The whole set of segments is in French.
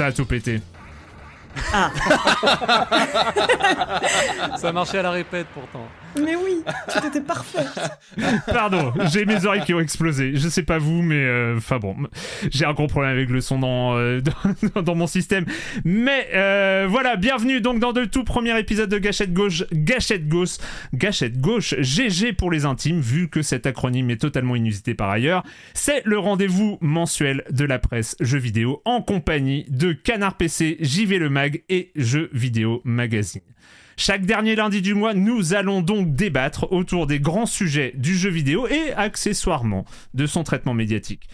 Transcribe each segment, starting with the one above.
Ça a tout. Ça marchait à la répète pourtant. Mais oui, tout était parfait. Pardon, j'ai mes oreilles qui ont explosé. Je sais pas vous, mais euh, enfin bon, j'ai un gros problème avec le son dans, euh, dans, dans mon système. Mais euh, voilà, bienvenue donc dans le tout premier épisode de Gâchette Gauche. Gâchette Gauche, Gâchette Gauche, GG pour les intimes, vu que cet acronyme est totalement inusité par ailleurs. C'est le rendez-vous mensuel de la presse jeux vidéo en compagnie de Canard PC, JV Le Mag et Jeux Vidéo Magazine. Chaque dernier lundi du mois, nous allons donc débattre autour des grands sujets du jeu vidéo et accessoirement de son traitement médiatique.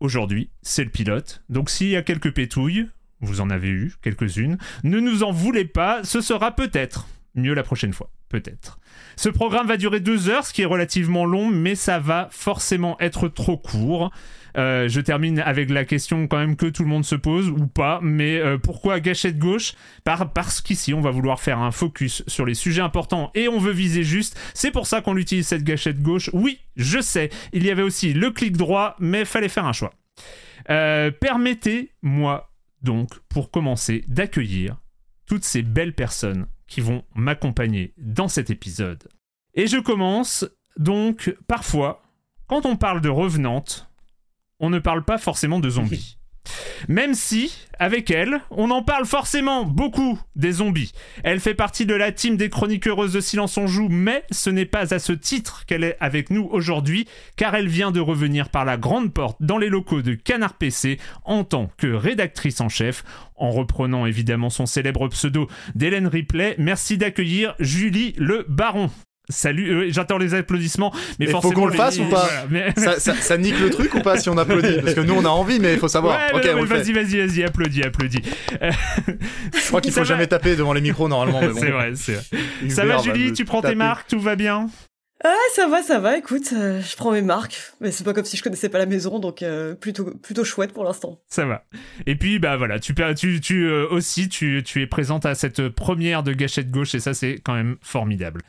Aujourd'hui, c'est le pilote, donc s'il y a quelques pétouilles, vous en avez eu quelques-unes, ne nous en voulez pas, ce sera peut-être mieux la prochaine fois, peut-être. Ce programme va durer deux heures, ce qui est relativement long, mais ça va forcément être trop court. Euh, je termine avec la question quand même que tout le monde se pose ou pas, mais euh, pourquoi gâchette gauche? Par, Parce qu'ici on va vouloir faire un focus sur les sujets importants et on veut viser juste. C'est pour ça qu'on utilise cette gâchette gauche. Oui, je sais, il y avait aussi le clic droit, mais fallait faire un choix. Euh, Permettez-moi donc, pour commencer, d'accueillir toutes ces belles personnes qui vont m'accompagner dans cet épisode. Et je commence donc parfois, quand on parle de revenante, on ne parle pas forcément de zombies. Même si, avec elle, on en parle forcément beaucoup des zombies. Elle fait partie de la team des chroniqueuses de Silence on Joue, mais ce n'est pas à ce titre qu'elle est avec nous aujourd'hui, car elle vient de revenir par la grande porte dans les locaux de Canard PC en tant que rédactrice en chef, en reprenant évidemment son célèbre pseudo d'Hélène Ripley. Merci d'accueillir Julie le Baron. Salut, euh, j'attends les applaudissements, mais, Mais faut forcément qu'on le les- fasse ou pas voilà, mais- ça, ça- ça nique le truc ou pas si on applaudit Parce que nous on a envie, mais il faut savoir. Ouais, vas-y, vas-y, vas-y, applaudis, applaudis. Euh, Je crois qu'il faut va- jamais taper devant les micros normalement. bon. C'est vrai, c'est vrai. Ça va, Julie Tu prends tes marques Tout va bien Ah, ça va, ça va, écoute, euh, je prends mes marques. Mais c'est pas comme si je connaissais pas la maison, donc euh, plutôt, plutôt chouette pour l'instant. Ça va. Et puis, bah voilà, tu, tu, tu euh, aussi, tu, tu es présente à cette première de Gâchette Gauche et ça, c'est quand même formidable.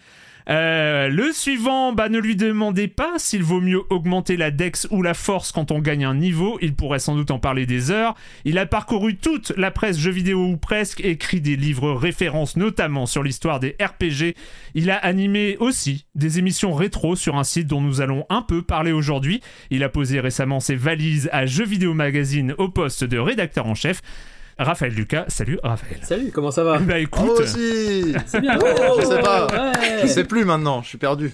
Euh, le suivant, bah ne lui demandez pas s'il vaut mieux augmenter la dex ou la force quand on gagne un niveau, il pourrait sans doute en parler des heures. Il a parcouru toute la presse jeux vidéo ou presque, écrit des livres références notamment sur l'histoire des RPG. Il a animé aussi des émissions rétro sur un site dont nous allons un peu parler aujourd'hui. Il a posé récemment ses valises à Jeux Vidéo Magazine au poste de rédacteur en chef. Raphaël Lucas, salut Raphaël. Salut, comment ça va Bah Oh écoute, aussi C'est bien. Je sais pas. Ouais. Je sais plus maintenant, je suis perdu.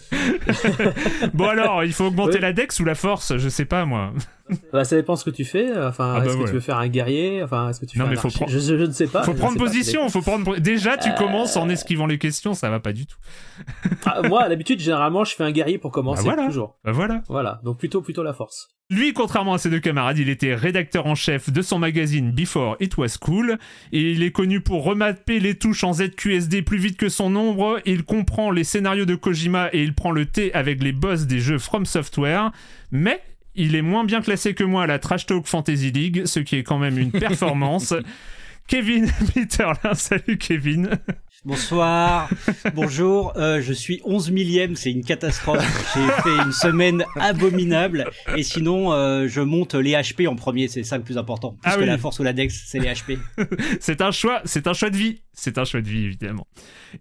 bon alors, il faut augmenter la dex ou la force, je sais pas moi. Bah, ça dépend ce que tu fais. Enfin, Ah bah est-ce que tu veux faire un guerrier Enfin, est-ce que tu Non, fais mais un faut prendre- je, je- je ne sais pas. faut prendre pas, position, faut prendre. Déjà, tu Euh, commences en esquivant les questions, ça va pas du tout. Ah, moi, à l'habitude, généralement, je fais un guerrier pour commencer Bah voilà. toujours. Bah voilà. Voilà. Donc plutôt, plutôt la force. Lui, contrairement à ses deux camarades, il était rédacteur en chef de son magazine Before It Was Cool, et il est connu pour remapper les touches en ZQSD plus vite que son ombre, il comprend les scénarios de Kojima et il prend le thé avec les boss des jeux From Software, mais il est moins bien classé que moi à la Trash Talk Fantasy League, ce qui est quand même une performance. Kevin Peterlin, salut Kevin. Bonsoir, bonjour, euh, je suis 11 millième, c'est une catastrophe. J'ai fait une semaine abominable et sinon euh, je monte les HP en premier, c'est ça le plus important. Plus Ah que oui. la force ou la dex, c'est les HP. C'est un choix, c'est un choix de vie. C'est un choix de vie, évidemment.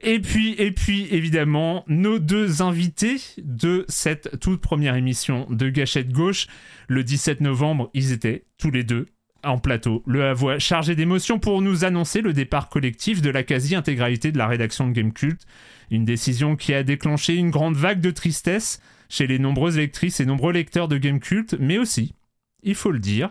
Et puis, et puis, évidemment, nos deux invités de cette toute première émission de Gâchette Gauche, le 17 novembre, ils étaient tous les deux en plateau, le à voix chargé d'émotion pour nous annoncer le départ collectif de la quasi-intégralité de la rédaction de Gamecult. Une décision qui a déclenché une grande vague de tristesse chez les nombreuses lectrices et nombreux lecteurs de Gamecult, mais aussi, il faut le dire,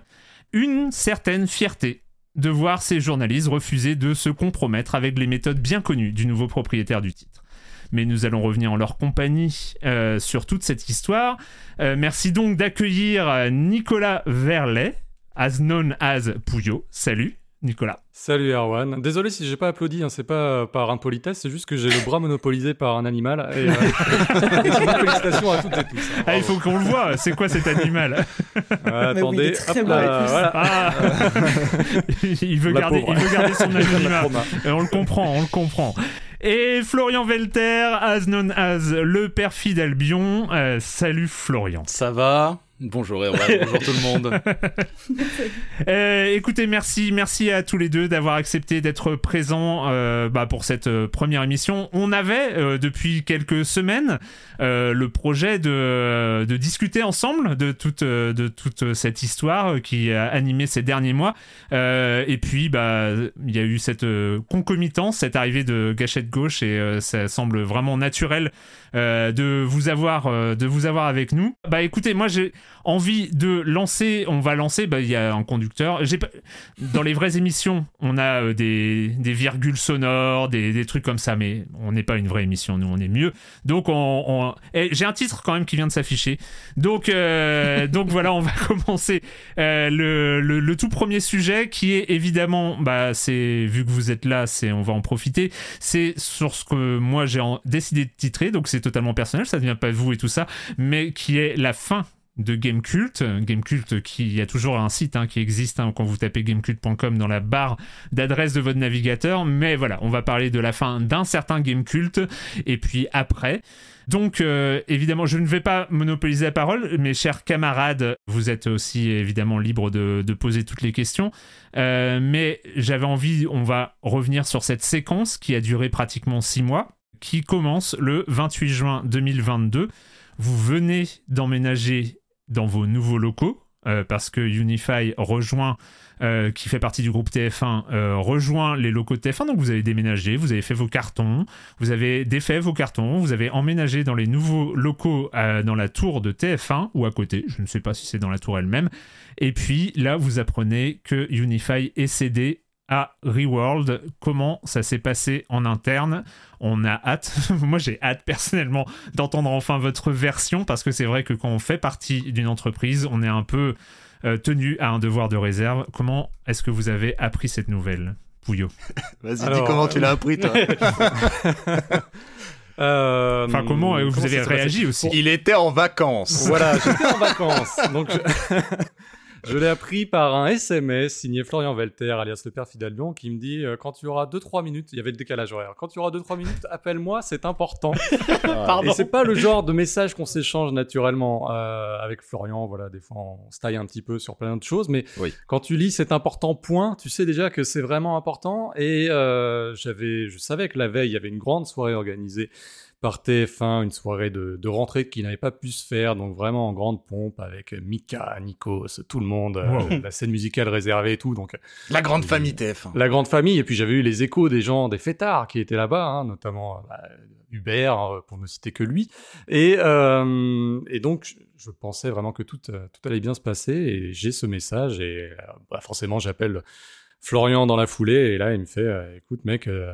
une certaine fierté de voir ces journalistes refuser de se compromettre avec les méthodes bien connues du nouveau propriétaire du titre. Mais nous allons revenir en leur compagnie euh, sur toute cette histoire. Euh, merci donc d'accueillir euh, Nicolas Verlet, as known as Pouillot. Salut Nicolas. Salut Erwan. Désolé si j'ai pas applaudi, hein, c'est pas euh, par impolitesse, c'est juste que j'ai le bras monopolisé par un animal. Et, euh, et félicitations à toutes et tous. hein. Ah, il faut qu'on le voit, c'est quoi cet animal? Ah, Mais oui, il attendez, hop là, voilà. Ah il, veut garder, pauvre. il veut garder son anonymat. Euh, on le comprend, on le comprend. Et Florian Velter, as known as le perfide Albion. Euh, salut Florian. Ça va? Bonjour Erwan, bonjour tout le monde. Euh, écoutez, merci, merci à tous les deux d'avoir accepté d'être présents euh, bah, pour cette euh, première émission. On avait depuis quelques semaines le projet de, discuter ensemble de toute, cette histoire qui a animé ces derniers mois. Et puis, bah, il y a eu cette concomitance, cette arrivée de Gâchette Gauche, et ça semble vraiment naturel de vous avoir, euh, de vous avoir avec nous. Bah, écoutez, moi j'ai envie de lancer, on va lancer, bah, il y a un conducteur. J'ai pas- Dans les vraies émissions, on a euh, des, des virgules sonores, des, des trucs comme ça, mais on n'est pas une vraie émission, nous on est mieux. Donc on, on- eh, j'ai un titre quand même qui vient de s'afficher. Donc, euh, donc voilà, on va commencer euh, le, le, le tout premier sujet qui est évidemment, bah, c'est vu que vous êtes là, c'est on va en profiter. C'est sur ce que moi j'ai décidé de titrer, donc c'est totalement personnel, ça ne vient pas de vous et tout ça, mais qui est la fin de Gamecult, Gamecult qui y a toujours un site hein, qui existe hein, quand vous tapez gamecult.com dans la barre d'adresse de votre navigateur, mais voilà, on va parler de la fin d'un certain Gamecult et puis après. Donc euh, évidemment, je ne vais pas monopoliser la parole, mes chers camarades, vous êtes aussi évidemment libres de, de poser toutes les questions, Euh, mais j'avais envie, on va revenir sur cette séquence qui a duré pratiquement six mois, qui commence le 28 juin 2022. Vous venez d'emménager dans vos nouveaux locaux euh, parce que Unify rejoint, euh, qui fait partie du groupe TF1, euh, rejoint les locaux de TF1. Donc vous avez déménagé, vous avez fait vos cartons, vous avez défait vos cartons, vous avez emménagé dans les nouveaux locaux dans la tour de TF1 ou à côté. Je ne sais pas si c'est dans la tour elle-même. Et puis là, vous apprenez que Unify est cédé à Reworld. Comment ça s'est passé en interne? On a hâte, moi j'ai hâte personnellement d'entendre enfin votre version parce que c'est vrai que quand on fait partie d'une entreprise, on est un peu euh, tenu à un devoir de réserve. Comment est-ce que vous avez appris cette nouvelle Pouillot? Vas-y, dis comment tu l'as appris, toi. Euh, Enfin, comment, euh, vous comment avez s'est passé réagi aussi? Il était en vacances. Voilà, j'étais en vacances. Donc, je, je l'ai appris par un SMS signé Florian Velter, alias le père Fidalbion, qui me dit euh, quand tu auras 2-3 minutes, il y avait le décalage horaire, quand tu auras 2-3 minutes, appelle-moi, c'est important. Et c'est pas le genre de message qu'on s'échange naturellement euh, avec Florian. Voilà, des fois on se taille un petit peu sur plein de choses, mais Oui. quand tu lis c'est important point, tu sais déjà que c'est vraiment important. Et euh, j'avais, je savais que la veille il y avait une grande soirée organisée par TF1, une soirée de, de rentrée qui n'avait pas pu se faire, donc vraiment en grande pompe avec Mika, Nikos, tout le monde, euh, la scène musicale réservée et tout. Donc La grande famille TF1. la grande famille. Et puis j'avais eu les échos des gens, des fêtards qui étaient là-bas, hein, notamment euh, bah, Hubert, euh, pour ne citer que lui. Et, euh, et donc je- pensais vraiment que tout, tout allait bien se passer. Et j'ai ce message et bah, forcément j'appelle Florian dans la foulée et là il me fait, écoute mec, euh,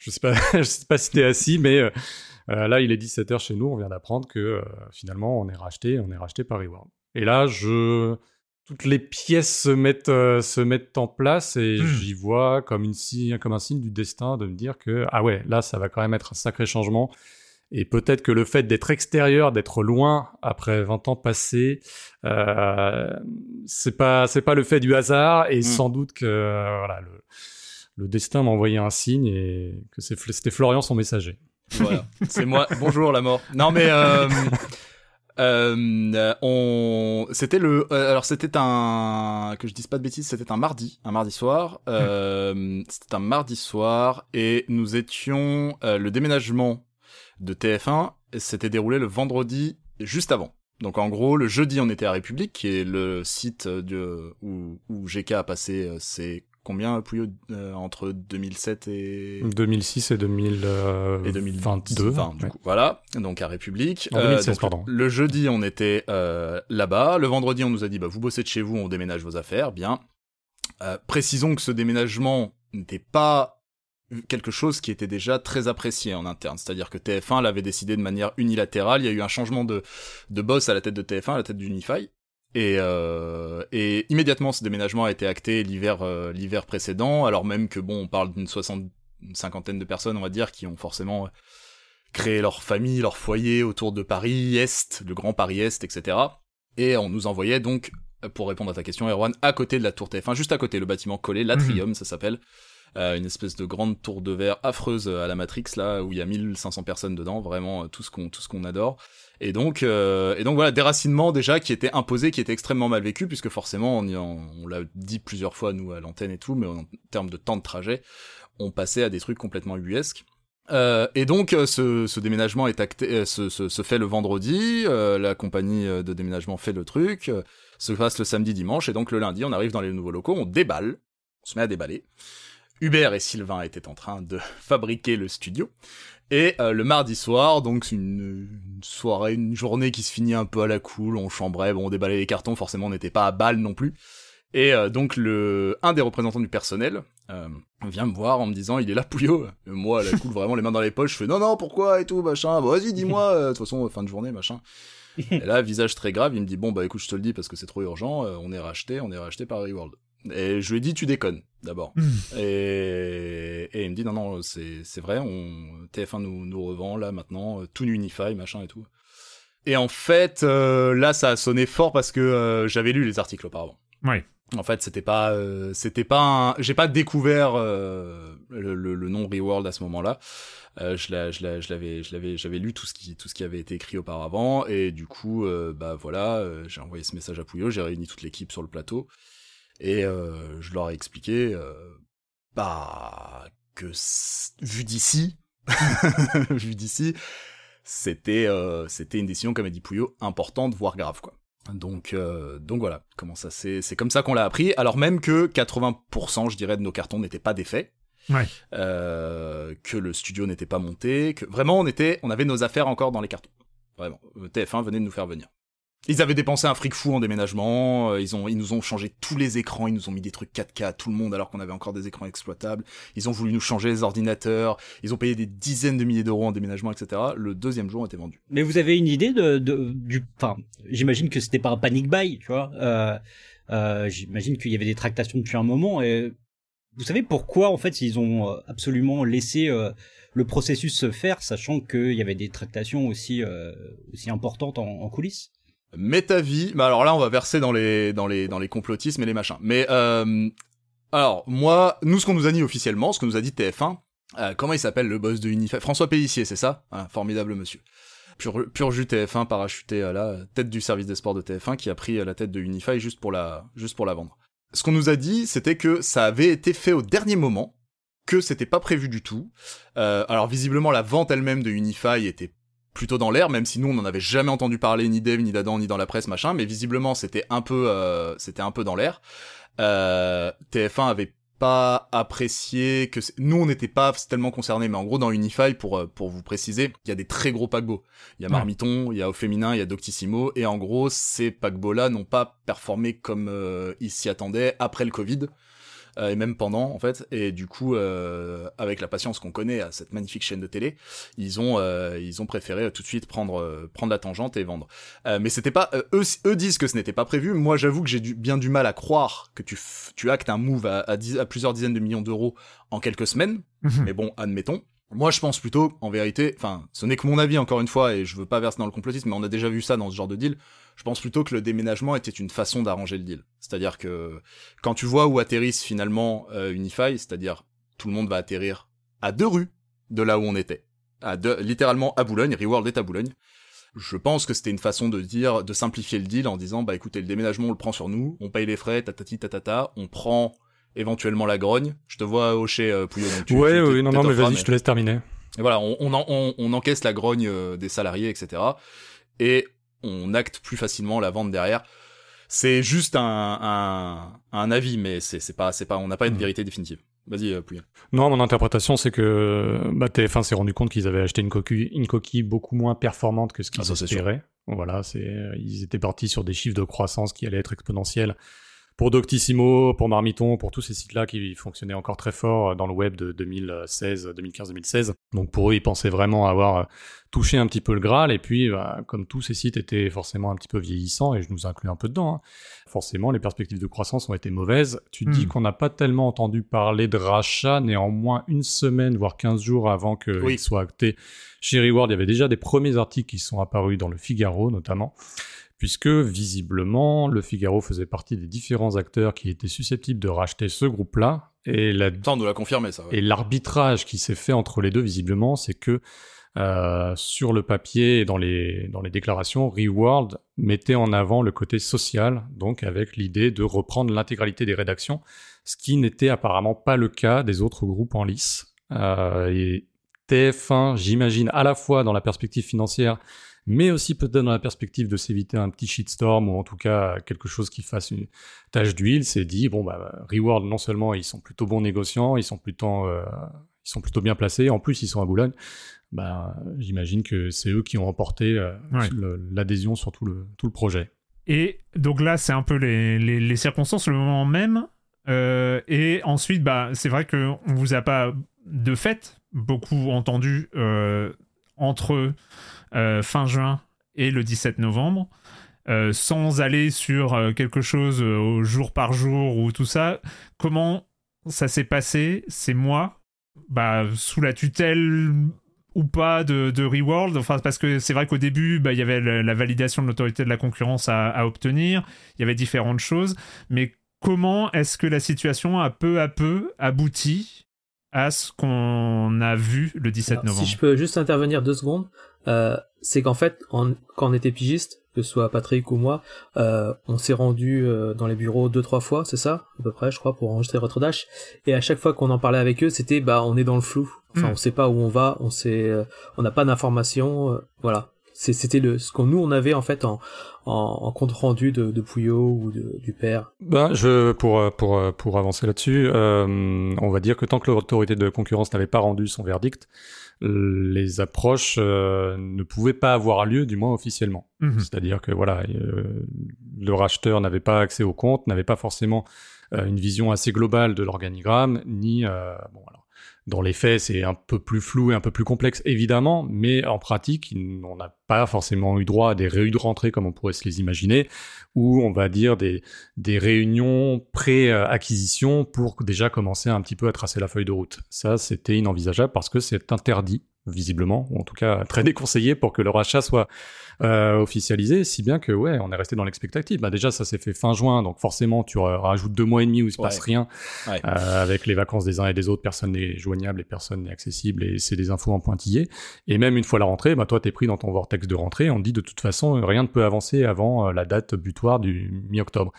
je sais pas, je sais pas si t'es assis, mais euh, euh, là il est 17h chez nous, on vient d'apprendre que euh, finalement on est racheté, on est racheté par Reworld. Et là je toutes les pièces se mettent, euh, se mettent en place et Hmm. j'y vois comme, une comme un signe du destin de me dire que, ah ouais, là, ça va quand même être un sacré changement. Et peut-être que le fait d'être extérieur, d'être loin après 20 ans passés, euh, c'est pas, c'est pas le fait du hasard et sans doute que, euh, voilà, le, le destin m'a envoyé un signe et que c'était Florian son messager. Voilà, c'est moi. Bonjour la mort. Non mais euh, euh, on, c'était le, euh, alors c'était un, que je dise pas de bêtises, c'était un mardi, un mardi soir. Euh, c'était un mardi soir et nous étions le déménagement de TF1 s'était déroulé le vendredi juste avant. Donc en gros, le jeudi, on était à République, qui est le site de, où, où GK a passé ses combien Pouillot euh, entre 2007 et 2006 et 2000, euh, et 2022 22. enfin, du ouais. coup, voilà. Donc à République. En 2016, donc, pardon. le jeudi on était euh, là-bas. Le vendredi on nous a dit bah vous bossez de chez vous on déménage vos affaires. Bien. Euh, précisons que ce déménagement n'était pas quelque chose qui était déjà très apprécié en interne. C'est-à-dire que TF1 l'avait décidé de manière unilatérale. Il y a eu un changement de de boss à la tête de TF1 à la tête d'Unify et, euh, et immédiatement ce déménagement a été acté l'hiver euh, l'hiver précédent alors même que bon on parle d'une soixante une cinquantaine de personnes, on va dire, qui ont forcément euh, créé leur famille, leur foyer autour de Paris Est, le grand Paris Est, etc. Et on nous envoyait donc, pour répondre à ta question, Erwan, à côté de la tour TF1, juste à côté, le bâtiment collé, l'atrium, ça s'appelle. Euh, une espèce de grande tour de verre affreuse à la Matrix là où il y a 1500 personnes dedans vraiment tout ce qu'on tout ce qu'on adore et donc euh, et donc voilà déracinement déjà qui était imposé qui était extrêmement mal vécu puisque forcément on, l'a dit plusieurs fois nous à l'antenne et tout mais en termes de temps de trajet on passait à des trucs complètement ubuesques euh, et donc euh, ce, déménagement est acté, euh, se, fait le vendredi, euh, la compagnie de déménagement fait le truc, se passe le samedi dimanche, et donc le lundi on arrive dans les nouveaux locaux, on déballe, on se met à déballer. Hubert et Sylvain étaient en train de fabriquer le studio. Et euh, le mardi soir, donc une, une soirée, une journée qui se finit un peu à la cool, on chambrait, bon on déballait les cartons, forcément on n'était pas à balle non plus. Et euh, donc le un des représentants du personnel euh, vient me voir en me disant il est là Pouillot. Moi à la cool vraiment les mains dans les poches, je fais non non pourquoi et tout machin. Bon, vas-y dis-moi euh, de toute façon fin de journée machin. Et là visage très grave, il me dit bon bah écoute je te le dis parce que c'est trop urgent, euh, on est racheté, on est racheté par Reworld. Et je lui ai dit tu déconnes d'abord. Et, et il me dit non non c'est vrai, on TF1 nous nous revend là maintenant euh, tout Unify machin et tout. Et en fait euh, là ça a sonné fort parce que euh, j'avais lu les articles auparavant. Ouais. En fait, c'était pas, euh, c'était pas, un... j'ai pas découvert le, le, le nom Reworld à ce moment-là. Je l'a- je l'a- je l'avais, je l'avais, j'avais lu tout ce qui, tout ce qui avait été écrit auparavant, et du coup, bah voilà, j'ai envoyé ce message à Pouillot, j'ai réuni toute l'équipe sur le plateau, et euh, je leur ai expliqué, euh, bah que vu d'ici, vu d'ici, c'était, euh, c'était une décision, comme a dit Pouillot, importante, voire grave, quoi. Donc, euh, donc voilà, comment ça c'est, c'est comme ça qu'on l'a appris. Alors même que 80%, je dirais, de nos cartons n'étaient pas défaits, Ouais. euh, que le studio n'était pas monté, que vraiment on était, on avait nos affaires encore dans les cartons. Vraiment, Euh, TF1 venait de nous faire venir. Ils avaient dépensé un fric fou en déménagement, euh, ils ont, ils nous ont changé tous les écrans, ils nous ont mis des trucs 4K à tout le monde alors qu'on avait encore des écrans exploitables. Ils ont voulu nous changer les ordinateurs, ils ont payé des dizaines de milliers d'euros en déménagement, etc. Le deuxième jour était vendu. Mais vous avez une idée de, de du, enfin, j'imagine que c'était pas un panic buy, tu vois. Euh, euh, j'imagine qu'il y avait des tractations depuis un moment. Et vous savez pourquoi en fait ils ont euh, absolument laissé euh, le processus se faire, sachant qu'il y avait des tractations aussi euh, aussi importantes en, en coulisses? Métavie, bah alors là on va verser dans les dans les dans les complotismes et les machins. Mais euh, alors moi, nous ce qu'on nous a dit officiellement, ce que nous a dit TF1, euh, comment il s'appelle le boss de Unify François Pellissier, c'est ça? Un Formidable monsieur. Pur, pur jus TF1 parachuté à la tête du service des sports de TF1 qui a pris la tête de Unify juste pour la juste pour la vendre. Ce qu'on nous a dit, c'était que ça avait été fait au dernier moment, que c'était pas prévu du tout. Euh, alors visiblement la vente elle-même de Unify était plutôt dans l'air, même si nous on n'en avait jamais entendu parler ni Dev ni d'Adam ni dans la presse machin, mais visiblement c'était un peu euh, c'était un peu dans l'air. Euh, TF1 avait pas apprécié que nous on n'était pas tellement concernés mais en gros dans Unify pour euh, pour vous préciser il y a des très gros paquebots il y a Ouais. Marmiton il y a Au Féminin il y a Doctissimo et en gros ces paquebots là n'ont pas performé comme euh, ils s'y attendaient après le Covid et même pendant en fait. Et du coup euh, avec la patience qu'on connaît à cette magnifique chaîne de télé ils ont euh, ils ont préféré euh, tout de suite prendre euh, prendre la tangente et vendre. Euh, mais c'était pas euh, eux eux disent que ce n'était pas prévu. Moi j'avoue que j'ai du, bien du mal à croire que tu tu actes un move à, à, dix- à plusieurs dizaines de millions d'euros en quelques semaines. Mhm. mais bon admettons moi je pense plutôt en vérité enfin ce n'est que mon avis encore une fois et je veux pas verser dans le complotisme mais on a déjà vu ça dans ce genre de deal. Je pense plutôt que le déménagement était une façon d'arranger le deal. C'est-à-dire que quand tu vois où atterrissent finalement euh, Unify c'est-à-dire tout le monde va atterrir à deux rues de là où on était. À deux, littéralement à Boulogne Reworld est à Boulogne. Je pense que c'était une façon de dire, de simplifier le deal en disant, bah écoutez, le déménagement, on le prend sur nous, on paye les frais, tatati tatata, on prend éventuellement la grogne. Je te vois hocher euh, Pouillot. donc tu- ouais, tu- oui, non, non, mais vas-y, je te laisse terminer. Et voilà, on, on, en- on, on encaisse la grogne euh, des salariés, etc. Et on acte plus facilement la vente derrière. C'est juste un, un, un avis, mais c'est c'est pas, c'est pas, on n'a pas une Mhm. vérité définitive. Vas-y, euh, Pouillot. Non, mon interprétation, c'est que bah, TF1 s'est rendu compte qu'ils avaient acheté une coquille, une coquille beaucoup moins performante que ce qu'ils Ah, espéraient. Voilà, c'est, euh, ils étaient partis sur des chiffres de croissance qui allaient être exponentiels pour Doctissimo, pour Marmiton, pour tous ces sites-là qui fonctionnaient encore très fort dans le web de 2016, 2015-2016. Donc pour eux, ils pensaient vraiment avoir euh, touché un petit peu le Graal. Et puis, bah, comme tous ces sites étaient forcément un petit peu vieillissants, et je nous inclus un peu dedans, hein, forcément, les perspectives de croissance ont été mauvaises. Tu dis Hmm. qu'on n'a pas tellement entendu parler de rachat, néanmoins une semaine, voire 15 jours avant qu'il Oui. soit acté chez Reward, il y avait déjà des premiers articles qui sont apparus dans le Figaro notamment, puisque visiblement le Figaro faisait partie des différents acteurs qui étaient susceptibles de racheter ce groupe-là, et la Ça, on nous l'a confirmé, ça. ouais. et l'arbitrage qui s'est fait entre les deux, visiblement, c'est que euh, sur le papier et dans les, dans les déclarations, Reworld mettait en avant le côté social, donc avec l'idée de reprendre l'intégralité des rédactions, ce qui n'était apparemment pas le cas des autres groupes en lice. Euh, et TF1, j'imagine, à la fois dans la perspective financière, mais aussi peut-être dans la perspective de s'éviter un petit shitstorm ou en tout cas quelque chose qui fasse une tache d'huile, s'est dit bon bah Reward non seulement ils sont plutôt bons négociants, ils sont plutôt euh, ils sont plutôt bien placés, en plus ils sont à Boulogne. Bah, j'imagine que c'est eux qui ont remporté euh, Ouais. l'adhésion sur tout le, tout le projet. Et donc là, c'est un peu les, les, les circonstances, le moment même. Euh, et ensuite, bah, c'est vrai qu'on vous a pas de fait beaucoup entendu euh, entre fin juin et le 17 novembre. Euh, sans aller sur euh, quelque chose euh, au jour par jour ou tout ça, comment ça s'est passé ces mois bah, sous la tutelle ou pas de, de Reworld? Enfin parce que c'est vrai qu'au début bah, il y avait la, la validation de l'autorité de la concurrence à, à obtenir il y avait différentes choses mais comment est-ce que la situation a peu à peu abouti à ce qu'on a vu le 17 Alors, novembre? Si je peux juste intervenir deux secondes, euh, c'est qu'en fait, en- quand on était pigiste, que ce soit Patrick ou moi, euh, on s'est rendu euh, dans les bureaux deux trois fois, c'est ça, à peu près, je crois, pour enregistrer Retrodash. Et à chaque fois qu'on en parlait avec eux, c'était bah on est dans le flou. Enfin, Mm. on sait pas où on va, on sait, euh, on n'a pas d'informations, euh, voilà. C'était le ce qu'on nous on avait en fait en, en, en compte rendu de, de Pouillot ou de, du père. Ben, je, pour, pour, pour avancer là-dessus, euh, on va dire que tant que l'autorité de concurrence n'avait pas rendu son verdict, les approches euh, ne pouvaient pas avoir lieu, du moins officiellement. Mhm. C'est-à-dire que voilà, euh, le racheteur n'avait pas accès au compte, n'avait pas forcément euh, une vision assez globale de l'organigramme, ni euh, bon alors dans les faits c'est un peu plus flou et un peu plus complexe évidemment, mais en pratique on n'a pas forcément eu droit à des réunions de rentrée comme on pourrait se les imaginer, ou on va dire des des réunions pré-acquisition pour déjà commencer un petit peu à tracer la feuille de route. Ça c'était inenvisageable parce que c'est interdit visiblement, ou en tout cas très déconseillé pour que le rachat soit euh, officialisé, si bien que ouais, on est resté dans l'expectative. Bah déjà, ça s'est fait fin juin, donc forcément, tu ra- rajoutes deux mois et demi où il se Ouais. passe rien, Ouais. euh, avec les vacances des uns et des autres, personne n'est joignable et personne n'est accessible, et c'est des infos en pointillé. Et même une fois la rentrée, bah toi, t'es pris dans ton vortex de rentrée, on te dit de toute façon, rien ne peut avancer avant euh, la date butoir du mi-octobre.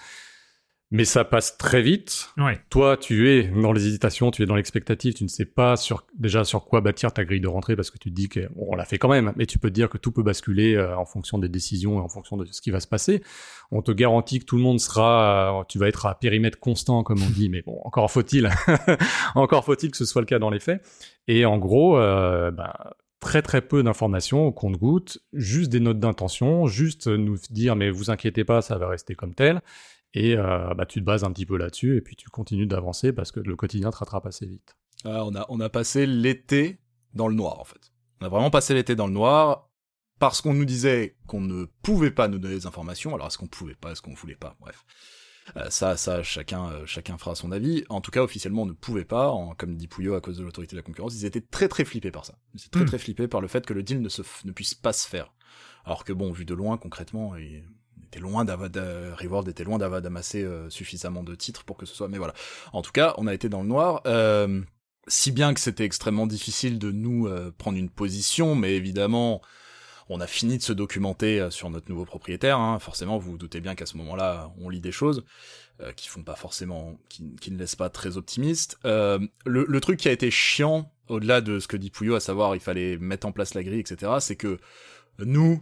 Mais ça passe très vite. Ouais. Toi, tu es dans les hésitations, tu es dans l'expectative, tu ne sais pas sur, déjà sur quoi bâtir ta grille de rentrée parce que tu te dis que bon, on l'a fait quand même, mais tu peux te dire que tout peut basculer euh, en fonction des décisions et en fonction de ce qui va se passer. On te garantit que tout le monde sera, euh, tu vas être à périmètre constant comme on dit, mais bon, encore faut-il, encore faut-il que ce soit le cas dans les faits. Et en gros, euh, ben, très très peu d'informations au compte-goutte, juste des notes d'intention, juste nous dire mais vous inquiétez pas, ça va rester comme tel. Et euh, bah, tu te bases un petit peu là-dessus et puis tu continues d'avancer parce que le quotidien te rattrape assez vite. Ah, on, a, on a passé l'été dans le noir, en fait. On a vraiment passé l'été dans le noir parce qu'on nous disait qu'on ne pouvait pas nous donner des informations. Alors, est-ce qu'on pouvait pas, est-ce qu'on voulait pas? Bref. Euh, ça, ça, chacun, euh, chacun fera son avis. En tout cas, officiellement, on ne pouvait pas, en, comme dit Pouillot, à cause de l'autorité de la concurrence. Ils étaient très très flippés par ça. Ils étaient très Mm. très flippés par le fait que le deal ne, se, f- ne puisse pas se faire. Alors que bon, vu de loin, concrètement, il était loin d'avoir, Reward était loin d'avoir d'amassé euh, suffisamment de titres pour que ce soit. Mais voilà. En tout cas, on a été dans le noir. Euh, si bien que c'était extrêmement difficile de nous euh, prendre une position, mais évidemment, on a fini de se documenter sur notre nouveau propriétaire. hein. Forcément, vous vous doutez bien qu'à ce moment-là, on lit des choses euh, qui font pas forcément, qui, qui ne laissent pas très optimistes. Euh, le, le truc qui a été chiant, au-delà de ce que dit Pouillot, à savoir il fallait mettre en place la grille, etc., c'est que nous,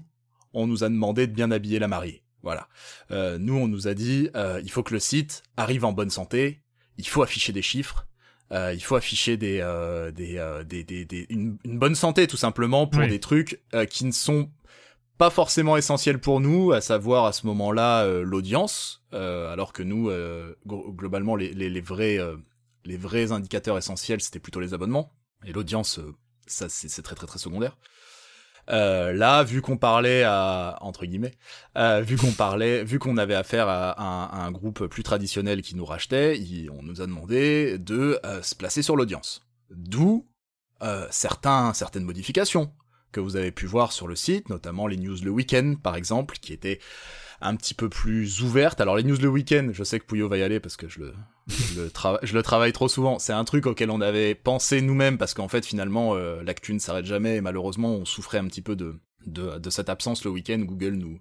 on nous a demandé de bien habiller la mariée. Voilà. Euh, nous, on nous a dit, euh, il faut que le site arrive en bonne santé, il faut afficher des chiffres, euh, il faut afficher des, euh, des, euh, des, des, des- une, une bonne santé tout simplement pour Oui. des trucs euh, qui ne sont pas forcément essentiels pour nous, à savoir à ce moment-là l'audience, euh, alors que nous, euh, glo- globalement, les, les, les vrais, euh, les vrais indicateurs essentiels, c'était plutôt les abonnements et l'audience, euh, ça c'est c'est très très très secondaire. Euh, là, vu qu'on parlait à entre guillemets, euh, vu qu'on parlait, vu qu'on avait affaire à, un- groupe plus traditionnel qui nous rachetait, on nous a demandé de euh, se placer sur l'audience. D'où euh, certains, certaines modifications que vous avez pu voir sur le site, notamment les news le week-end, par exemple, qui étaient un petit peu plus ouvertes. Alors les news le week-end, je sais que Pouillot va y aller parce que je le, je le, je le travaille trop souvent. C'est un truc auquel on avait pensé nous-mêmes parce qu'en fait finalement euh, l'actu ne s'arrête jamais et malheureusement on souffrait un petit peu de, de, de cette absence le week-end. Google nous,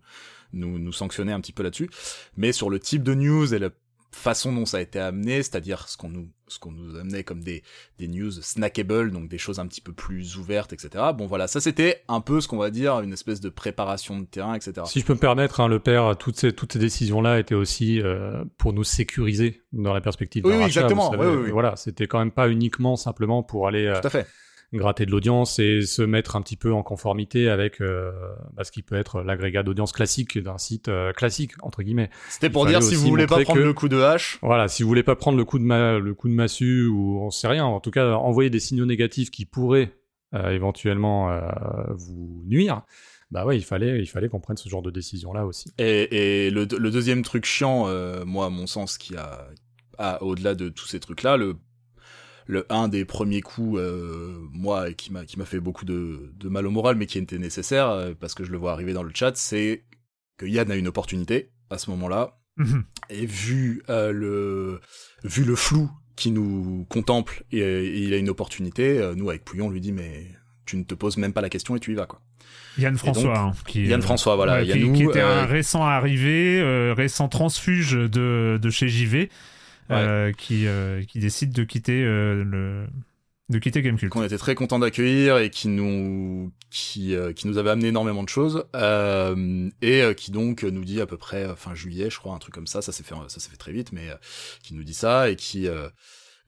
nous, nous sanctionnait un petit peu là-dessus. Mais sur le type de news et la façon dont ça a été amené, c'est-à-dire ce qu'on nous, ce qu'on nous amenait comme des, des news snackable, donc des choses un petit peu plus ouvertes, etc. Bon voilà, ça c'était un peu ce qu'on va dire, une espèce de préparation de terrain, etc. Si je peux me permettre, hein, le père, toutes ces, toutes ces décisions-là étaient aussi euh, pour nous sécuriser dans la perspective d'un Oui, oui, rachat, exactement, savez. oui, oui. Voilà, c'était quand même pas uniquement simplement pour aller euh, Tout à fait. Gratter de l'audience et se mettre un petit peu en conformité avec euh, bah, ce qui peut être l'agrégat d'audience classique d'un site euh, classique entre guillemets. C'était pour dire si vous voulez pas prendre que- le coup de hache, Voilà, si vous voulez pas prendre le coup de ma le coup de massue ou on sait rien, en tout cas envoyer des signaux négatifs qui pourraient euh, éventuellement euh, vous nuire. Bah ouais, il fallait il fallait qu'on prenne ce genre de décision là aussi. Et, et le, le deuxième truc chiant, euh, moi, à mon sens, qui a, a au-delà de tous ces trucs-là, le, le un des premiers coups, euh, moi, qui m'a qui m'a fait beaucoup de, de mal au moral, mais qui était nécessaire euh, parce que je le vois arriver dans le chat, c'est que Yann a une opportunité à ce moment-là, Mhm. et vu euh, le vu le flou qui nous contemple, et, et il a une opportunité, nous avec Pouillon, on lui dit mais tu ne te poses même pas la question et tu y vas quoi. Yann François. donc, hein, qui, Yann François, voilà, ouais, qui, était euh, un récent arrivé, euh, récent transfuge de, de chez JV, euh, qui, euh, qui décide de quitter euh, le de quitter Gamecult. qu'on était très content d'accueillir et qui nous qui euh, qui nous avait amené énormément de choses euh, et euh, qui donc nous dit à peu près fin juillet je crois un truc comme ça ça s'est fait ça s'est fait très vite mais qui nous dit ça et qui euh,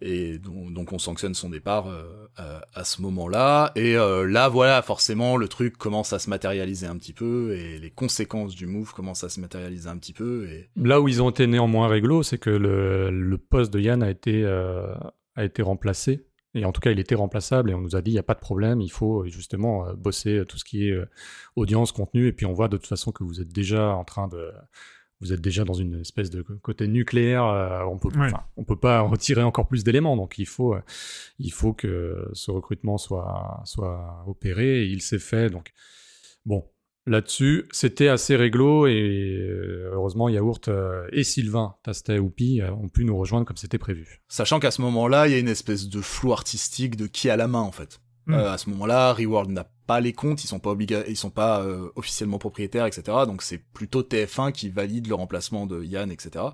et donc, on sanctionne son départ euh, à ce moment-là et euh, là voilà forcément le truc commence à se matérialiser un petit peu et les conséquences du move commencent à se matérialiser un petit peu Là où ils ont été néanmoins réglo, c'est que le, poste de Yann a été euh, a été remplacé. Et en tout cas, il était remplaçable et on nous a dit il n'y a pas de problème, il faut justement bosser tout ce qui est audience, contenu. Et puis on voit de toute façon que vous êtes déjà en train de. Vous êtes déjà dans une espèce de côté nucléaire. euh, on peut, Ouais. on peut pas retirer encore plus d'éléments. Donc il faut, euh, il faut que ce recrutement soit, soit opéré. Et il s'est fait. Donc bon, Là-dessus, c'était assez réglo et euh, heureusement Yaourt euh, et Sylvain Tastet Oupi euh, ont pu nous rejoindre comme c'était prévu. Sachant qu'à ce moment-là, il y a une espèce de flou artistique de qui a la main en fait. Mm. Euh, à ce moment-là, Reworld n'a pas les comptes, ils sont pas obligés, ils sont pas euh, officiellement propriétaires, etc. Donc c'est plutôt TF1 qui valide le remplacement de Yann, etc.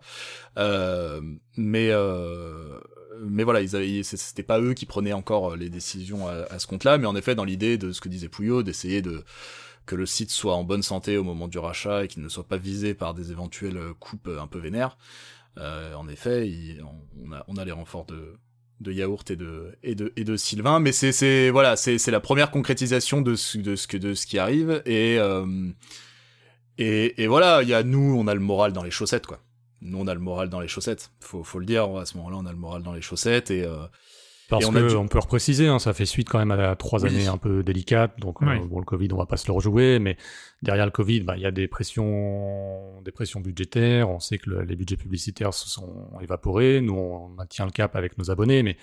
Euh, mais euh, mais voilà, ils avaient, c'était pas eux qui prenaient encore les décisions à, ce compte-là, mais en effet dans l'idée de ce que disait Pouillot, d'essayer de que le site soit en bonne santé au moment du rachat et qu'il ne soit pas visé par des éventuelles coupes un peu vénères. Euh, en effet, on, a, on a les renforts de, de Yaourt et de et de et de Sylvain mais c'est c'est voilà c'est c'est la première concrétisation de ce de ce que de ce qui arrive et euh, et et voilà il y a nous on a le moral dans les chaussettes quoi. Nous on a le moral dans les chaussettes. Faut faut le dire à ce moment-là on a le moral dans les chaussettes et euh, parce et on que a dû- on peut repréciser, hein, ça fait suite quand même à trois Oui. années un peu délicates. Donc euh, Ouais. bon, le Covid, on va pas se le rejouer, mais derrière le Covid, bah, il y a des pressions, des pressions budgétaires. On sait que le- les budgets publicitaires se sont évaporés. Nous, on maintient le cap avec nos abonnés, mais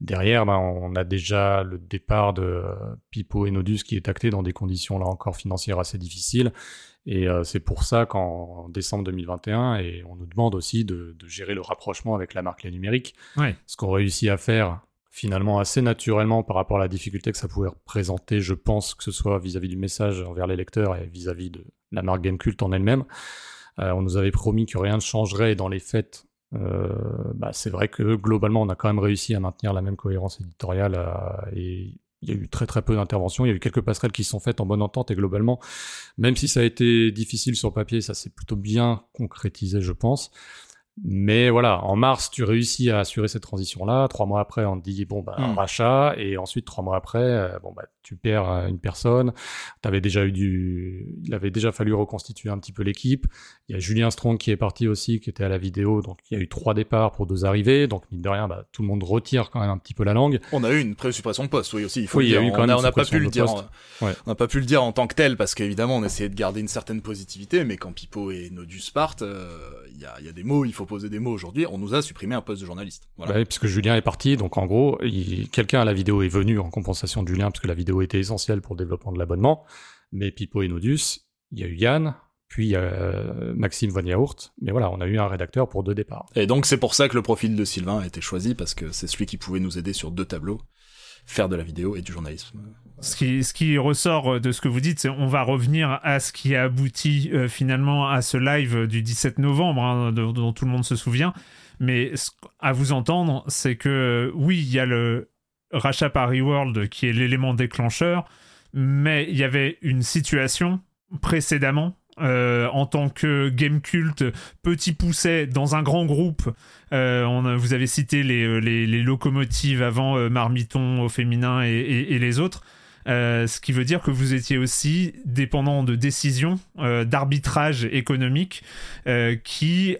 derrière, bah, on a déjà le départ de euh, Pipo et Nodus qui est acté dans des conditions là encore financières assez difficiles. Et euh, c'est pour ça qu'en décembre 2021, et on nous demande aussi de, de gérer le rapprochement avec la marque Les Numériques Ouais. ce qu'on réussit à faire finalement assez naturellement par rapport à la difficulté que ça pouvait représenter, je pense, que ce soit vis-à-vis du message envers les lecteurs et vis-à-vis de la marque Gamecult en elle-même. Euh, on nous avait promis que rien ne changerait dans les faits, euh, bah, c'est vrai que globalement, on a quand même réussi à maintenir la même cohérence éditoriale euh, et il y a eu très très peu d'interventions. Il y a eu quelques passerelles qui sont faites en bonne entente et globalement, même si ça a été difficile sur papier, ça s'est plutôt bien concrétisé, je pense. Mais voilà, en mars, tu réussis à assurer cette transition-là. Trois mois après, on te dit bon bah Hmm. rachat, et ensuite trois mois après, euh, bon bah tu perds euh, une personne. T'avais déjà eu du, il avait déjà fallu reconstituer un petit peu l'équipe. Il y a Julien Strong qui est parti aussi, qui était à la vidéo, donc il y a eu trois départs pour deux arrivées. Donc mine de rien, bah, tout le monde retire quand même un petit peu la langue. on a eu une pré-suppression de poste oui aussi il faut Oui, le il y a dire. eu quand on n'a pas pu le dire en- Ouais. on n'a pas pu le dire en tant que tel parce qu'évidemment on essayait de garder une certaine positivité mais quand Pipo et Nodus partent euh, il y y a des mots il faut poser des mots aujourd'hui on nous a supprimé un poste de journaliste voilà. Bah puisque Julien est parti, donc en gros, il- quelqu'un à la vidéo est venu en compensation de Julien, parce que la vidéo était essentielle pour le développement de l'abonnement. Mais Pipo et Nodus, il y a eu Yann, puis il y a euh, Maxime Van Yaourt. Mais voilà, on a eu un rédacteur pour deux départs. Et donc c'est pour ça que le profil de Sylvain a été choisi parce que c'est celui qui pouvait nous aider sur deux tableaux, faire de la vidéo et du journalisme. Ce qui, ce qui ressort de ce que vous dites, c'est on va revenir à ce qui a abouti euh, finalement à ce live du 17 novembre, hein, dont, dont tout le monde se souvient. Mais ce- à vous entendre, c'est que oui, il y a le rachat par Reworld qui est l'élément déclencheur, mais il y avait une situation précédemment. euh, en tant que game culte petit pousset dans un grand groupe euh, vous avez cité les, euh, les, locomotives avant Marmiton au féminin et, et- les autres ce qui veut dire que vous étiez aussi dépendant de décisions d'arbitrage économique qui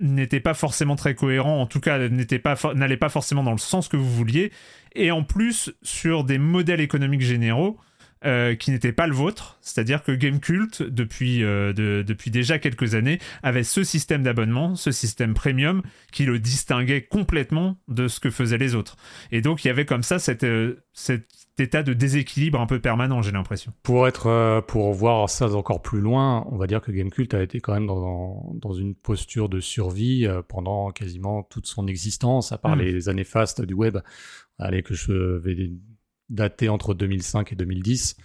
n'étaient pas forcément très cohérents, en tout cas n'allaient pas forcément dans le sens que vous vouliez, et en plus sur des modèles économiques généraux euh, qui n'étaient pas le vôtre, c'est-à-dire que Gamecult, depuis, euh, de- depuis déjà quelques années, avait ce système d'abonnement, ce système premium, qui le distinguait complètement de ce que faisaient les autres. Et donc il y avait comme ça cette, euh, cet état de déséquilibre un peu permanent, j'ai l'impression. Pour être, pour voir ça encore plus loin, on va dire que Gamecult a été quand même dans, dans une posture de survie pendant quasiment toute son existence, à part Mm. les années fastes du web, allez, que je vais dater entre 2005 et 2010.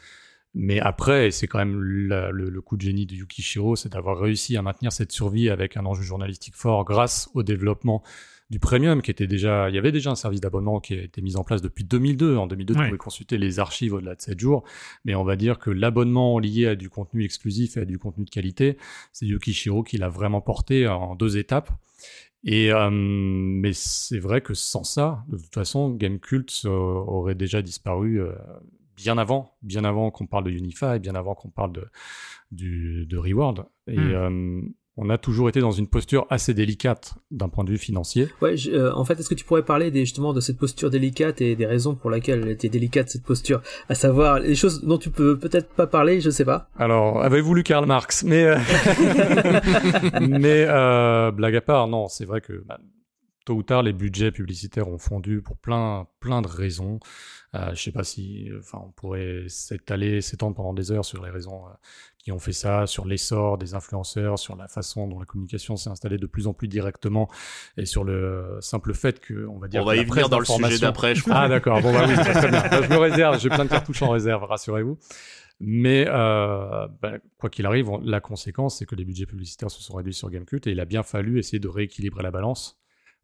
Mais après, et c'est quand même la- le, le coup de génie de Yukishiro, c'est d'avoir réussi à maintenir cette survie avec un enjeu journalistique fort grâce au développement du premium qui était déjà, il y avait déjà un service d'abonnement qui a été mis en place depuis 2002. En 2002, Ouais. tu pouvais consulter les archives au-delà de 7 jours. Mais on va dire que l'abonnement lié à du contenu exclusif et à du contenu de qualité, c'est Yukishiro qui l'a vraiment porté en deux étapes. Et euh, mais c'est vrai que sans ça, de toute façon, Gamecult euh, aurait déjà disparu euh, bien avant, bien avant qu'on parle de Unify, bien avant qu'on parle de du, de Reward. Et Hmm. On a toujours été dans une posture assez délicate d'un point de vue financier. Ouais, je- euh, en fait, est-ce que tu pourrais parler des, justement de cette posture délicate et des raisons pour lesquelles elle était délicate cette posture, à savoir les choses dont tu peux peut-être pas parler, je sais pas. Alors, avez-vous lu Karl Marx? Mais, euh, mais euh, blague à part, non, c'est vrai que bah, tôt ou tard, les budgets publicitaires ont fondu pour plein, plein de raisons. Euh, je sais pas si, enfin, on pourrait s'étaler, s'étendre pendant des heures sur les raisons euh, qui ont fait ça, sur l'essor des influenceurs, sur la façon dont la communication s'est installée de plus en plus directement, et sur le simple fait que, on va dire, On va y venir dans le sujet d'après, je crois. Ah d'accord, bon bah oui, très très bien. Bah, je me réserve, j'ai plein de cartouches en réserve, rassurez-vous. Mais euh, bah, quoi qu'il arrive, on- la conséquence, c'est que les budgets publicitaires se sont réduits sur Gamecult et il a bien fallu essayer de rééquilibrer la balance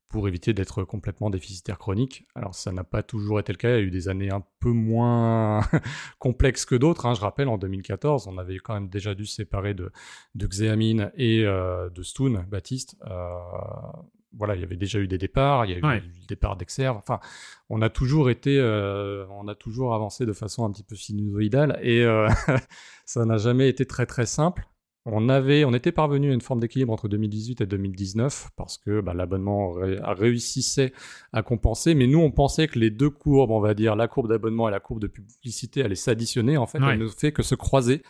pour éviter d'être complètement déficitaire chronique. Alors ça n'a pas toujours été le cas, il y a eu des années un peu moins complexes que d'autres. hein. Je rappelle, en 2014, on avait quand même déjà dû se séparer de, de Xeamin et euh, de Stoon, Baptiste. Euh, voilà, il y avait déjà eu des départs, il y a eu Ouais. le départ d'Exerve. Enfin, on a toujours été, euh, on a toujours avancé de façon un petit peu sinusoïdale et ça n'a jamais été très très simple. On avait, on était parvenu à une forme d'équilibre entre 2018 et 2019 parce que bah, l'abonnement ré- réussissait à compenser, mais nous on pensait que les deux courbes, on va dire la courbe d'abonnement et la courbe de publicité, allaient s'additionner. En fait, Ouais. elle ne fait que se croiser.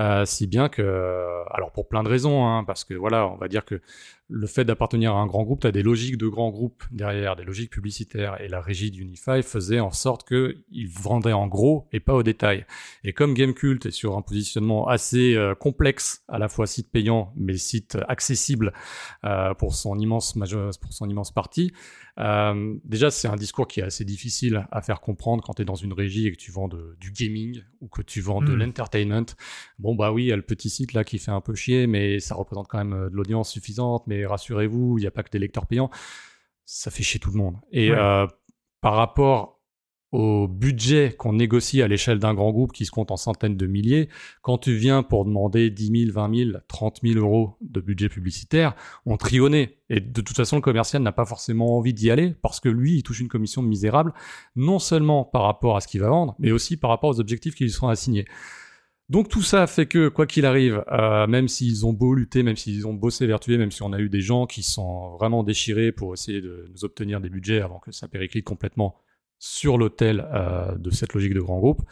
Euh, si bien que, alors pour plein de raisons, hein, parce que voilà, on va dire que le fait d'appartenir à un grand groupe, tu as des logiques de grands groupes derrière, des logiques publicitaires, et la régie d'Unify faisait en sorte qu'ils vendaient en gros et pas au détail. Et comme Gamecult est sur un positionnement assez euh, complexe, à la fois site payant, mais site accessible euh, pour, son immense pour son immense partie, euh, déjà c'est un discours qui est assez difficile à faire comprendre quand tu es dans une régie et que tu vends de- du gaming ou que tu vends de Mm. l'entertainment. Bon bah oui, il y a le petit site là qui fait un peu chier, mais ça représente quand même euh, de l'audience suffisante, mais rassurez-vous, il n'y a pas que des lecteurs payants. Ça fait chier tout le monde. Et Ouais. euh, par rapport au budget qu'on négocie à l'échelle d'un grand groupe qui se compte en centaines de milliers, quand tu viens pour demander 10 000, 20 000, 30 000 euros de budget publicitaire, on trionnait. Et de toute façon, le commercial n'a pas forcément envie d'y aller parce que lui, il touche une commission misérable, non seulement par rapport à ce qu'il va vendre, mais aussi par rapport aux objectifs qui lui sont assignés. Donc tout ça fait que, quoi qu'il arrive, euh, même s'ils ont beau lutter, même s'ils ont beau s'évertuer, même si on a eu des gens qui sont vraiment déchirés pour essayer de nous obtenir des budgets avant que ça périclite complètement sur l'autel euh, de cette logique de grand groupe,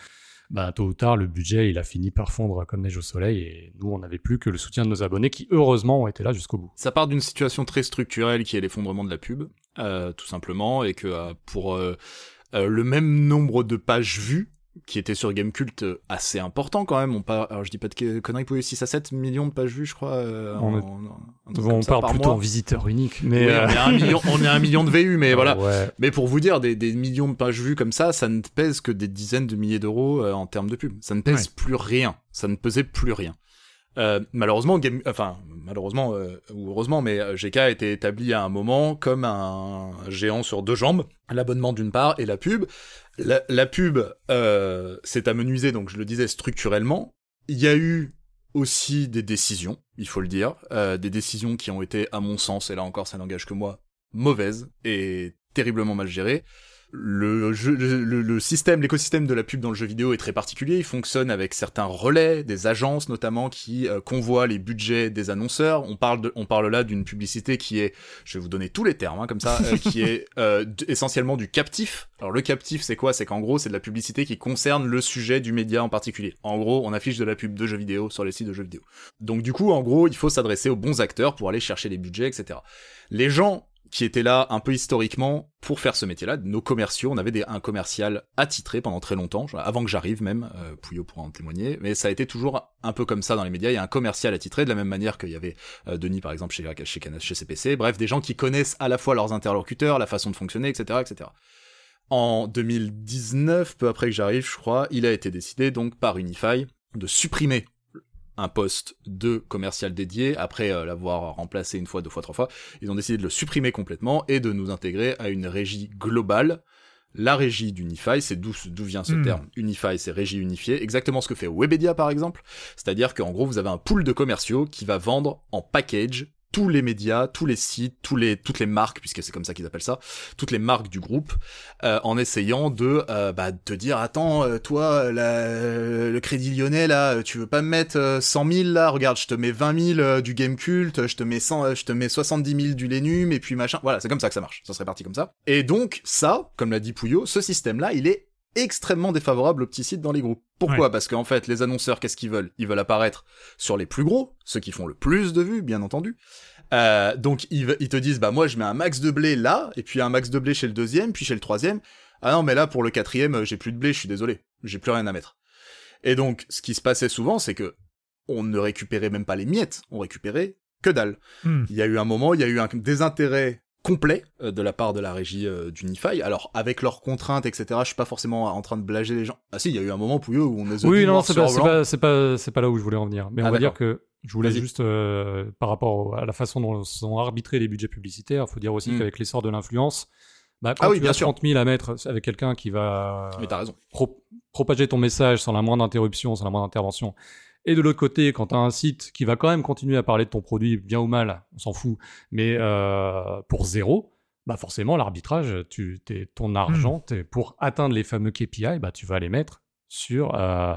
bah, tôt ou tard, le budget, il a fini par fondre comme neige au soleil et nous, on n'avait plus que le soutien de nos abonnés qui, heureusement, ont été là jusqu'au bout. Ça part d'une situation très structurelle qui est l'effondrement de la pub, euh, tout simplement, et que euh, pour le même nombre de pages vues, qui était sur Gamecult euh, assez important quand même, on parle, alors je dis pas de conneries, vous 6 à 7 millions de pages vues, je crois. euh, On en- est- en- parle par plutôt mois. en visiteur unique, Oui, mais... euh, on, est à un million, on est à un million de VU, mais voilà. Ouais. Mais pour vous dire, des, des millions de pages vues comme ça, ça ne pèse que des dizaines de milliers d'euros euh, en termes de pub. Ça ne pèse Ouais. plus rien. Ça ne pesait plus rien. Malheureusement, Game... enfin malheureusement ou heureusement, mais GK a été établi à un moment comme un géant sur deux jambes. L'abonnement d'une part et la pub. La, la pub euh, s'est amenuisée, donc je le disais structurellement. Il y a eu aussi des décisions, il faut le dire, euh, des décisions qui ont été, à mon sens, et là encore ça n'engage que moi, mauvaises et terriblement mal gérées. Le, jeu, le, le- système, l'écosystème de la pub dans le jeu vidéo est très particulier. Il fonctionne avec certains relais, des agences notamment qui euh, convoient les budgets des annonceurs. On parle, de, on parle là d'une publicité qui est, je vais vous donner tous les termes hein, comme ça, euh, qui est euh, essentiellement du captif. Alors le captif, c'est quoi? C'est qu'en gros, c'est de la publicité qui concerne le sujet du média en particulier. En gros, on affiche de la pub de jeux vidéo sur les sites de jeux vidéo. Donc du coup, en gros, il faut s'adresser aux bons acteurs pour aller chercher les budgets, etc. Les gens qui étaient là un peu historiquement pour faire ce métier-là, nos commerciaux, on avait un commercial attitré pendant très longtemps, avant que j'arrive même, euh, Pouillot pourra en témoigner, mais ça a été toujours un peu comme ça dans les médias, il y a un commercial attitré, de la même manière qu'il y avait euh, Denis par exemple chez, chez, chez CPC, bref, des gens qui connaissent à la fois leurs interlocuteurs, la façon de fonctionner, etc., etc. En 2019, peu après que j'arrive, je crois, il a été décidé donc par Unify de supprimer un poste de commercial dédié après euh, l'avoir remplacé une fois, deux fois, trois fois. Ils ont décidé de le supprimer complètement et de nous intégrer à une régie globale. La régie d'Unify, c'est d'où d'où vient ce Hmm. terme. Unify, c'est régie unifiée. Exactement ce que fait Webedia, par exemple. C'est-à-dire qu'en gros, vous avez un pool de commerciaux qui va vendre en package tous les médias, tous les sites, tous les, toutes les marques, puisque c'est comme ça qu'ils appellent ça, toutes les marques du groupe, euh, en essayant de euh, bah, te dire, attends, euh, toi, la- le Crédit Lyonnais, là, tu veux pas me mettre euh, 100 000, là, regarde, je te mets 20 000 euh, du Game Cult, je te mets 100, euh, je te mets 70 000 du Lenum, et puis machin, voilà, c'est comme ça que ça marche, ça serait parti comme ça. Et donc, ça, comme l'a dit Pouillot, ce système-là, il est extrêmement défavorable aux petits sites dans les groupes. Pourquoi Parce qu'en fait, les annonceurs, qu'est-ce qu'ils veulent? Ils veulent apparaître sur les plus gros, ceux qui font le plus de vues, bien entendu. Euh, donc ils, te disent bah moi je mets un max de blé là et puis un max de blé chez le deuxième puis chez le troisième. Ah non mais là pour le quatrième euh, j'ai plus de blé, je suis désolé, j'ai plus rien à mettre. Et donc ce qui se passait souvent c'est que on ne récupérait même pas les miettes, on récupérait que dalle. Hmm. Il y a eu un moment, il y a eu un désintérêt complet euh, de la part de la régie euh, d'Unify. Alors avec leurs contraintes etc, je suis pas forcément en train de blager les gens. Ah si il y a eu un moment Pouilleux où on a Oui, non, c'est pas, c'est pas, c'est pas, c'est pas là où je voulais en venir. Mais Ah, on va dire que je voulais juste, euh, par rapport à la façon dont sont arbitrés les budgets publicitaires, il faut dire aussi Mm. qu'avec l'essor de l'influence, bah, quand Ah oui, tu bien as sûr. 30 000 à mettre avec quelqu'un qui va Mais t'as raison. pro- propager ton message sans la moindre interruption, sans la moindre intervention, et de l'autre côté, quand tu as un site qui va quand même continuer à parler de ton produit, bien ou mal, on s'en fout, mais euh, pour zéro, bah forcément, l'arbitrage, tu, t'es- ton argent, t'es- pour atteindre les fameux KPI, bah, tu vas les mettre sur, euh,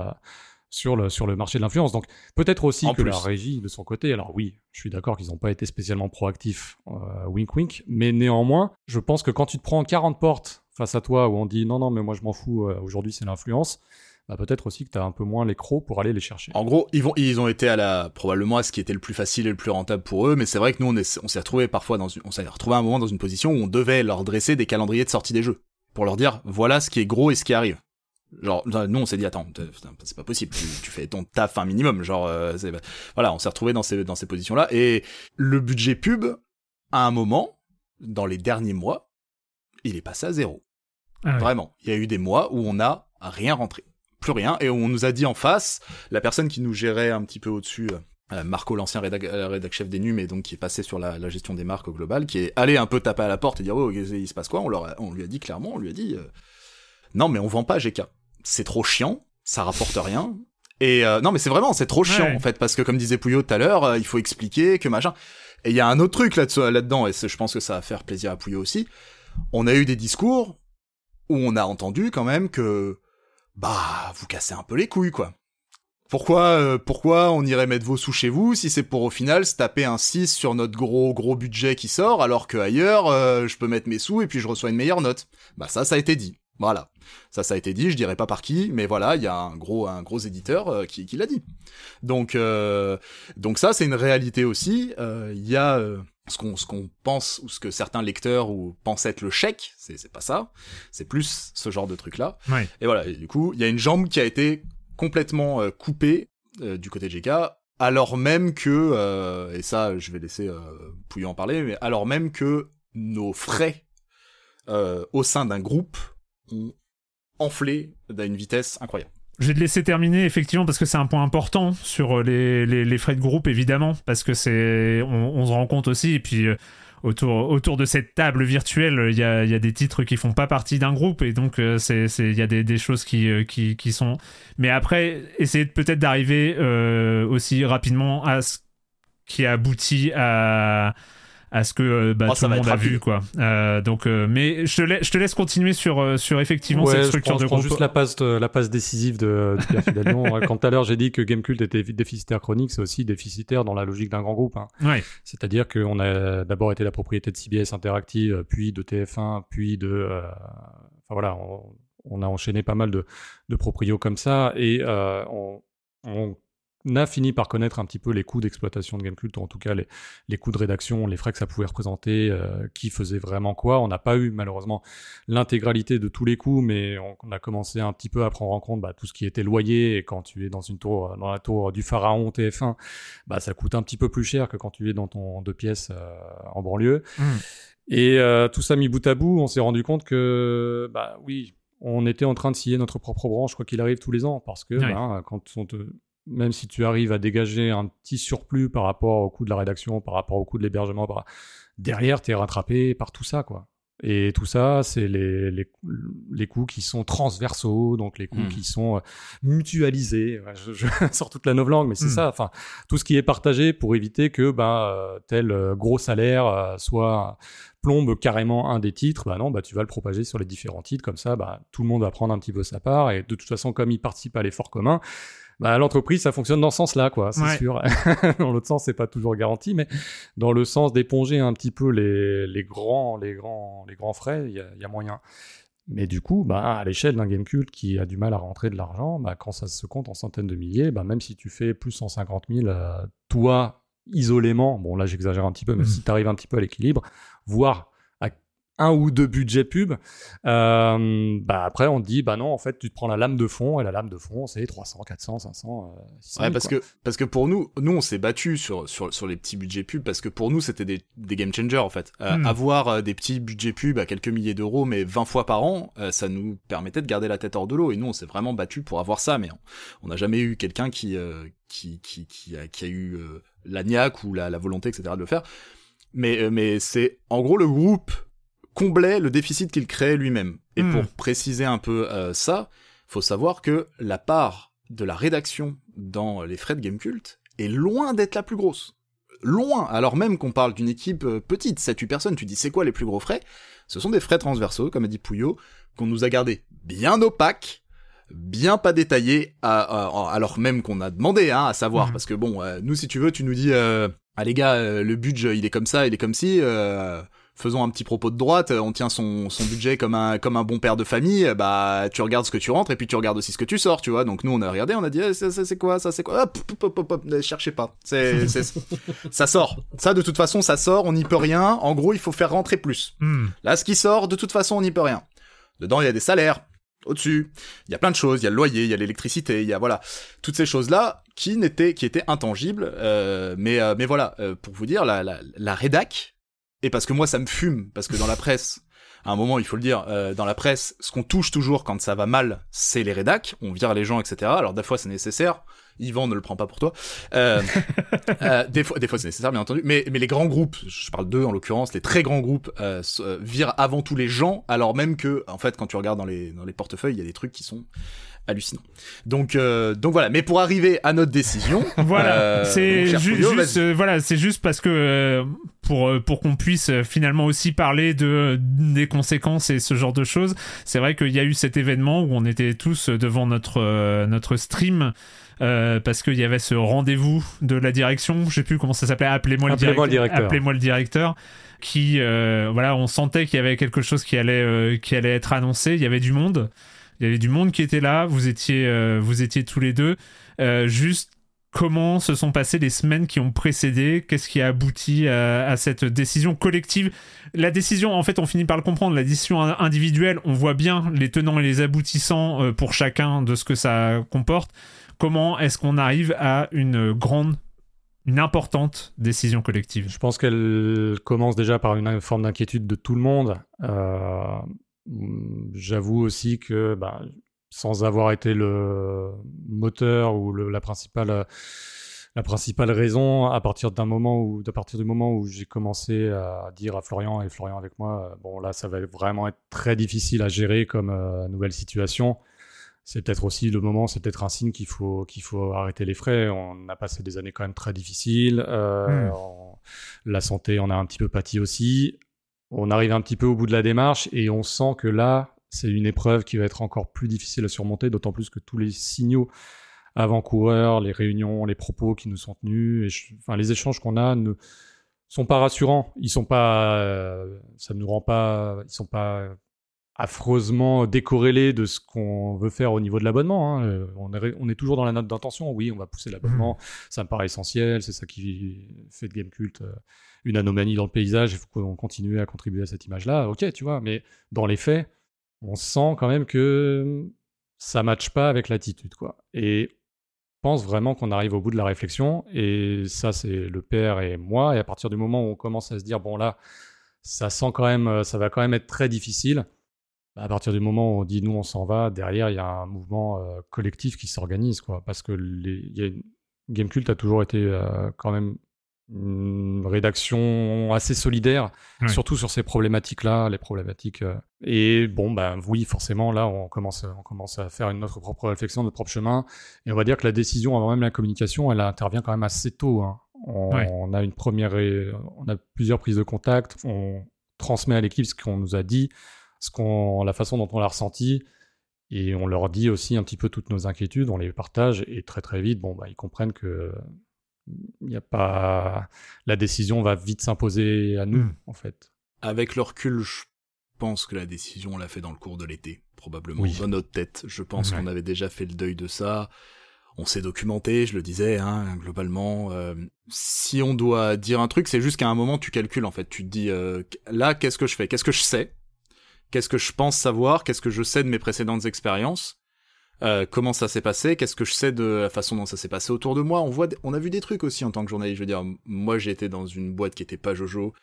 sur, le, sur le marché de l'influence. Donc peut-être aussi En que plus. la régie, de son côté, alors oui, je suis d'accord qu'ils n'ont pas été spécialement proactifs, euh, wink wink, mais néanmoins, je pense que quand tu te prends 40 portes face à toi où on dit non, non, mais moi je m'en fous, aujourd'hui c'est l'influence, bah, peut-être aussi que tu as un peu moins les crocs pour aller les chercher. En gros, ils, vont, ils ont été à la, probablement à ce qui était le plus facile et le plus rentable pour eux, mais c'est vrai que nous, on, est- on s'est retrouvé parfois dans une, on s'est retrouvé à un moment dans une position où on devait leur dresser des calendriers de sortie des jeux. Pour leur dire, voilà ce qui est gros et ce qui arrive. Genre, nous, on s'est dit, attends, c'est pas possible, tu, tu fais ton taf un minimum, genre, euh, voilà, on s'est retrouvé dans ces, dans ces positions-là, et le budget pub, à un moment, dans les derniers mois, il est passé à zéro. Ah ouais. Vraiment. Il y a eu des mois où on n'a rien rentré. Plus rien. Et on nous a dit en face, la personne qui nous gérait un petit peu au-dessus, euh, Marco, l'ancien rédac, euh, rédac chef des NUM, et donc qui est passé sur la, la gestion des marques au global, qui est allé un peu taper à la porte et dire, oh, il se passe quoi? On, leur a- on lui a dit clairement, on lui a dit, euh, non, mais on vend pas GK. C'est trop chiant, ça rapporte rien. Et euh, non, mais c'est vraiment, c'est trop chiant, Ouais. en fait, parce que comme disait Pouillot tout à l'heure, euh, il faut expliquer que machin. Et il y a un autre truc là-dedans, et je pense que ça va faire plaisir à Pouillot aussi. On a eu des discours où on a entendu quand même que bah vous cassez un peu les couilles quoi. Pourquoi euh, pourquoi on irait mettre vos sous chez vous si c'est pour au final se taper un 6 sur notre gros gros budget qui sort alors que ailleurs euh, je peux mettre mes sous et puis je reçois une meilleure note. Bah ça ça a été dit. Voilà. Ça ça a été dit, je dirais pas par qui mais voilà, il y a un gros un gros éditeur euh, qui qui l'a dit. Donc euh, donc ça c'est une réalité aussi, Euh, il y a ce qu'on ce qu'on pense ou ce que certains lecteurs ou pensent être le chèque, c'est c'est pas ça, c'est plus ce genre de truc là. Ouais. Et voilà, et du coup, il y a une jambe qui a été complètement euh, coupée euh, du côté de GK, alors même que, euh, et ça je vais laisser euh, Pouillot en parler, mais alors même que nos frais euh, au sein d'un groupe ont enflé à une vitesse incroyable. Je vais te laisser terminer effectivement parce que c'est un point important sur euh, les, les, frais de groupe évidemment parce que c'est on, se rend compte aussi et puis euh, autour autour de cette table virtuelle il y a, il y a des titres qui font pas partie d'un groupe et donc euh, c'est c'est il y a des, des choses qui, qui qui sont mais après essayer peut-être d'arriver aussi rapidement à ce qui aboutit à à ce que euh, bah, Oh, tout ça le monde a vu quoi Euh, donc euh, mais je te, la- je te laisse continuer sur euh, sur effectivement Ouais, cette je structure prends, de je prends groupe juste la passe, la passe décisive de, de Pierre Fidalion. Quand tout à l'heure j'ai dit que Gamecult était déficitaire chronique, c'est aussi déficitaire dans la logique d'un grand groupe. hein. ouais C'est-à-dire qu'on a d'abord été la propriété de CBS Interactive, puis de TF1, puis de... euh, Enfin voilà, on, on a enchaîné pas mal de, de proprios comme ça, et euh, on, on a fini par connaître un petit peu les coûts d'exploitation de Gamecult, ou en tout cas les, les coûts de rédaction, les frais que ça pouvait représenter, euh, qui faisait vraiment quoi. On n'a pas eu malheureusement l'intégralité de tous les coûts, mais on, on a commencé un petit peu à prendre en compte bah, tout ce qui était loyer, et quand tu es dans une tour, dans la tour du Pharaon TF1, bah, ça coûte un petit peu plus cher que quand tu es dans ton deux pièces euh, en banlieue. Mm. Et euh, tout ça mis bout à bout, on s'est rendu compte que, bah oui, on était en train de scier notre propre branche, quoi qu'il arrive, tous les ans, parce que Ouais. ben, quand on te- même si tu arrives à dégager un petit surplus par rapport au coût de la rédaction, par rapport au coût de l'hébergement, par- derrière, tu es rattrapé par tout ça, quoi. Et tout ça, c'est les, les, les coûts qui sont transversaux, donc les coûts Mm. qui sont euh, mutualisés. Je, je sors toute la novlangue, mais c'est Mm. ça. Enfin, tout ce qui est partagé pour éviter que ben, tel euh, gros salaire soit plombe carrément un des titres. Bah non, bah tu vas le propager sur les différents titres, comme ça, bah tout le monde va prendre un petit peu sa part. Et de toute façon, comme il participe à l'effort commun, bah, l'entreprise, ça fonctionne dans ce sens-là, quoi, c'est Ouais. sûr. dans l'autre sens, c'est pas toujours garanti, mais dans le sens d'éponger un petit peu les, les grands, les grands, les grands frais, il y a, il y a moyen. Mais du coup, bah, à l'échelle d'un game cult qui a du mal à rentrer de l'argent, bah, quand ça se compte en centaines de milliers, bah, même si tu fais plus 150 000, euh, toi isolément, bon là j'exagère un petit peu, mais Mhm. si tu arrives un petit peu à l'équilibre, voire un ou deux budgets pub, euh, bah après on te dit bah non en fait tu te prends la lame de fond et la lame de fond c'est 300, 400, 500, euh, 600 Ouais, 000, parce quoi. que parce que pour nous, nous on s'est battu sur sur sur les petits budgets pub parce que pour nous c'était des des game changers en fait. Euh, Hmm. Avoir euh, des petits budgets pub à quelques milliers d'euros mais 20 fois par an, euh, ça nous permettait de garder la tête hors de l'eau et nous on s'est vraiment battu pour avoir ça mais on- on n'a jamais eu quelqu'un qui euh, qui qui qui a qui a eu euh, la niaque ou la la volonté etc de le faire. Mais euh, mais c'est en gros le groupe comblait le déficit qu'il créait lui-même. Et Hmm. pour préciser un peu euh, ça, faut savoir que la part de la rédaction dans les frais de Gamecult est loin d'être la plus grosse. Loin, alors même qu'on parle d'une équipe euh, petite, 7-8 personnes, tu dis c'est quoi les plus gros frais? Ce sont des frais transversaux, comme a dit Pouillot, qu'on nous a gardés bien opaques, bien pas détaillés, à- à- alors même qu'on a demandé hein, à savoir, Mhm. parce que bon, euh, nous si tu veux, tu nous dis, euh, ah les gars, euh, le budget il est comme ça, il est comme si, euh, faisons un petit propos de droite, euh, on tient son, son budget comme un, comme un bon père de famille, euh, bah tu regardes ce que tu rentres et puis tu regardes aussi ce que tu sors, tu vois. Donc nous on a regardé, on a dit eh, ça, ça, c'est quoi, ça c'est quoi, hop, hop, hop, hop, hop, ne cherchez pas, c'est, c'est- ça sort. Ça de toute façon ça sort, on n'y peut rien. En gros il faut faire rentrer plus. Hmm. Là ce qui sort de toute façon on n'y peut rien. Dedans il y a des salaires. Au-dessus, il y a plein de choses, il y a le loyer, il y a l'électricité, il y a voilà toutes ces choses-là qui n'étaient qui étaient intangibles. euh, mais euh, mais voilà, euh, pour vous dire la la, la rédac et parce que moi ça me fume parce que dans la presse à un moment il faut le dire euh, dans la presse ce qu'on touche toujours quand ça va mal c'est les rédacs. On vire les gens etc alors des fois c'est nécessaire. Yvan ne le prend pas pour toi. Euh, euh, des fois des fois c'est nécessaire bien entendu. Mais mais les grands groupes je parle d'eux en l'occurrence les très grands groupes euh, euh, virent avant tout les gens alors même que en fait quand tu regardes dans les dans les portefeuilles il y a des trucs qui sont hallucinants donc euh, donc voilà mais pour arriver à notre décision Voilà, euh, c'est ju- juste, euh, voilà, c'est juste parce que euh, pour pour qu'on puisse euh, finalement aussi parler de des conséquences et ce genre de choses. C'est vrai qu'il y a eu cet événement où on était tous devant notre euh, notre stream. euh, parce qu'il y avait ce rendez-vous de la direction, je sais plus comment ça s'appelait, appelez-moi le, directeur. appelez-moi le directeur, qui, euh, voilà, on sentait qu'il y avait quelque chose qui allait, euh, qui allait être annoncé. Il y avait du monde, il y avait du monde qui était là. Vous étiez, euh, vous étiez tous les deux. Euh, juste comment se sont passées les semaines qui ont précédé, qu'est-ce qui a abouti à, cette décision collective? La décision, en fait, on finit par le comprendre, la décision in- individuelle, on voit bien les tenants et les aboutissants euh, pour chacun de ce que ça comporte. Comment est-ce qu'on arrive à une grande, une importante décision collective? Je pense qu'elle commence déjà par une forme d'inquiétude de tout le monde. J'avoue aussi que bah, sans avoir été le moteur ou le- la principale la principale raison à partir d'un moment où à partir du moment où j'ai commencé à dire à Florian et Florian avec moi euh, bon là ça va vraiment être très difficile à gérer comme euh, nouvelle situation. C'est peut-être aussi le moment c'est peut-être un signe qu'il faut qu'il faut arrêter les frais. On a passé des années quand même très difficiles euh, Mm. on- la santé on a un petit peu pâti aussi on arrive un petit peu au bout de la démarche et on sent que là c'est une épreuve qui va être encore plus difficile à surmonter d'autant plus que tous les signaux avant-coureurs, les réunions, les propos qui nous sont tenus, enfin, les échanges qu'on a ne sont pas rassurants. Ils sont pas, euh, ça ne nous rend pas, ils sont pas affreusement décorrélés de ce qu'on veut faire au niveau de l'abonnement. hein. Euh, On, est, ré- on est toujours dans la note d'intention. Oui, on va pousser l'abonnement. Ça me paraît essentiel. C'est ça qui fait de Game Cult euh, une anomalie dans le paysage. Il faut qu'on continue à contribuer à cette image-là. Ok, tu vois. Mais dans les faits, on sent quand même que ça matche pas avec l'attitude, quoi. Et je pense vraiment qu'on arrive au bout de la réflexion, et ça, c'est le père et moi, et à partir du moment où on commence à se dire, bon là, ça sent quand même, euh, ça va quand même être très difficile, à partir du moment où on dit, nous, on s'en va, derrière, il y a un mouvement euh, collectif qui s'organise, quoi, parce que les, y a une- Gamecult a toujours été euh, quand même une rédaction assez solidaire, surtout sur ces problématiques-là, les problématiques. euh, Et bon, ben oui, forcément, là, on commence, on commence à faire une notre propre réflexion, notre propre chemin. Et on va dire que la décision, avant même la communication, elle intervient quand même assez tôt. hein. On, a une première, on a plusieurs prises de contact. On transmet à l'équipe ce qu'on nous a dit, ce qu'on, la façon dont on l'a ressenti. Et on leur dit aussi un petit peu toutes nos inquiétudes, on les partage et très très vite, bon, bah, ils comprennent que il n'y a pas, la décision va vite s'imposer à nous, Mm. en fait. Avec le recul, je pense que la décision, on l'a fait dans le cours de l'été, probablement. Oui. Dans notre tête. Je pense qu'on avait déjà fait le deuil de ça. on s'est documenté, je le disais, hein, globalement. euh, si on doit dire un truc, c'est juste qu'à un moment, tu calcules, en fait. Tu te dis, euh, là, qu'est-ce que je fais? Qu'est-ce que je sais? Qu'est-ce que je pense savoir Qu'est-ce que je sais de mes précédentes expériences Euh, Comment ça s'est passé Qu'est-ce que je sais de la façon dont ça s'est passé autour de moi On a vu des trucs aussi en tant que journaliste. Je veux dire, moi, été dans une boîte qui était pas Jojo,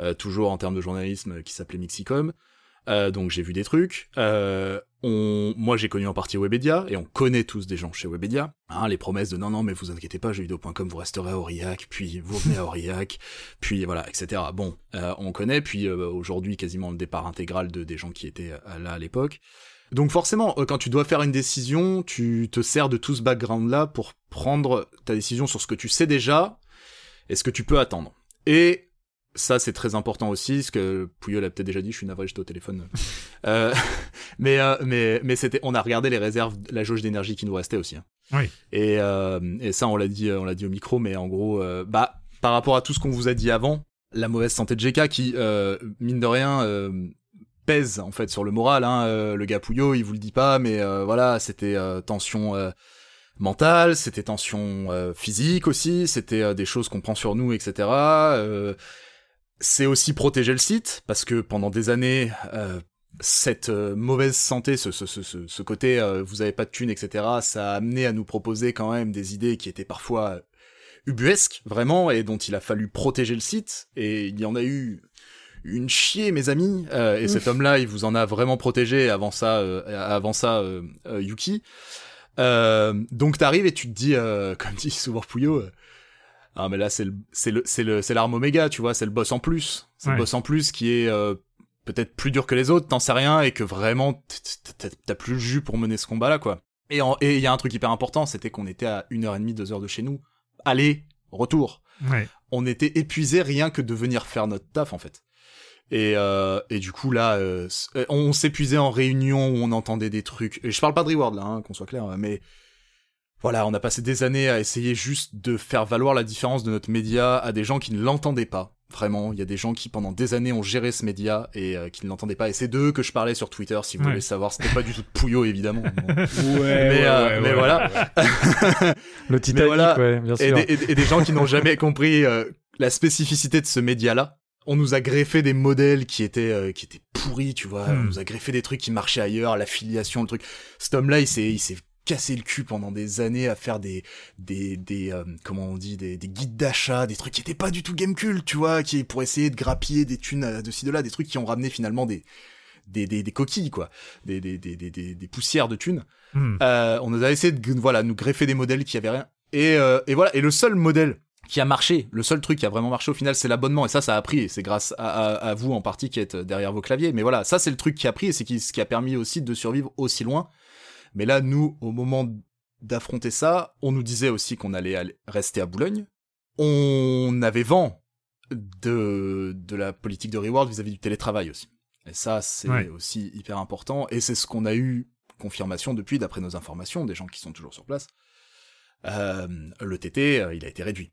euh, toujours en termes de journalisme, euh, qui s'appelait Mixicom. Euh, donc j'ai vu des trucs. Euh, on, moi j'ai connu en partie Webedia et on connaît tous des gens chez Webedia. Hein, les promesses de non non mais vous inquiétez pas, jeuxvideo.com vous resterez à Aurillac, puis vous venez à Aurillac, puis voilà etc. Bon, euh, on connaît. Puis euh, aujourd'hui quasiment le départ intégral de des gens qui étaient euh, là à l'époque. Donc forcément, quand tu dois faire une décision, tu te sers de tout ce background-là pour prendre ta décision sur ce que tu sais déjà et ce que tu peux attendre. Et ça, c'est très important aussi, ce que Pouillot l'a peut-être déjà dit, je suis navré, j'étais au téléphone. Euh, mais euh, mais, mais c'était, on a regardé les réserves, la jauge d'énergie qui nous restait aussi. hein. Oui. Et, euh, et ça, on l'a dit, on l'a dit au micro, mais en gros, bah, par rapport à tout ce qu'on vous a dit avant, la mauvaise santé de GK qui, mine de rien, pèse en fait sur le moral. Hein, le gars Pouillot, il vous le dit pas, mais voilà, c'était tension mentale, c'était tension euh, physique aussi, c'était euh, des choses qu'on prend sur nous, etc. Euh, c'est aussi protéger le site parce que pendant des années. euh, cette euh, mauvaise santé, ce, ce, ce, ce, ce côté euh, vous avez pas de thunes, etc., ça a amené à nous proposer quand même des idées qui étaient parfois euh, ubuesques, vraiment, et dont il a fallu protéger le site. Et il y en a eu une chier, mes amis. Euh, et cet homme-là, il vous en a vraiment protégé avant ça, euh, avant ça, Yuki. Euh, donc t'arrives et tu te dis, euh, comme dit souvent Pouillot, ah mais là c'est le c'est le c'est le c'est l'arme oméga, tu vois, c'est le boss en plus, c'est Ouais. le boss en plus qui est euh, peut-être plus dur que les autres, t'en sais rien et que vraiment t'as plus le jus pour mener ce combat-là quoi. Et en- et il y a un truc hyper important, c'était qu'on était à une heure et demie, deux heures de chez nous, aller retour Ouais. on était épuisé rien que de venir faire notre taf en fait. Et, euh, et du coup là, euh, euh, on s'épuisait en réunion où on entendait des trucs. Et je parle pas de reward là, hein, qu'on soit clair, mais voilà, on a passé des années à essayer juste de faire valoir la différence de notre média à des gens qui ne l'entendaient pas. Vraiment, il y a des gens qui pendant des années ont géré ce média et euh, qui ne l'entendaient pas. Et c'est d'eux que je parlais sur Twitter, si vous Ouais. voulez savoir. C'était pas du tout de Pouillot évidemment. Bon. Ouais, mais euh, mais voilà. Le Titanic, voilà. ouais, bien et sûr. des, et- et des gens qui n'ont jamais compris euh, la spécificité de ce média-là. On nous a greffé des modèles qui étaient euh, qui étaient pourris, tu vois. Hmm. On nous a greffé des trucs qui marchaient ailleurs, l'affiliation, le truc. Cet homme-là, il s'est cassé le cul pendant des années à faire des des des euh, comment on dit des, des guides d'achat, des trucs qui étaient pas du tout game cult, tu vois, qui pour essayer de grappiller des thunes de ci de là, des trucs qui ont ramené finalement des des, des, des coquilles quoi, des, des, des, des, des, des poussières de thunes. Hmm. Euh, on nous a essayé de voilà nous greffer des modèles qui avaient rien. Et, euh, et voilà. Et le seul modèle qui a marché, le seul truc qui a vraiment marché au final, c'est l'abonnement. Et ça, ça a pris. Et c'est grâce à, à, à vous en partie qui êtes derrière vos claviers. Mais voilà, ça c'est le truc qui a pris et c'est ce qui a permis aussi de survivre aussi loin. Mais là, nous, au moment d'affronter ça, on nous disait aussi qu'on allait rester à Boulogne. On avait vent de, de la politique de reward vis-à-vis du télétravail aussi. Et ça, c'est Ouais. aussi hyper important. Et c'est ce qu'on a eu confirmation depuis, d'après nos informations, des gens qui sont toujours sur place. Euh, le TT, euh, il a été réduit.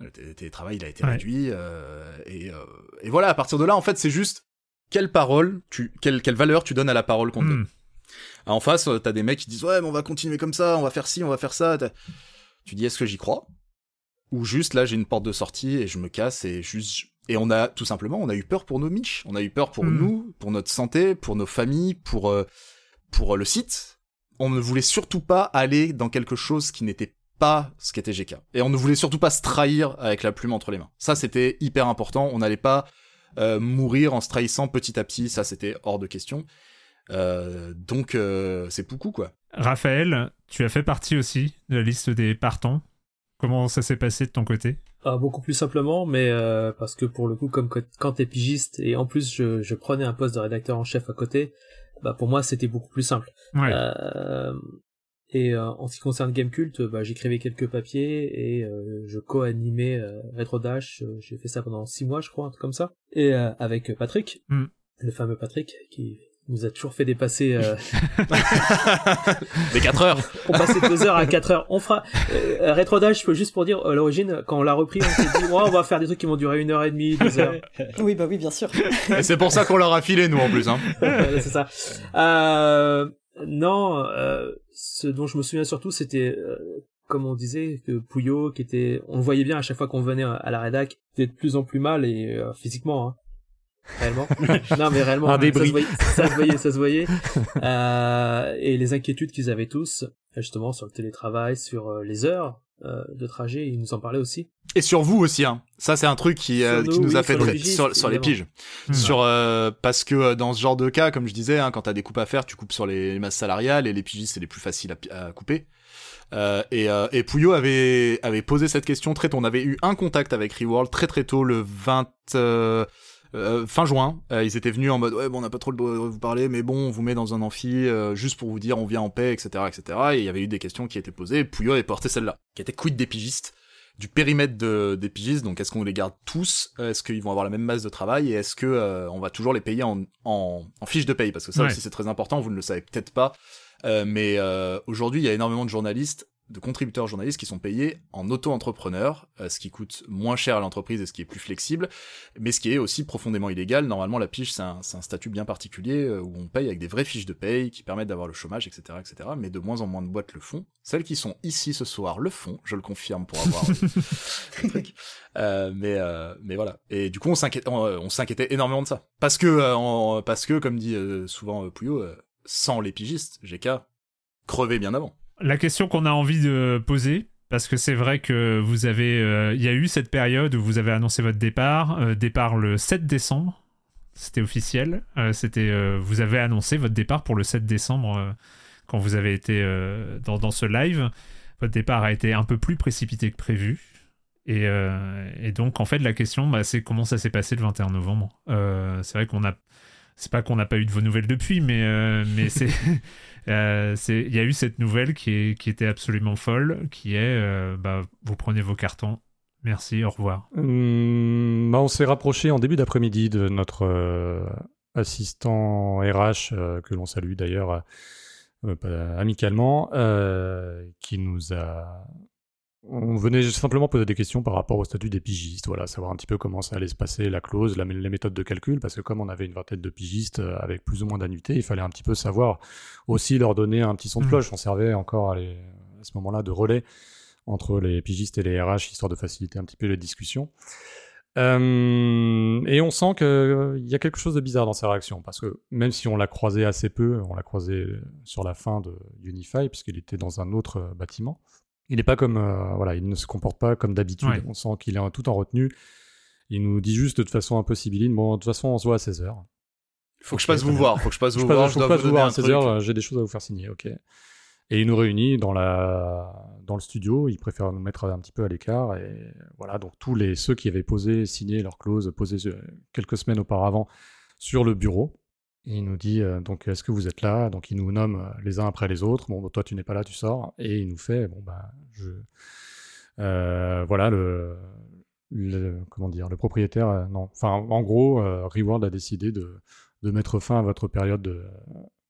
Le télétravail, il a été Ouais. réduit. euh, et, euh, et voilà, à partir de là, en fait, c'est juste quelle parole, tu, quelle, quelle valeur tu donnes à la parole qu'on te donne. En face, euh, t'as des mecs qui disent ouais, mais on va continuer comme ça, on va faire ci, on va faire ça. Tu dis est-ce que j'y crois? Ou juste là, j'ai une porte de sortie et je me casse et juste et on a tout simplement, on a eu peur pour nos miches, on a eu peur pour Hmm. nous, pour notre santé, pour nos familles, pour euh, pour euh, le site. On ne voulait surtout pas aller dans quelque chose qui n'était pas ce qu'était GK. Et on ne voulait surtout pas se trahir avec la plume entre les mains. Ça, c'était hyper important. On n'allait pas euh, mourir en se trahissant petit à petit. Ça, c'était hors de question. Euh, donc, euh, c'est beaucoup, quoi. Raphaël, tu as fait partie aussi de la liste des partants. Comment ça s'est passé de ton côté? Ah, beaucoup plus simplement, mais euh, parce que pour le coup, comme quand- t'es pigiste et en plus je, je prenais un poste de rédacteur en chef à côté, bah pour moi c'était beaucoup plus simple. Ouais. Euh, et euh, en ce qui concerne Gamecult, bah, j'écrivais quelques papiers et euh, je co-animais euh, Retro Dash. Euh, J'ai fait ça pendant six mois, je crois, un truc comme ça. Et euh, avec Patrick, Mm. le fameux Patrick, qui nous a toujours fait dépasser. Euh, Des 4 heures. on passait deux heures à quatre heures. On fera euh, je peux juste pour dire à l'origine, quand on l'a repris, on s'est dit, ouais, on va faire des trucs qui vont durer une heure et demie, deux heures. Oui, bah oui, bien sûr. Et c'est pour ça qu'on leur a filé, nous, en plus. Hein. C'est ça. Euh, non, euh, ce dont je me souviens surtout, c'était euh, comme on disait, que Pouillot, qui était, on le voyait bien à chaque fois qu'on venait à la rédac, était de plus en plus mal et euh, physiquement, hein. Réellement. non mais réellement, Un ça, se voyait, ça se voyait, ça se voyait. Euh, et les inquiétudes qu'ils avaient tous, justement sur le télétravail, sur euh, les heures euh, de trajet, ils nous en parlaient aussi. Et sur vous aussi, hein. Ça, c'est un truc qui, Sur euh, nous, qui nous oui, a fait sur les très- pigistes, sur, sur les piges. Sur euh, parce que euh, dans ce genre de cas, comme je disais, hein, quand t'as des coupes à faire, tu coupes sur les masses salariales et les pigistes c'est les plus faciles à, à couper. Euh, et, euh, et Pouillot avait avait posé cette question très tôt. On avait eu un contact avec Reworld très très tôt, le 20 euh, euh, fin juin. Euh, ils étaient venus en mode ouais bon on n'a pas trop le droit de vous parler, mais bon on vous met dans un amphi euh, juste pour vous dire on vient en paix, etc., etc. Et il y avait eu des questions qui étaient posées. Et Pouillot avait porté celle-là, qui était quid des pigistes du périmètre de, des pigistes, donc est-ce qu'on les garde tous Est-ce qu'ils vont avoir la même masse de travail Et est-ce que euh, on va toujours les payer en, en, en fiche de paye? Parce que ça Ouais. aussi c'est très important, vous ne le savez peut-être pas. Euh, mais euh, aujourd'hui, il y a énormément de journalistes, de contributeurs journalistes qui sont payés en auto-entrepreneur, euh, ce qui coûte moins cher à l'entreprise et ce qui est plus flexible, mais ce qui est aussi profondément illégal. Normalement, la pige, c'est un, statut bien particulier euh, où on paye avec des vraies fiches de paye qui permettent d'avoir le chômage, etc., etc. Mais de moins en moins de boîtes le font. Celles qui sont ici ce soir le font, je le confirme pour avoir le truc. Euh, mais euh, mais voilà. Et du coup, on s'inquiétait, on, on s'inquiétait énormément de ça, parce que euh, parce que comme dit souvent Pouillot, sans les pigistes, GK crevé bien avant. La question qu'on a envie de poser, parce que c'est vrai que vous avez, euh, il y a eu cette période où vous avez annoncé votre départ, euh, départ le 7 décembre, c'était officiel, euh, c'était, vous avez annoncé votre départ pour le 7 décembre quand vous avez été dans, dans ce live. Votre départ a été un peu plus précipité que prévu. Et, donc, en fait, la question, bah, c'est comment ça s'est passé le 21 novembre. C'est vrai qu'on a. C'est pas qu'on n'a pas eu de vos nouvelles depuis, mais, euh, mais c'est. euh, c'est- Il y a eu cette nouvelle qui, est, qui était absolument folle, qui est euh, bah, vous prenez vos cartons. Merci, au revoir. Hum, bah, on s'est rapproché en début d'après-midi de notre euh, assistant RH, euh, que l'on salue d'ailleurs euh, amicalement, euh, qui nous a... On venait simplement poser des questions par rapport au statut des pigistes, voilà, savoir un petit peu comment ça allait se passer, la clause, la- les méthodes de calcul, parce que comme on avait une vingtaine de pigistes euh, avec plus ou moins d'annuités, il fallait un petit peu savoir aussi leur donner un petit son de Mhm. cloche. On servait encore à, les- à ce moment-là de relais entre les pigistes et les RH, histoire de faciliter un petit peu les discussions. Euh, et on sent qu'il y a quelque chose de bizarre dans sa réaction, parce que même si on l'a croisé assez peu, on l'a croisé sur la fin de Unify, puisqu'il était dans un autre euh, bâtiment, il n'est pas comme, euh, voilà, il ne se comporte pas comme d'habitude. Ouais. On sent qu'il est tout en retenue. Il nous dit juste de façon un peu sibylline, bon, de toute façon, on se voit à 16h. Faut que je passe vous voir, faut que je passe Je vous passe, voir, je je dois passe vous voir à un 16 truc. heures, euh, j'ai des choses à vous faire signer, ok. Et il nous réunit dans, la, dans le studio, il préfère nous mettre un petit peu à l'écart, et voilà, donc tous les, ceux qui avaient posé, signé leur clause, posé euh, quelques semaines auparavant sur le bureau, et il nous dit, euh, donc, est-ce que vous êtes là? Donc, il nous nomme euh, les uns après les autres, bon, toi, tu n'es pas là, tu sors, et il nous fait, bon, bah, je... euh, voilà, le, le- comment dire, le propriétaire, euh, non, enfin, en gros, Reward a décidé de, de mettre fin à votre période de,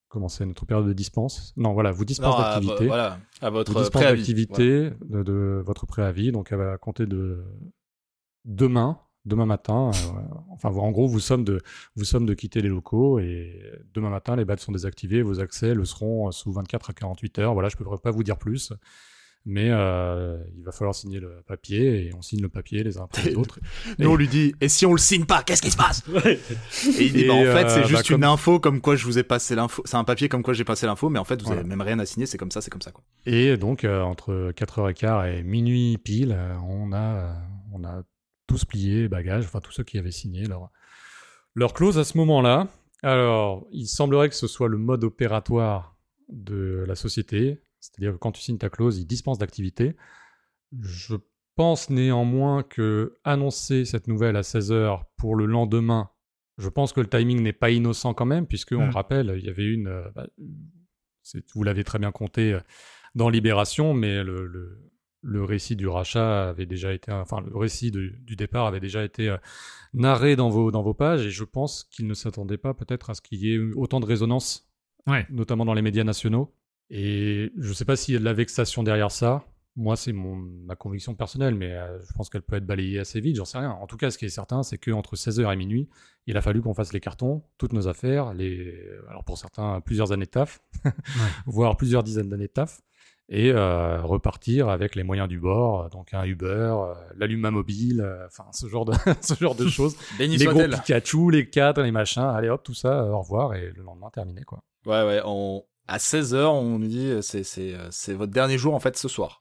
comment c'est, notre période de dispense? Non, voilà, vous dispense à, d'activité. voilà, à votre préavis. d'activité de, de votre préavis, donc elle va compter de demain, demain matin. euh, enfin, en gros, vous sommes de, vous sommes de quitter les locaux et demain matin, les badges sont désactivés. Vos accès le seront euh, sous 24 à 48 heures. Voilà, je ne peux pas vous dire plus. Mais euh, il va falloir signer le papier et on signe le papier les uns après les autres. Nous, on lui dit, et si on le signe pas, qu'est-ce qui se passe? Et il dit, Et, bah, en fait, euh, c'est bah, juste comme- une info comme quoi je vous ai passé l'info. C'est un papier comme quoi j'ai passé l'info, mais en fait, vous Voilà. avez même rien à signer, c'est comme ça, c'est comme ça, quoi. Et donc, euh, entre 4h15 et minuit pile, euh, on, a, euh, on a tous plié bagages, enfin tous ceux qui avaient signé leur, leur clause à ce moment-là. Alors, il semblerait que ce soit le mode opératoire de la société, c'est-à-dire que quand tu signes ta clause, il dispense d'activité. Je pense néanmoins que annoncer cette nouvelle à 16h pour le lendemain, je pense que le timing n'est pas innocent quand même, puisque on Mm. le rappelle, il y avait une... euh, bah, vous l'avez très bien compté euh, dans Libération, mais le, le, le récit du rachat avait déjà été, enfin le récit de- du départ avait déjà été euh, narré dans vos, dans vos pages, et je pense qu'il ne s'attendait pas peut-être à ce qu'il y ait eu autant de résonance, Ouais. notamment dans les médias nationaux. Et je ne sais pas s'il y a de la vexation derrière ça. Moi, c'est mon, ma conviction personnelle, mais euh, je pense qu'elle peut être balayée assez vite, j'en sais rien. En tout cas, ce qui est certain, c'est qu'entre 16h et minuit, il a fallu qu'on fasse les cartons, toutes nos affaires, les... alors pour certains, plusieurs années de taf, voire plusieurs dizaines d'années de taf. Et euh, repartir avec les moyens du bord, donc un Uber, euh, l'alluma mobile, euh, enfin ce genre de ce genre de choses. Les gros. Pikachu, les cadres, les machins, allez hop, tout ça, euh, au revoir et le lendemain terminé quoi. Ouais, ouais, on... à 16h, on nous dit, euh, c'est, c'est, euh, c'est votre dernier jour, en fait, ce soir.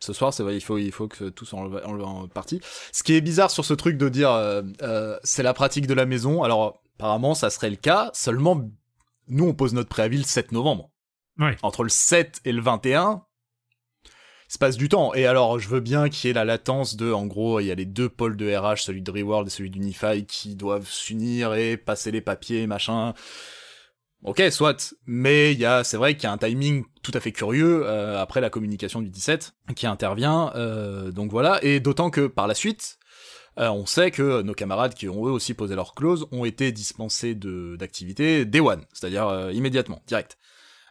Ce soir, c'est vrai, il faut, il faut que tout soit enlevé, enlevé en partie. Ce qui est bizarre sur ce truc de dire, euh, euh, c'est la pratique de la maison. Alors, apparemment, ça serait le cas. Seulement, nous, on pose notre préavis le 7 novembre. Entre le 7 et le 21, il se passe du temps. Et alors, je veux bien qu'il y ait la latence de, en gros, il y a les deux pôles de RH, celui de Reworld et celui d'Unify, qui doivent s'unir et passer les papiers, machin. Ok, soit. Mais il y a, c'est vrai qu'il y a un timing tout à fait curieux euh, après la communication du 17 qui intervient. euh, donc voilà. Et d'autant que par la suite, euh, on sait que nos camarades qui ont eux aussi posé leur clause ont été dispensés de d'activité day one, c'est-à-dire immédiatement, direct.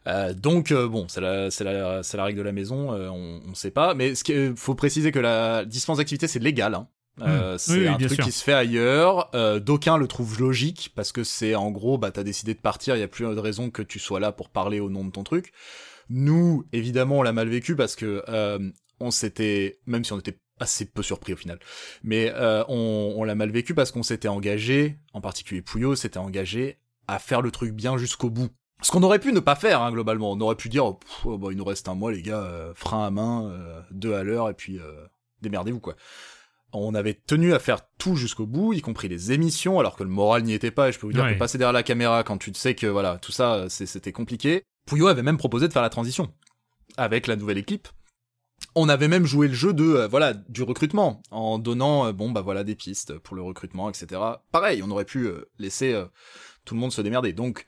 Euh, donc euh, bon, c'est la, c'est la, c'est la règle de la maison, euh, on, on sait pas. Mais ce qu'il faut préciser que la dispense d'activité c'est légal. Hein. Euh, Mmh. c'est Oui, un truc sûr. qui se fait ailleurs. Euh, D'aucuns le trouvent logique parce que c'est en gros, bah t'as décidé de partir, il y a plus de raison que tu sois là pour parler au nom de ton truc. Nous, évidemment, on l'a mal vécu parce que euh, on s'était, même si on était assez peu surpris au final, mais euh, on, on l'a mal vécu parce qu'on s'était engagé, en particulier Pouillot s'était engagé à faire le truc bien jusqu'au bout. Ce qu'on aurait pu ne pas faire, hein, globalement. On aurait pu dire, oh, pff, oh, bah, il nous reste un mois, les gars, euh, frein à main, euh, deux à l'heure, et puis euh, démerdez-vous, quoi. On avait tenu à faire tout jusqu'au bout, y compris les émissions, alors que le moral n'y était pas, et je peux vous dire Ouais. que passer derrière la caméra quand tu te sais que, voilà, tout ça, euh, c'était compliqué. Pouillot avait même proposé de faire la transition avec la nouvelle équipe. On avait même joué le jeu de voilà du recrutement en donnant bon bah voilà des pistes pour le recrutement etc. Pareil, on aurait pu laisser tout le monde se démerder. Donc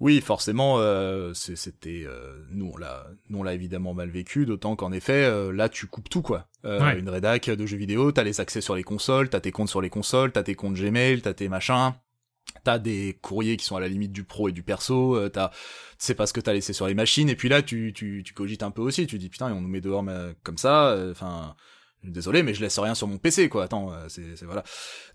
oui, forcément, euh, c'est- c'était euh, nous on l'a nous on l'a évidemment mal vécu, d'autant qu'en effet euh, là tu coupes tout quoi. Euh, Ouais. Une rédac de jeux vidéo, t'as les accès sur les consoles, t'as tes comptes sur les consoles, t'as tes comptes Gmail, t'as tes machins. T'as des courriers qui sont à la limite du pro et du perso, euh, t'as, tu sais pas ce que t'as laissé sur les machines, et puis là, tu, tu, tu cogites un peu aussi, tu dis putain, on nous met dehors mais, comme ça, euh, enfin, désolé, mais je laisse rien sur mon PC, quoi, attends, euh, c'est, c'est voilà.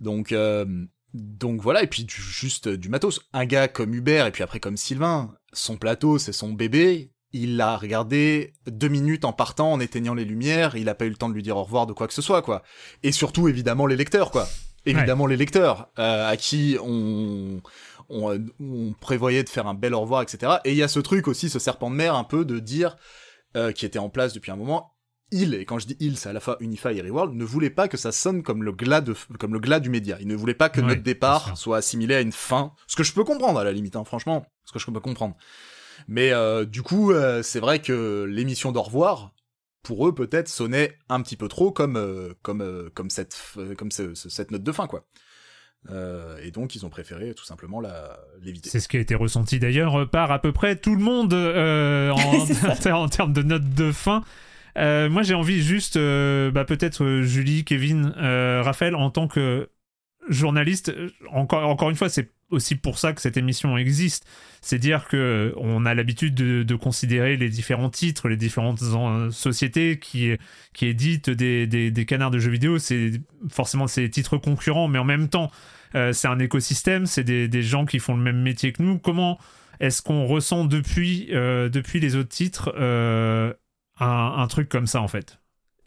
Donc, euh, donc voilà, et puis du- juste euh, du matos. Un gars comme Hubert, et puis après comme Sylvain, son plateau, c'est son bébé, il l'a regardé deux minutes en partant, en éteignant les lumières, il a pas eu le temps de lui dire au revoir de quoi que ce soit, quoi. Et surtout, évidemment, les lecteurs, quoi. Évidemment, les lecteurs, euh, à qui on, on, on prévoyait de faire un bel au revoir, etc. Et il y a ce truc aussi, ce serpent de mer, un peu de dire, euh, qui était en place depuis un moment, il, et quand je dis il, c'est à la fois Unify et Reworld, ne voulait pas que ça sonne comme le glas de, comme le glas du média. Il ne voulait pas que Ouais, notre départ soit assimilé à une fin. Ce que je peux comprendre, à la limite, hein, franchement. Ce que je peux comprendre. Mais, euh, du coup, euh, c'est vrai que l'émission d'au revoir, pour eux, peut-être, sonnait un petit peu trop comme, euh, comme, comme cette, comme ce- ce- cette note de fin, quoi. Euh, et donc, ils ont préféré tout simplement la, l'éviter. C'est ce qui a été ressenti d'ailleurs par à peu près tout le monde euh, en, en termes de notes de fin. Euh, moi, j'ai envie juste, euh, bah, peut-être euh, Julie, Kevin, Raphaël, en tant que journaliste, encore, encore une fois, c'est aussi pour ça que cette émission existe. C'est dire que on a l'habitude de, considérer les différents titres, les différentes sociétés qui, qui éditent des, des, canards de jeux vidéo. C'est forcément ces titres concurrents, mais en même temps, c'est un écosystème, c'est des, des gens qui font le même métier que nous. Comment est-ce qu'on ressent depuis, depuis les autres titres un, un truc comme ça en fait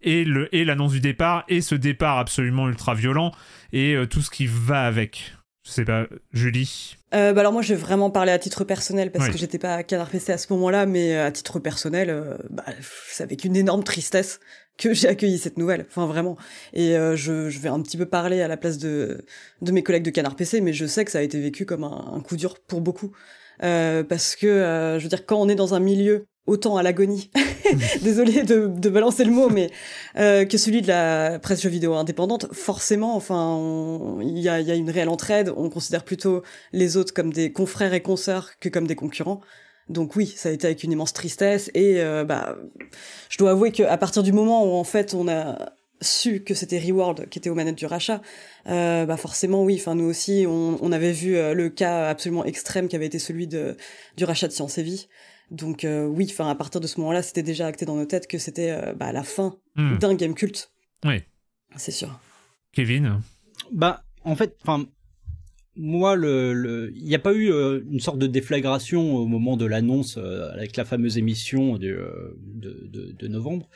et le et l'annonce du départ et ce départ absolument ultra violent et euh, tout ce qui va avec. Je sais pas, Julie. Euh, bah alors moi, je vais vraiment parler à titre personnel parce Oui. que j'étais pas à Canard PC à ce moment-là, mais euh, à titre personnel, euh, bah, c'est avec une énorme tristesse que j'ai accueilli cette nouvelle. Enfin vraiment. Et je, je vais un petit peu parler à la place de de mes collègues de Canard PC, mais je sais que ça a été vécu comme un, un coup dur pour beaucoup parce que euh, je veux dire quand on est dans un milieu autant à l'agonie, désolé de, de balancer le mot, mais euh, que celui de la presse jeux vidéo indépendante, forcément, enfin, il y a, y a une réelle entraide. On considère plutôt les autres comme des confrères et consoeurs que comme des concurrents. Donc oui, ça a été avec une immense tristesse et euh, bah, je dois avouer qu'à partir du moment où en fait on a su que c'était Reworld qui était aux manettes du rachat, euh, bah forcément oui. Enfin nous aussi, on, on avait vu euh, le cas absolument extrême qui avait été celui de du rachat de Science et Vie. Donc euh, oui, enfin à partir de ce moment-là, c'était déjà acté dans nos têtes que c'était euh, bah, la fin Hmm. d'un game culte. Oui. C'est sûr. Kevin. Bah, en fait, enfin, moi, le, il n'y a pas eu euh, une sorte de déflagration au moment de l'annonce euh, avec la fameuse émission de, euh, de, de, de novembre,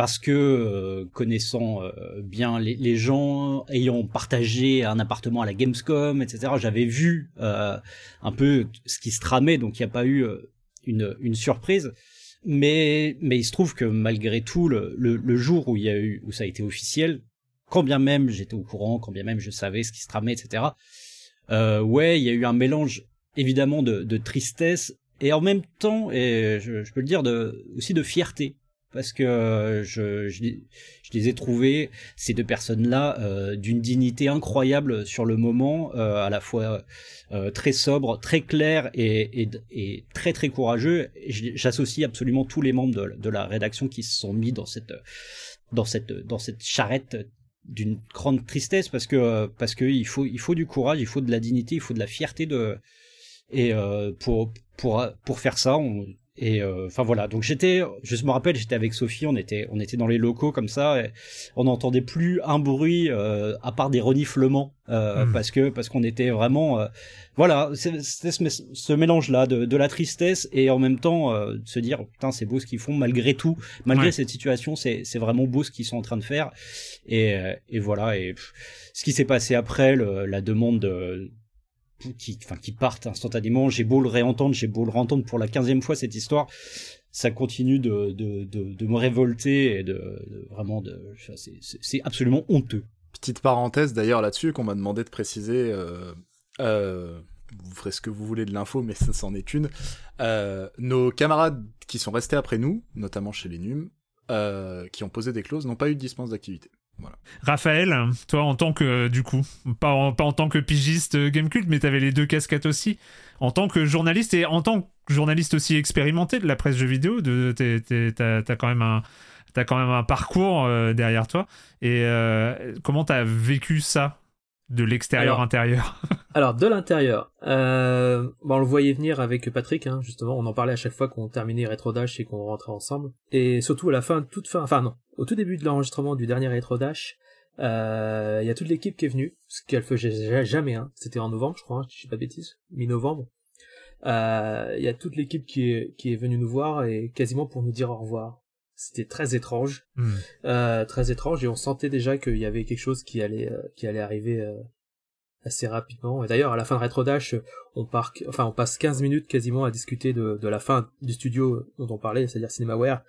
parce que connaissant bien les, gens, ayant partagé un appartement à la Gamescom, etc., j'avais vu un peu ce qui se tramait, donc il n'y a pas eu une, surprise. Mais, il se trouve que malgré tout, le, jour où y a eu, où ça a été officiel, quand bien même j'étais au courant, quand bien même je savais ce qui se tramait, etc. Euh, ouais, il y a eu un mélange évidemment de, tristesse et en même temps, et je, peux le dire, aussi de fierté. Parce que euh, je, je, je, les ai trouvés, ces deux personnes-là, euh, d'une dignité incroyable sur le moment, euh, à la fois euh, très sobre, très clair et, et, et très très courageux. J'associe absolument tous les membres de, de, la rédaction qui se sont mis dans cette, dans cette, dans cette charrette d'une grande tristesse parce que parce que il faut il faut du courage, il faut de la dignité, il faut de la fierté de et euh, pour pour pour faire ça, on, et euh, enfin voilà, donc j'étais, je me rappelle, j'étais avec Sophie, on était, on était dans les locaux comme ça, et on n'entendait plus un bruit euh, à part des reniflements, euh, hmm. parce que parce qu'on était vraiment, voilà, c'était ce, ce mélange-là de, de, la tristesse et en même temps de se dire putain c'est beau ce qu'ils font malgré tout, malgré cette situation, c'est c'est vraiment beau ce qu'ils sont en train de faire, et et voilà. Et ce qui s'est passé après, le, la demande de qui, partent instantanément. J'ai beau le réentendre, j'ai beau le réentendre pour la quinzième fois cette histoire, ça continue de, me révolter et de, vraiment c'est absolument honteux. Petite parenthèse d'ailleurs là-dessus qu'on m'a demandé de préciser. Euh, euh, vous ferez ce que vous voulez de l'info, mais ça c'en est une. Euh, nos camarades qui sont restés après nous, notamment chez les NUM, qui ont posé des clauses, n'ont pas eu de dispense d'activité. Raphaël, toi en tant que, du coup, pas en, tant que pigiste euh, Gamecult, mais t'avais les deux casquettes aussi, en tant que journaliste et en tant que journaliste aussi expérimenté de la presse jeux vidéo, t'as quand même un t'as quand même un parcours euh, derrière toi. Et euh, comment t'as vécu ça? De l'extérieur intérieur Alors de l'intérieur, euh, bon, on le voyait venir avec Patrick, hein, justement, on en parlait à chaque fois qu'on terminait Retro Dash et qu'on rentrait ensemble. Et surtout à la fin, toute fin, enfin non, au tout début de l'enregistrement du dernier Retro Dash, euh, il y a toute l'équipe qui est venue, ce qu'elle faisait jamais, hein. c'était en novembre je crois, hein, je sais pas de bêtises, mi-novembre. Euh, il y a toute l'équipe qui est, qui est venue nous voir et quasiment pour nous dire au revoir. C'était très étrange, hmm. euh, très étrange et on sentait déjà qu'il y avait quelque chose qui allait, euh, qui allait arriver euh, assez rapidement. Et d'ailleurs, à la fin de Retro Dash, on, part, enfin, on passe 15 minutes quasiment à discuter de, de la fin du studio dont on parlait, c'est-à-dire Cinemaware,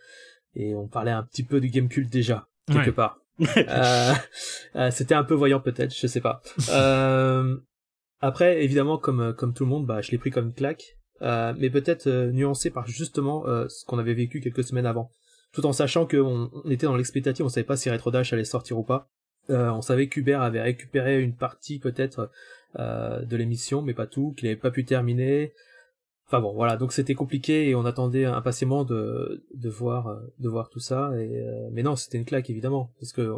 et on parlait un petit peu du game cult déjà, quelque part. C'était un peu voyant peut-être, je sais pas. Après, évidemment, comme comme tout le monde, bah, je l'ai pris comme une claque, euh, mais peut-être nuancé par justement ce qu'on avait vécu quelques semaines avant tout en sachant qu'on on était dans l'expectative, on savait pas si Retro Dash allait sortir ou pas. Euh, on savait qu'Hubert avait récupéré une partie peut-être euh, de l'émission, mais pas tout, qu'il avait pas pu terminer. Enfin bon, voilà, donc c'était compliqué et on attendait impatiemment de, de voir de voir tout ça. Et euh, mais non, c'était une claque évidemment, parce que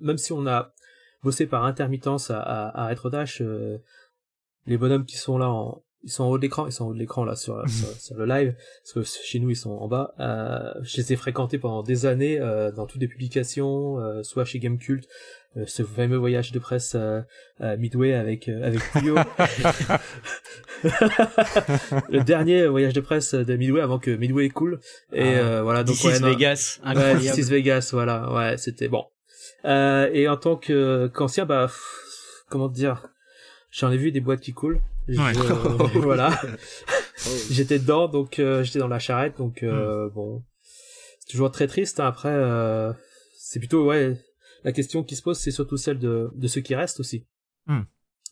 même si on a bossé par intermittence à, à, euh, les bonhommes qui sont là en, ils sont en haut de l'écran, ils sont en haut de l'écran là sur, mhm. sur, le live, parce que chez nous ils sont en bas. Euh, je les ai fréquentés pendant des années euh, dans toutes les publications, euh, soit chez Gamecult, euh, ce fameux voyage de presse euh, Midway avec avec Puyo. le dernier voyage de presse de Midway avant que Midway cool. Et ah, voilà donc ouais, Vegas, incroyable. Ouais, Vegas, voilà, ouais, c'était bon. et en tant que qu'ancien, bah comment dire, j'en ai vu des boîtes qui coulent. voilà. j'étais dedans, donc euh, j'étais dans la charrette, donc euh, hmm. bon, c'est toujours très triste. Hein. Après, euh, c'est plutôt ouais, la question qui se pose, c'est surtout celle de de ceux qui restent aussi, hmm.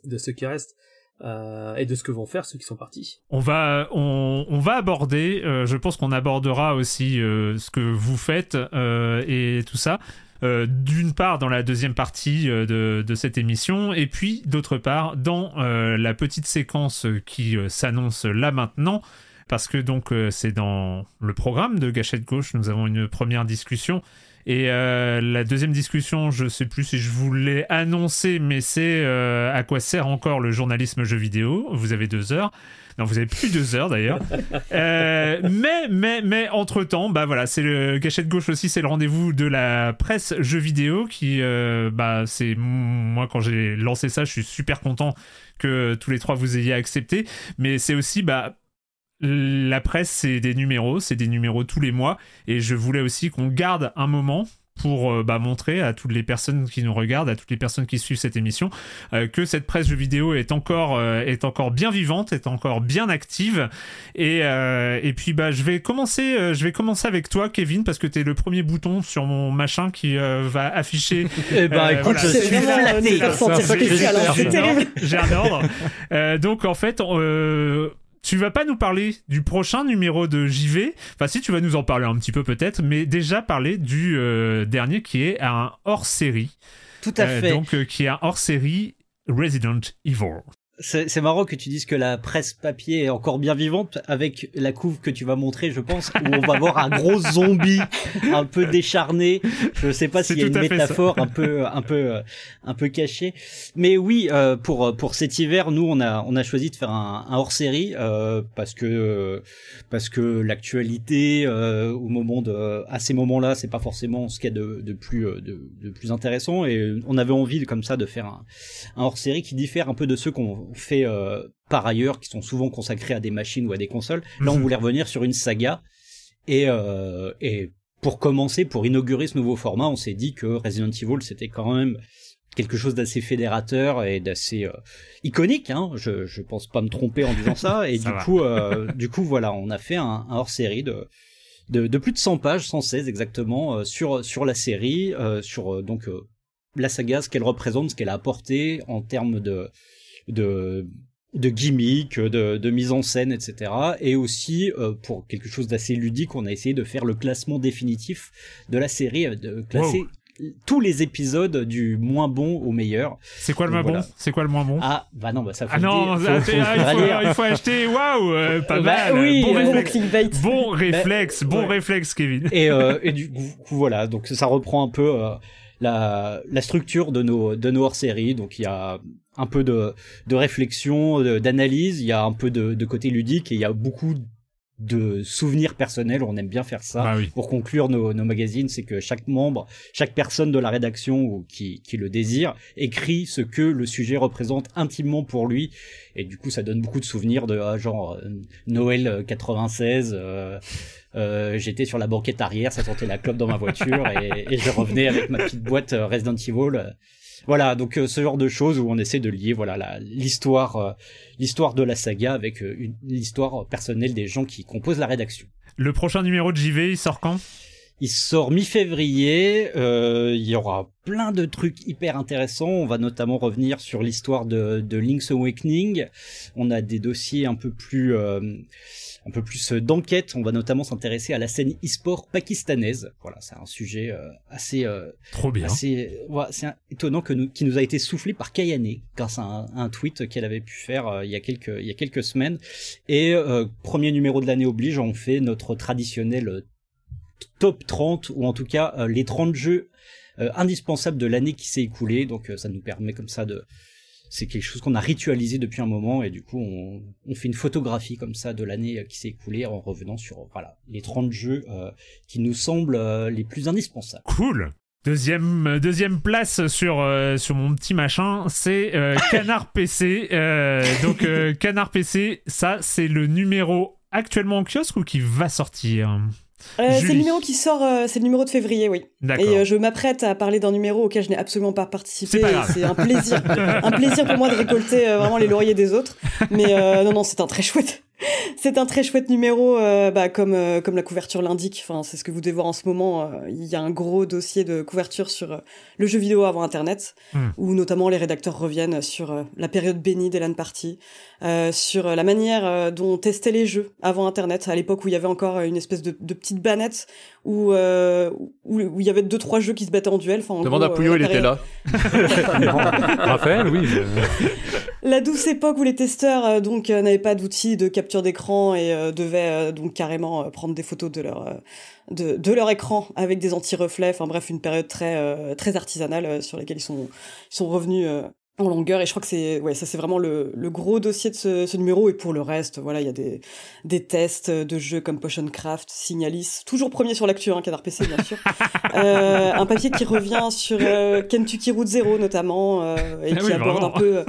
de ceux qui restent. et de ce que vont faire ceux qui sont partis. On va, on, on va aborder, je pense qu'on abordera aussi ce que vous faites et tout ça. Euh, d'une part dans la deuxième partie euh, de, cette émission, et puis d'autre part dans euh, la petite séquence qui s'annonce là maintenant, parce que donc c'est dans le programme de Gâchette Gauche, nous avons une première discussion Et euh, la deuxième discussion, je sais plus si je vous l'ai annoncé, mais c'est euh, à quoi sert encore le journalisme jeu vidéo? Vous avez deux heures. Non, vous avez plus deux heures d'ailleurs. Euh, mais, mais, mais, entre temps, bah voilà, c'est le gâchette gauche aussi, c'est le rendez-vous de la presse jeux vidéo qui, euh, bah, c'est moi quand j'ai lancé ça, je suis super content que tous les trois vous ayez accepté. Mais c'est aussi, bah, la presse, c'est des numéros, c'est des numéros tous les mois, et je voulais aussi qu'on garde un moment pour euh, bah, montrer à toutes les personnes qui nous regardent, à toutes les personnes qui suivent cette émission, euh, que cette presse jeux vidéo est encore, euh, est encore bien vivante, est encore bien active. Et, et puis bah, je, vais commencer, je vais commencer avec toi, Kevin, parce que tu es le premier bouton sur mon machin qui va afficher. Eh ben, écoute, je suis flatté. J'ai un ordre. donc en fait, tu vas pas nous parler du prochain numéro de JV. Enfin, si tu vas nous en parler un petit peu peut-être, mais déjà parler du euh, dernier qui est un hors série. Tout à euh, fait. Donc, euh, qui est un hors série Resident Evil. C'est marrant que tu dises que la presse papier est encore bien vivante avec la couve que tu vas montrer, je pense, où on va voir un gros zombie un peu décharné. Je sais pas s'il y a une métaphore un peu, un peu, un peu cachée. Mais oui, euh, pour pour cet hiver, nous on a on a choisi de faire un, un hors série euh, parce que parce que l'actualité euh, au moment de à ces moments-là, c'est pas forcément ce qu'il y a de, de plus de, de, plus intéressant et on avait envie comme ça de faire un, un hors série qui diffère un peu de ceux qu'on fait euh, par ailleurs, qui sont souvent consacrés à des machines ou à des consoles. Là, on mhm. voulait revenir sur une saga. Et, euh, et pour commencer, pour inaugurer ce nouveau format, on s'est dit que Resident Evil, c'était quand même quelque chose d'assez fédérateur et d'assez euh, iconique. Hein. Je, je pense pas me tromper en disant ça. Et du coup, du coup, voilà, on a fait un, hors série de, de, plus de 100 pages, 116 exactement, sur sur la série, sur donc la saga, ce qu'elle représente, ce qu'elle a apporté en termes de de de gimmicks, de, de, mise en scène, etc. Et aussi, euh, pour quelque chose d'assez ludique, on a essayé de faire le classement définitif de la série, euh, de classer tous les épisodes du moins bon au meilleur. C'est quoi le moins bon? C'est quoi le moins bon? Ah, bah non, bah ça faut Ah non, il, faut, acheter, waouh, euh, pas bah mal. Oui, bon, réflexe, bon réflexe, bon réflexe, Kevin. Et, et du coup, voilà, donc ça reprend un peu la, la structure de nos, de nos hors-séries. Donc il y a un peu de, de réflexion, d'analyse, il y a un peu de, de, côté ludique et il y a beaucoup de souvenirs personnels. On aime bien faire ça bah pour conclure nos, nos magazines. C'est que chaque membre, chaque personne de la rédaction ou qui, qui le désire écrit ce que le sujet représente intimement pour lui. Et du coup, ça donne beaucoup de souvenirs de ah, genre euh, Noël 96. Euh, euh, j'étais sur la banquette arrière, ça sentait la clope dans ma voiture et, et je revenais avec ma petite boîte euh, Resident Evil voilà, donc euh, ce genre de choses où on essaie de lier voilà l'histoire euh, l'histoire de la saga avec euh, l'histoire personnelle des gens qui composent la rédaction. Le prochain numéro de JV, il sort quand? Il sort mi-février. il y aura plein de trucs hyper intéressants. On va notamment revenir sur l'histoire de, de, Link's Awakening. On a des dossiers un peu plus un peu plus euh, d'enquête. On va notamment s'intéresser à la scène e-sport pakistanaise. Voilà, c'est un sujet euh, assez euh, trop bien. Assez, c'est étonnant que nous, qui nous a été soufflé par Kayane grâce à un, tweet qu'elle avait pu faire il y a quelques il y a quelques semaines. Et premier numéro de l'année oblige, on fait notre traditionnel top 30 ou en tout cas les 30 jeux indispensables de l'année qui s'est écoulée. Donc ça nous permet comme ça de c'est quelque chose qu'on a ritualisé depuis un moment et du coup on, on fait une photographie comme ça de l'année qui s'est écoulée en revenant sur voilà les 30 jeux euh, qui nous semblent euh, les plus indispensables. Cool. Deuxième, euh, deuxième place sur, sur mon petit machin, c'est Canard PC. donc Canard PC, ça c'est le numéro actuellement en kiosque ou qui va sortir? Euh, c'est le numéro qui sort, euh, c'est le numéro de février, oui. Et euh, je m'apprête à parler d'un numéro auquel je n'ai absolument pas participé. C'est un plaisir, un plaisir pour moi de récolter vraiment les lauriers des autres. Mais non, non, c'est un très chouette, c'est un très chouette numéro, bah, comme comme la couverture l'indique. Enfin, c'est ce que vous devez voir en ce moment. Il y a un gros dossier de couverture sur le jeu vidéo avant Internet, hmm. où notamment les rédacteurs reviennent sur la période bénie d'Elan Party, euh, sur la manière euh, dont on testait les jeux avant Internet, à l'époque où il y avait encore une espèce de, de petite banette où, euh, où où il y avait deux trois jeux qui se battaient en duel. Enfin, en Demande gros, à Pouillot, euh, il était là. Raphaël, oui. La douce époque où les testeurs euh, donc euh, n'avaient pas d'outils de capture d'écran et euh, devaient euh, donc carrément euh, prendre des photos de leur euh, de, de leur écran avec des anti-reflets. Enfin bref, une période très euh, très artisanale euh, sur laquelle ils sont ils sont revenus. euh, en longueur et je crois que c'est ouais ça c'est vraiment le, le gros dossier de ce, ce numéro et pour le reste voilà il y a des des tests de jeux comme Potion Craft, Signalis, toujours premier sur l'actu hein, Canard PC bien sûr. Euh, un papier qui revient sur euh, Kentucky Route Zero notamment euh, et Ah qui oui, aborde vraiment. un peu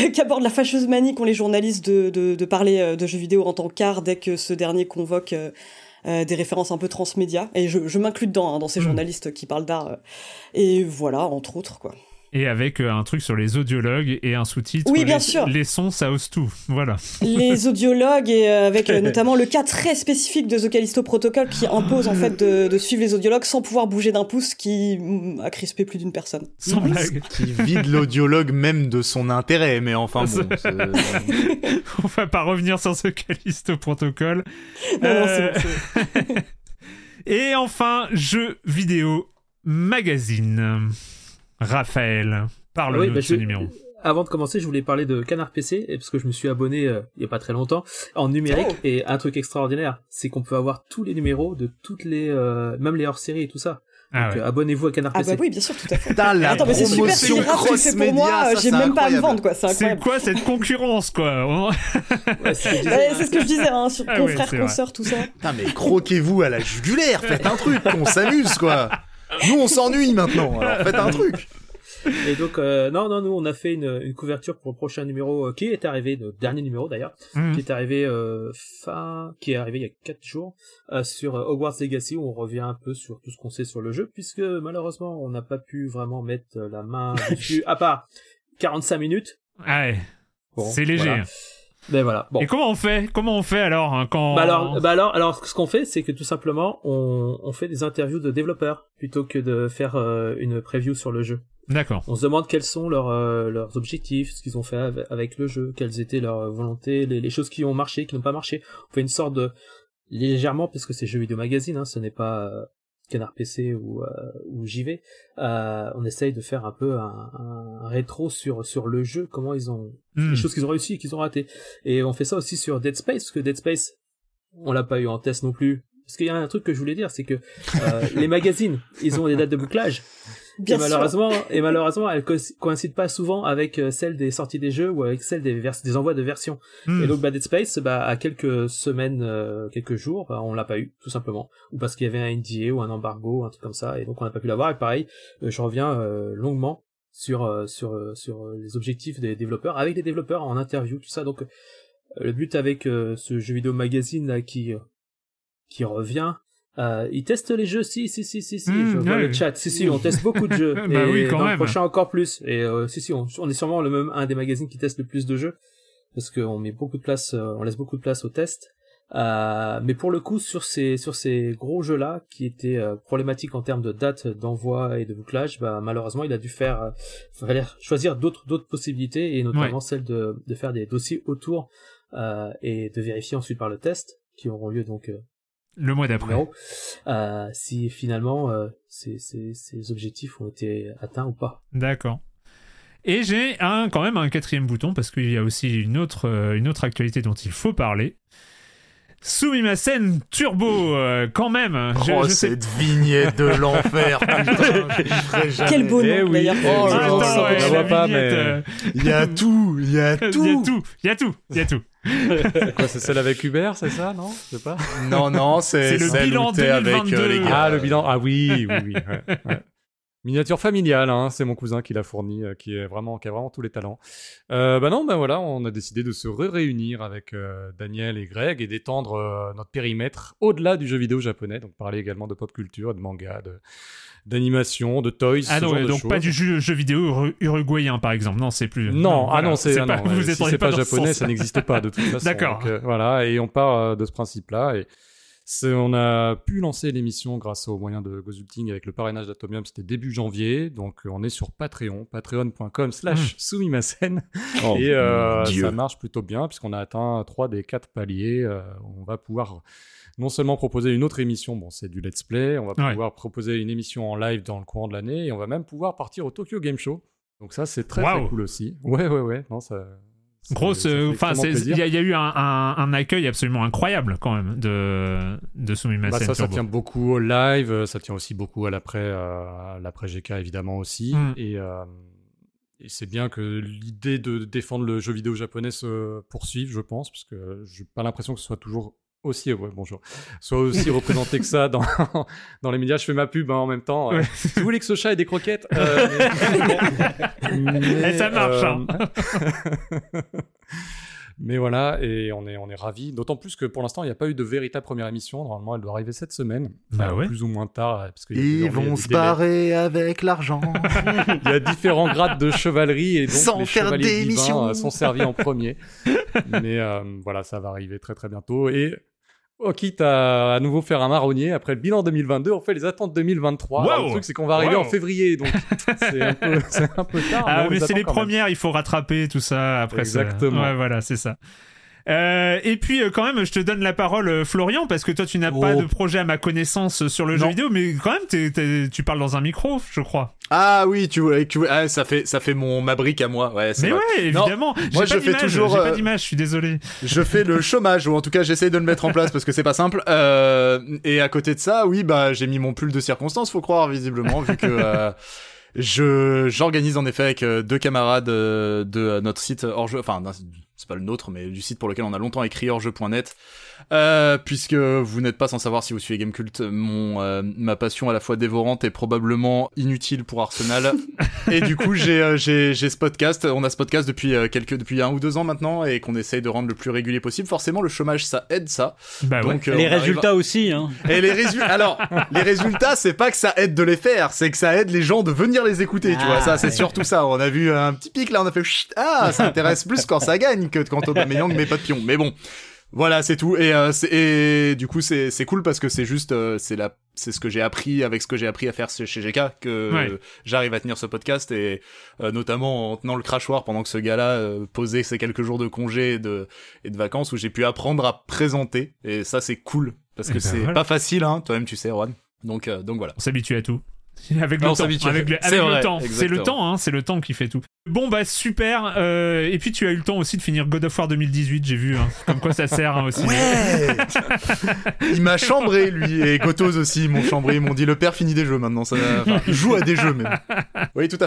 qui aborde la fâcheuse manie qu'ont les journalistes de, de, de parler de jeux vidéo en tant qu'art dès que ce dernier convoque euh, des références un peu transmédia. Et je, je m'inclus dedans, hein, dans ces Mm. journalistes qui parlent d'art. euh. et voilà, entre autres, quoi. Et avec euh, un truc sur les audiologues et un sous-titre. Oui, bien les, sûr. Les sons, ça ose tout. Voilà. Les audiologues, et euh, avec euh, notamment le cas très spécifique de The Callisto Protocol qui impose en fait de, de suivre les audiologues sans pouvoir bouger d'un pouce qui mm, a crispé plus d'une personne. Sans blague. Qui vide l'audiologue même de son intérêt, mais enfin bon. On va pas revenir sur ce Callisto protocole. Non, Euh, c'est bon, c'est bon. Et enfin, jeux vidéo magazine. Raphaël, parle-nous Oui, de bah, ce je- numéro. Avant de commencer, je voulais parler de Canard PC, parce que je me suis abonné euh, il y a pas très longtemps en numérique, Oh. et un truc extraordinaire, c'est qu'on peut avoir tous les numéros de toutes les, euh, même les hors-séries et tout ça. Ah Donc ouais. euh, abonnez-vous à Canard Ah PC. bah oui, bien sûr, tout à fait. Putain, la Attends, mais c'est super, promotion c'est grave, fais pour moi, j'ai c'est même pas à me incroyable. vendre, quoi, c'est C'est incroyable. quoi cette concurrence, quoi Ouais, c'est ce que je disais. Ouais, c'est ce que je disais, hein, sur Ah confrères, c'est consoeurs, tout ça. Putain, mais croquez-vous à la jugulaire, faites un truc, qu'on s'amuse, quoi. Nous, on s'ennuie maintenant, alors faites un truc. Et donc, euh, non, non, nous, on a fait une, une couverture pour le prochain numéro euh, qui est arrivé, le dernier numéro d'ailleurs, Mhm. qui est arrivé euh, fin, qui est arrivé il y a quatre jours euh, sur Hogwarts Legacy où on revient un peu sur tout ce qu'on sait sur le jeu, puisque malheureusement, on n'a pas pu vraiment mettre la main dessus, à part 45 minutes. Ah ouais. Bon, C'est léger. voilà. Ben voilà. Bon. Et comment on fait Comment on fait alors hein, quand Bah alors, bah alors, alors, ce qu'on fait, c'est que tout simplement, on, on fait des interviews de développeurs plutôt que de faire euh, une preview sur le jeu. D'accord. On se demande quels sont leurs, euh, leurs objectifs, ce qu'ils ont fait av- avec le jeu, quelles étaient leurs volontés, les, les choses qui ont marché, qui n'ont pas marché. On fait une sorte de légèrement, parce que c'est jeux vidéo magazine, hein, ce n'est pas euh, Canard PC ou, euh, ou JV. Euh, on essaye de faire un peu un, un rétro sur sur le jeu, comment ils ont Hmm. les choses qu'ils ont réussi et qu'ils ont raté. Et on fait ça aussi sur Dead Space, parce que Dead Space, on l'a pas eu en test non plus. Parce qu'il y a un truc que je voulais dire, c'est que euh, les magazines, ils ont des dates de bouclage. Bien et sûr. malheureusement, et malheureusement, elles co- coïncident pas souvent avec euh, celles des sorties des jeux ou avec celles des, vers- des envois de versions. Hmm. Et donc, Dead Space, bah, à quelques semaines, euh, quelques jours, bah, on l'a pas eu, tout simplement. Ou parce qu'il y avait un NDA ou un embargo, un truc comme ça, et donc on n'a pas pu l'avoir. Et pareil, euh, je reviens euh, longuement sur euh, sur euh, sur les objectifs des développeurs, avec les développeurs en interview, tout ça. Donc, euh, le but avec euh, ce jeu vidéo magazine là qui euh, qui revient. Euh, ils testent les jeux, si, si, si, si, si. Mmh, je vois ouais. le chat. Si, si, on teste beaucoup de jeux. Bah et oui, quand dans même. le prochain encore plus. Et euh, si, si, on, on est sûrement le même un des magazines qui teste le plus de jeux parce qu'on met beaucoup de place, euh, on laisse beaucoup de place au test. Euh, mais pour le coup, sur ces sur ces gros jeux là qui étaient euh, problématiques en termes de date d'envoi et de bouclage, bah malheureusement, il a dû faire, euh, fallait choisir d'autres d'autres possibilités et notamment celle de de faire des dossiers autour euh, et de vérifier ensuite par le test qui auront lieu donc euh, Le mois d'après. euh, si finalement euh, ces, ces, ces objectifs ont été atteints ou pas. D'accord. Et j'ai un, quand même un quatrième bouton parce qu'il y a aussi une autre, euh, une autre actualité dont il faut parler. Sumimasen Turbo, euh, quand même. Je, oh, je sais cette vignette de l'enfer, putain. Quel beau nom, Eh oui. d'ailleurs. Oh Attends, ouais, la pas, vignette, mais- euh, Il y a tout, il y a Il y a tout. il y a tout, il y a tout. Quoi, c'est celle avec Hubert, c'est ça, non? Je sais pas. Non, non, c'est C'est le celle bilan où t'es avec euh, 2022. les gars. Ah, le bilan. Ah oui, oui, oui. ouais, ouais. Miniature familiale, hein, c'est mon cousin qui l'a fourni, euh, qui est vraiment, qui a vraiment tous les talents. Euh, bah non, bah voilà, on a décidé de se réunir avec euh, Daniel et Greg et d'étendre euh, notre périmètre au-delà du jeu vidéo japonais, donc parler également de pop culture, de manga, de d'animation, de toys, Ah ce non, genre ouais, de donc pas du jeu, jeu vidéo uru- uruguayen par exemple. Non, c'est plus. Non, ah voilà, non, c'est ah pas, non, vous si c'est pas japonais, ça n'existe pas de toute façon. D'accord. Donc, euh, voilà, et on part euh, de ce principe-là et On a pu lancer l'émission grâce aux moyens de Gozulting avec le parrainage d'Atomium. C'était début janvier. Donc, euh, on est sur Patreon, patreon.com slash sumimasen. Oh, Et euh, ça marche plutôt bien puisqu'on a atteint trois des quatre paliers. Euh, on va pouvoir non seulement proposer une autre émission, bon c'est du let's play, on va Ouais. pouvoir proposer une émission en live dans le courant de l'année et on va même pouvoir partir au Tokyo Game Show. Donc ça c'est très très cool aussi. Ouais ouais ouais, non ça. Grosse, euh, enfin, il y, a- il y a eu un, un- un accueil absolument incroyable quand même de de Bah, ça, ça tient beaucoup au live, ça tient aussi beaucoup à l'après, euh, l'après GK évidemment aussi. Mm. Et, euh, et c'est bien que l'idée de défendre le jeu vidéo japonais se poursuive, je pense, parce que j'ai pas l'impression que ce soit toujours aussi, ouais, bonjour, soit aussi représenté que ça dans, dans les médias. Je fais ma pub hein, en même temps. euh, Ouais. Si vous voulez que ce chat ait des croquettes, euh, mais- Eh, ça marche, hein. euh, Mais voilà, et on est, on est ravis. D'autant plus que pour l'instant, il n'y a pas eu de véritable première émission. Normalement, elle doit arriver cette semaine. Bah Enfin, ouais. Plus ou moins tard. Parce a Ils vont se barrer avec l'argent. Il y a différents grades de chevalerie et donc Sans les faire chevaliers divins d'émission. euh, sont servis en premier. Mais euh, voilà, ça va arriver très très bientôt. Et quitte à à nouveau faire un marronnier, après le bilan 2022, on fait les attentes 2023. Alors, Wow. le truc, c'est qu'on va arriver Wow. en février, donc c'est un, peu- c'est un peu tard. Ah, on mais c'est attend les quand même. premières, il faut rattraper tout ça après. ça. Exactement. Ouais, voilà, c'est ça. Euh, et puis euh, quand même, je te donne la parole, euh, Florian, parce que toi, tu n'as pas Oh. de projet à ma connaissance euh, sur le jeu vidéo, mais quand même, t'es- t'es- tu parles dans un micro, je crois. Ah oui, tu vois, tu ah, ça fait ça fait mon ma brique à moi. Ouais, c'est Mais vrai. ouais, évidemment. Moi, pas je fais toujours, J'ai pas d'image, je suis désolé. Je fais le chômage, ou en tout cas j'essaie de le mettre en place parce que c'est pas simple. Euh, et à côté de ça, oui, bah j'ai mis mon pull de circonstance, faut croire visiblement, vu que euh, je j'organise en effet avec deux camarades de notre site hors jeu, enfin c'est pas le nôtre, mais du site pour lequel on a longtemps écrit hors-jeu.net. Euh, puisque vous n'êtes pas sans savoir si vous suivez Gamecult, mon euh, ma passion à la fois dévorante et probablement inutile pour Arsenal. et du coup, j'ai euh, j'ai j'ai ce podcast, on a ce podcast depuis euh, quelques depuis un ou deux ans maintenant et qu'on essaye de rendre le plus régulier possible. Forcément, le chômage ça aide ça. Bah ouais. Donc euh, Les on arrive- résultats aussi, hein. et les résultats, alors, les résultats, c'est pas que ça aide de les faire, c'est que ça aide les gens de venir les écouter, tu Ah, vois. Ça, c'est ouais. surtout ça. On a vu un petit pic là, on a fait chut, ah, ça intéresse plus quand ça gagne que quand Aubameyang met pas de pion. Mais bon. Voilà, c'est tout. Et, euh, c'est- et du coup, c'est c'est cool parce que c'est juste, euh, c'est la, c'est ce que j'ai appris avec ce que j'ai appris à faire chez GK que Ouais. j'arrive à tenir ce podcast et euh, notamment en tenant le crachoir pendant que ce gars-là euh, posait ses quelques jours de congé et de et de vacances où j'ai pu apprendre à présenter et ça c'est cool parce Et que ben c'est voilà. pas facile, hein. Toi-même, tu sais, Juan. Donc, euh, donc voilà. On s'habitue à tout. Avec le temps, s'habitue. avec le, C'est le temps, c'est le exactement. temps, hein, c'est le temps qui fait tout. Bon bah super. euh, et puis tu as eu le temps aussi de finir God of War 2018, j'ai vu. hein. Comme quoi ça sert hein, aussi. Ouais Il m'a chambré, lui, et Gotos aussi, m'ont chambré, ils m'ont dit le père finit des jeux maintenant, ça enfin, joue à des jeux même. Oui, tout à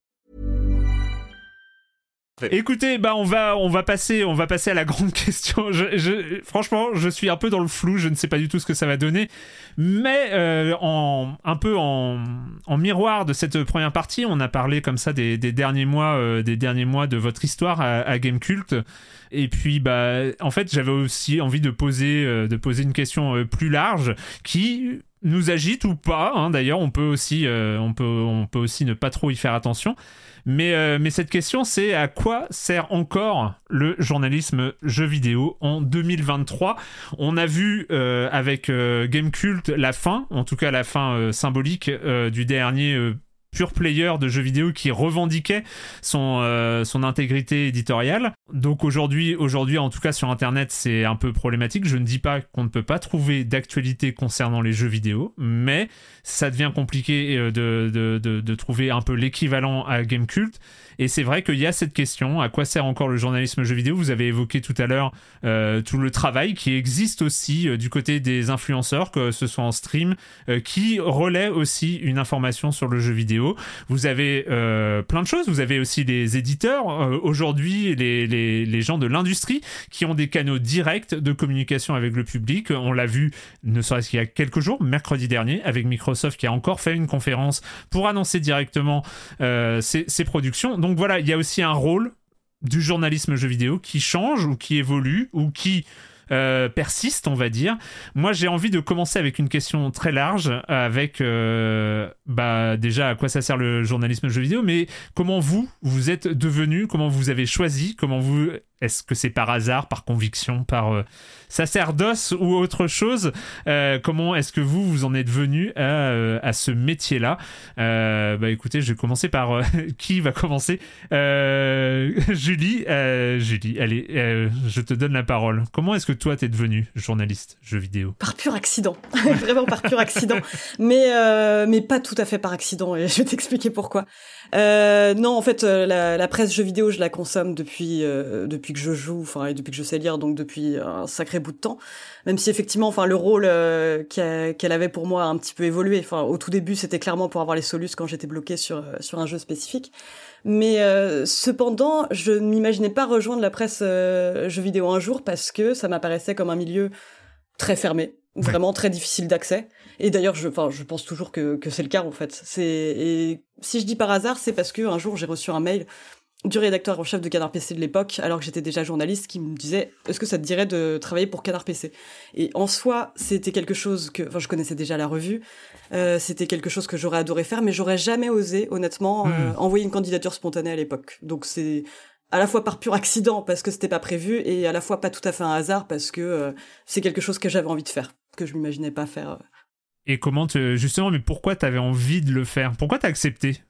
Écoutez, bah on va on va passer on va passer à la grande question. Franchement, je suis un peu dans le flou. Je ne sais pas du tout ce que ça va donner, mais euh, en un peu en, en miroir de cette première partie, on a parlé comme ça des, derniers mois euh, des derniers mois de votre histoire à, à Gamecult. Et puis bah en fait j'avais aussi envie de poser euh, de poser une question plus large qui nous agite ou pas. hein. D'ailleurs, on peut aussi on peut on peut aussi ne pas trop y faire attention. Mais, euh, cette question, c'est à quoi sert encore le journalisme jeu vidéo en 2023 On a vu euh, avec euh, Gamecult la fin, en tout cas la fin euh, symbolique euh, du dernier pure player de jeux vidéo qui revendiquait son, euh, son intégrité éditoriale. Donc aujourd'hui, aujourd'hui, en tout cas sur Internet, c'est un peu problématique. Je ne dis pas qu'on ne peut pas trouver d'actualité concernant les jeux vidéo, mais ça devient compliqué euh, de, de, de, de trouver un peu l'équivalent à Gamecult. Et c'est vrai qu'il y a cette question à quoi sert encore le journalisme jeu vidéo? Vous avez évoqué tout à l'heure euh, tout le travail qui existe aussi euh, du côté des influenceurs, que ce soit en stream, euh, qui relaient aussi une information sur le jeu vidéo. Vous avez plein de choses. Vous avez aussi les éditeurs aujourd'hui, les, gens de l'industrie qui ont des canaux directs de communication avec le public. On l'a vu, ne serait-ce qu'il y a quelques jours, mercredi dernier, avec Microsoft qui a encore fait une conférence pour annoncer directement ses productions. Donc voilà, il y a aussi un rôle du journalisme jeu vidéo qui change ou qui évolue ou qui euh, persiste, on va dire. Moi, j'ai envie de commencer avec une question très large, avec euh, bah déjà à quoi ça sert le journalisme jeu vidéo, mais comment vous vous êtes devenu, comment vous avez choisi, comment vous est-ce que c'est par hasard, par conviction, par euh, sacerdoce ou autre chose Comment est-ce que vous vous en êtes venu à, à ce métier-là? Bah écoutez, je vais commencer par qui va commencer? Julie, Julie, allez, je te donne la parole. Comment est-ce que toi t'es devenu journaliste jeu vidéo Par pur accident, vraiment par pur accident, mais euh, mais pas tout à fait par accident et je vais t'expliquer pourquoi. Euh, non, en fait, euh, la, presse jeux vidéo, je la consomme depuis euh, depuis que je joue, enfin et depuis que je sais lire, donc depuis un sacré bout de temps. Même si effectivement, enfin le rôle euh, qu'elle avait pour moi a un petit peu évolué. Enfin, au tout début, c'était clairement pour avoir les solus quand j'étais bloqué sur euh, sur un jeu spécifique. Mais euh, cependant, je ne m'imaginais pas rejoindre la presse euh, jeux vidéo un jour parce que ça m'apparaissait comme un milieu très fermé, vraiment très difficile d'accès. Et d'ailleurs, je, enfin, je pense toujours que, que c'est le cas en fait. C'est et si je dis par hasard, c'est parce que un jour j'ai reçu un mail du rédacteur en chef de Canard PC de l'époque, alors que j'étais déjà journaliste, qui me disait est-ce que ça te dirait de travailler pour Canard PC Et en soi, c'était quelque chose que, enfin, je connaissais déjà la revue, euh, c'était quelque chose que j'aurais adoré faire, mais j'aurais jamais osé, honnêtement, euh, envoyer une candidature spontanée à l'époque. Donc c'est à la fois par pur accident parce que c'était pas prévu et à la fois pas tout à fait un hasard parce que euh, c'est quelque chose que j'avais envie de faire, que je m'imaginais pas faire. Et comment te, justement, mais pourquoi t'avais envie de le faire? Pourquoi t'as accepté?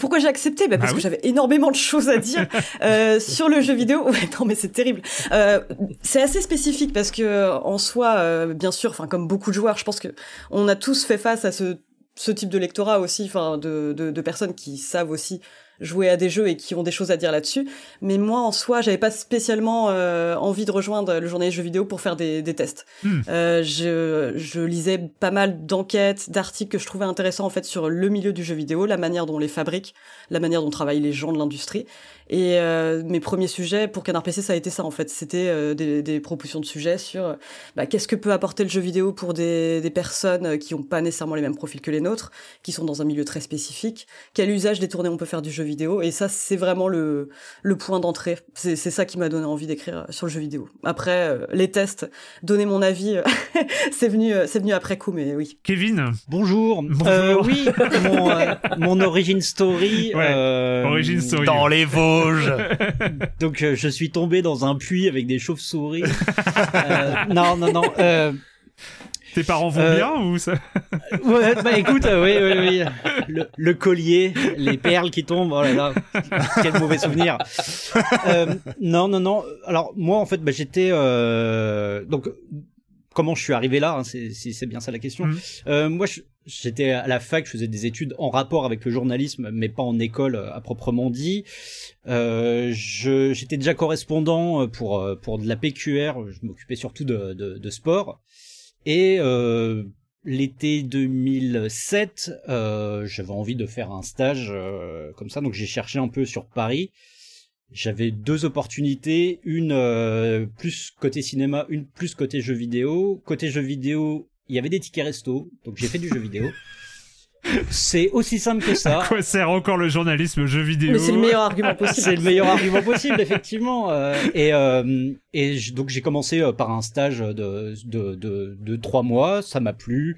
Pourquoi j'ai accepté? Bah Parce Ah que j'avais énormément de choses à dire euh, sur le jeu vidéo. Ouais, non, mais c'est terrible. Euh, c'est assez spécifique parce que en soi, euh, bien sûr, enfin comme beaucoup de joueurs, je pense que on a tous fait face à ce ce type de lectorat aussi, enfin de, de, de personnes qui savent aussi jouer à des jeux et qui ont des choses à dire là-dessus. Mais moi, en soi, j'avais pas spécialement euh, envie de rejoindre le journaliste jeux vidéo pour faire des, des tests. Hmm. Euh, je, je lisais pas mal d'enquêtes, d'articles que je trouvais intéressants en fait sur le milieu du jeu vidéo, la manière dont on les fabrique, la manière dont travaillent les gens de l'industrie. Et euh, mes premiers sujets pour Canard PC, ça a été ça en fait. C'était euh, des, des propositions de sujets sur euh, bah, qu'est-ce que peut apporter le jeu vidéo pour des, des personnes euh, qui n'ont pas nécessairement les mêmes profils que les nôtres, qui sont dans un milieu très spécifique. Quel usage détourné on peut faire du jeu vidéo? Et ça, c'est vraiment le, le point d'entrée. C'est c'est ça qui m'a donné envie d'écrire euh, sur le jeu vidéo. Après, euh, les tests, donner mon avis, c'est venu, c'est venu après coup, mais oui. Kevin? Bonjour. Bonjour. Euh, oui, mon, euh, mon origin story. Ouais, euh, origin story. Dans les Donc euh, je suis tombé dans un puits avec des chauves-souris. Euh, non, non, non. Euh, Tes parents vont Euh, bien ou ça ouais, bah écoute, euh, oui, oui, oui. Le, le collier, les perles qui tombent. Oh là là, quel mauvais souvenir. Euh, non, non, non. Alors moi, en fait, bah, j'étais euh, donc. Comment je suis arrivé là hein, C'est bien ça la question. Euh, moi, je- j'étais à la fac, je faisais des études en rapport avec le journalisme, mais pas en école euh, à proprement dit. Euh, J'étais déjà correspondant euh, pour euh, pour de la PQR. Je m'occupais surtout de, de, de sport. Et euh, l'été 2007, euh, j'avais envie de faire un stage comme ça, donc j'ai cherché un peu sur Paris. J'avais deux opportunités, une plus côté cinéma, une plus côté jeux vidéo. Côté jeux vidéo, il y avait des tickets resto, donc j'ai fait du jeu vidéo. C'est aussi simple que ça. À quoi sert encore le journalisme jeu vidéo Mais c'est le meilleur argument possible. C'est le meilleur argument possible, effectivement. euh, et euh, et donc j'ai commencé euh, par un stage de de de, de trois mois. Ça m'a plu.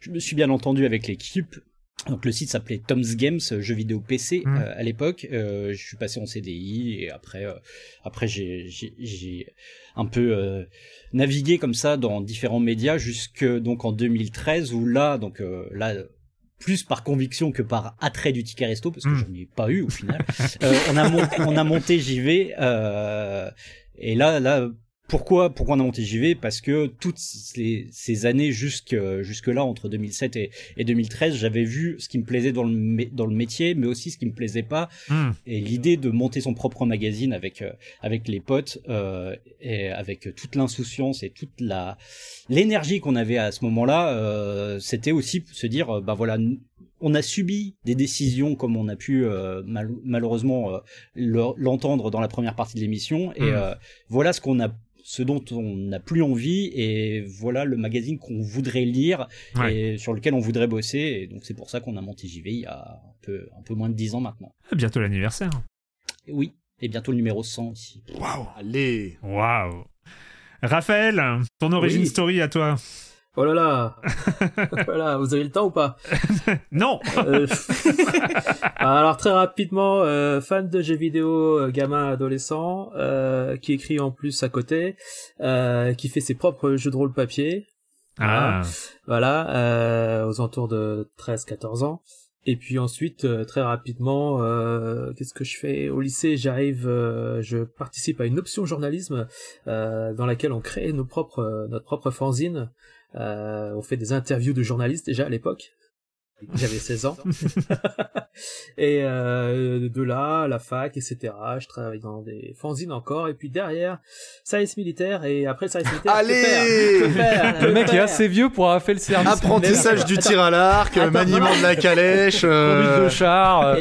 Je me suis bien entendu avec l'équipe. Donc le site s'appelait Tom's Games, euh, jeux vidéo PC Mm. euh, à l'époque. Euh, je suis passé en CDI et après euh, après j'ai j'ai j'ai un peu euh, navigué comme ça dans différents médias jusque donc en 2013 où là donc euh, là plus par conviction que par attrait du ticket resto parce que Mm. je n'en ai pas eu au final. Euh, on a mon- on a monté j'y vais euh, et là là pourquoi, pourquoi on a monté JV Parce que toutes ces, ces années jusque, jusque là, entre 2007 et, et 2013, j'avais vu ce qui me plaisait dans le, dans le métier, mais aussi ce qui me plaisait pas. Hmm. Et l'idée de monter son propre magazine avec, euh, avec les potes, euh, et avec toute l'insouciance et toute la, l'énergie qu'on avait à ce moment-là, euh, c'était aussi se dire, euh, bah voilà, on a subi des décisions comme on a pu euh, mal- malheureusement euh, le- l'entendre dans la première partie de l'émission, et Mm. euh, voilà ce qu'on a ce dont on n'a plus envie et voilà le magazine qu'on voudrait lire Ouais. et sur lequel on voudrait bosser et donc c'est pour ça qu'on a monté JV il y a un peu, un peu moins de 10 ans maintenant. Bientôt l'anniversaire. Oui, et bientôt le numéro 100 ici. Waouh. Allez. Waouh. Raphaël, ton origin Oui. story à toi Oh là là. Voilà, vous avez le temps ou pas Non. Euh, Alors très rapidement, euh, fan de jeux vidéo, euh, gamin adolescent, euh, qui écrit en plus à côté, qui fait ses propres jeux de rôle papier, Ah, voilà, aux alentours de 13-14 ans. Et puis ensuite, très rapidement, euh, qu'est-ce que je fais? Au lycée, j'arrive, euh, je participe à une option journalisme euh, dans laquelle on crée nos propres, notre propre fanzine. Euh, on fait des interviews de journalistes déjà à l'époque. J'avais 16 ans. et euh, de là, la fac, etc. Je travaille dans des fanzines encore. Et puis derrière, service militaire. Et après le service militaire, Allez que faire Le mec est assez vieux pour avoir fait le service. Apprentissage du tir à l'arc, maniement de la calèche. euh, Conduite de char. euh,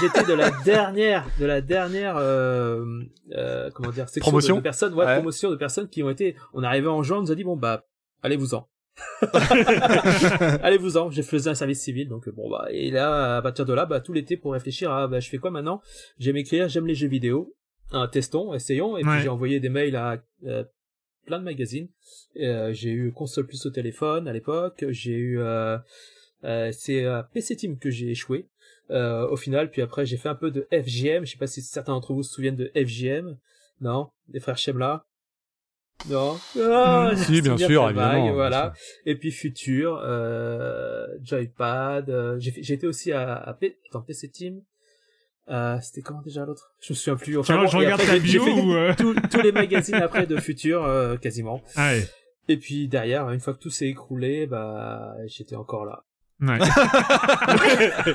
j'étais- de la dernière, de la dernière, euh, euh, comment dire, section Promotion de, de personnes, ouais, Ouais. promotion de personnes qui ont été, on est arrivé en juin, on nous a dit bon bah, allez-vous-en. allez-vous-en. J'ai fait un service civil, donc bon bah, et là, à partir de là, bah, tout l'été pour réfléchir à, bah, je fais quoi maintenant? J'aime écrire, j'aime les jeux vidéo. Hein, testons, essayons, et Ouais. puis j'ai envoyé des mails à euh, plein de magazines. Euh, j'ai eu console plus au téléphone à l'époque. J'ai eu euh, euh, c'est PC Team que j'ai échoué euh, au final. Puis après j'ai fait un peu de FGM. Je sais pas si certains d'entre vous se souviennent de FGM. Non, des frères Chemla. Non. Ah, Si, bien sûr, vague, évidemment, bien Voilà. Et puis Future, euh, Joypad. euh, j'ai fait- j'ai été aussi à, à P- attends, PC Team. Euh, c'était comment déjà l'autre? Je me souviens plus. Enfin, vois, je regarde après, ta bio fait ou, euh tous- tous les magazines après de Future, euh, quasiment. Ah ouais. Et puis derrière, une fois que tout s'est écroulé, bah j'étais encore là. Ouais.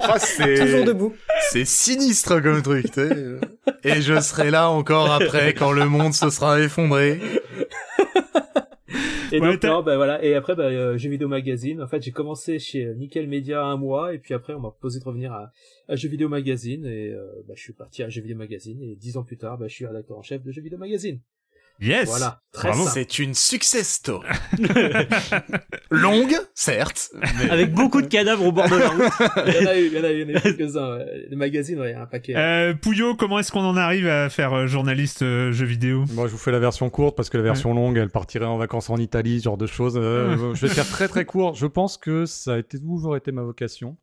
ah, c'est- Toujours debout. C'est sinistre comme truc, tu sais. Et je serai là encore après quand le monde se sera effondré. Et Ouais, donc non, bah voilà. Et après, bah, euh, Jeux Vidéo Magazine. En fait, j'ai commencé chez euh, Nickel Media un mois, et puis après, on m'a proposé de revenir à, à Jeux Vidéo Magazine, et euh, bah, je suis parti à Jeux Vidéo Magazine, et dix ans plus tard, bah, je suis rédacteur en chef de Jeux Vidéo Magazine. Yes Voilà, très Bravo. simple. C'est une success story. Longue, certes. mais- Avec beaucoup de cadavres au bord de la route. Il y en a eu, il y en a eu, il y en a eu quelques-uns. Les magazines, ouais, un paquet. Euh, Pouillot, comment est-ce qu'on en arrive à faire euh, journaliste euh, jeux vidéo? Moi, je vous fais la version courte parce que la version longue, elle partirait en vacances en Italie, ce genre de choses. Euh, je vais faire très très court. Je pense que ça a été, toujours été ma vocation.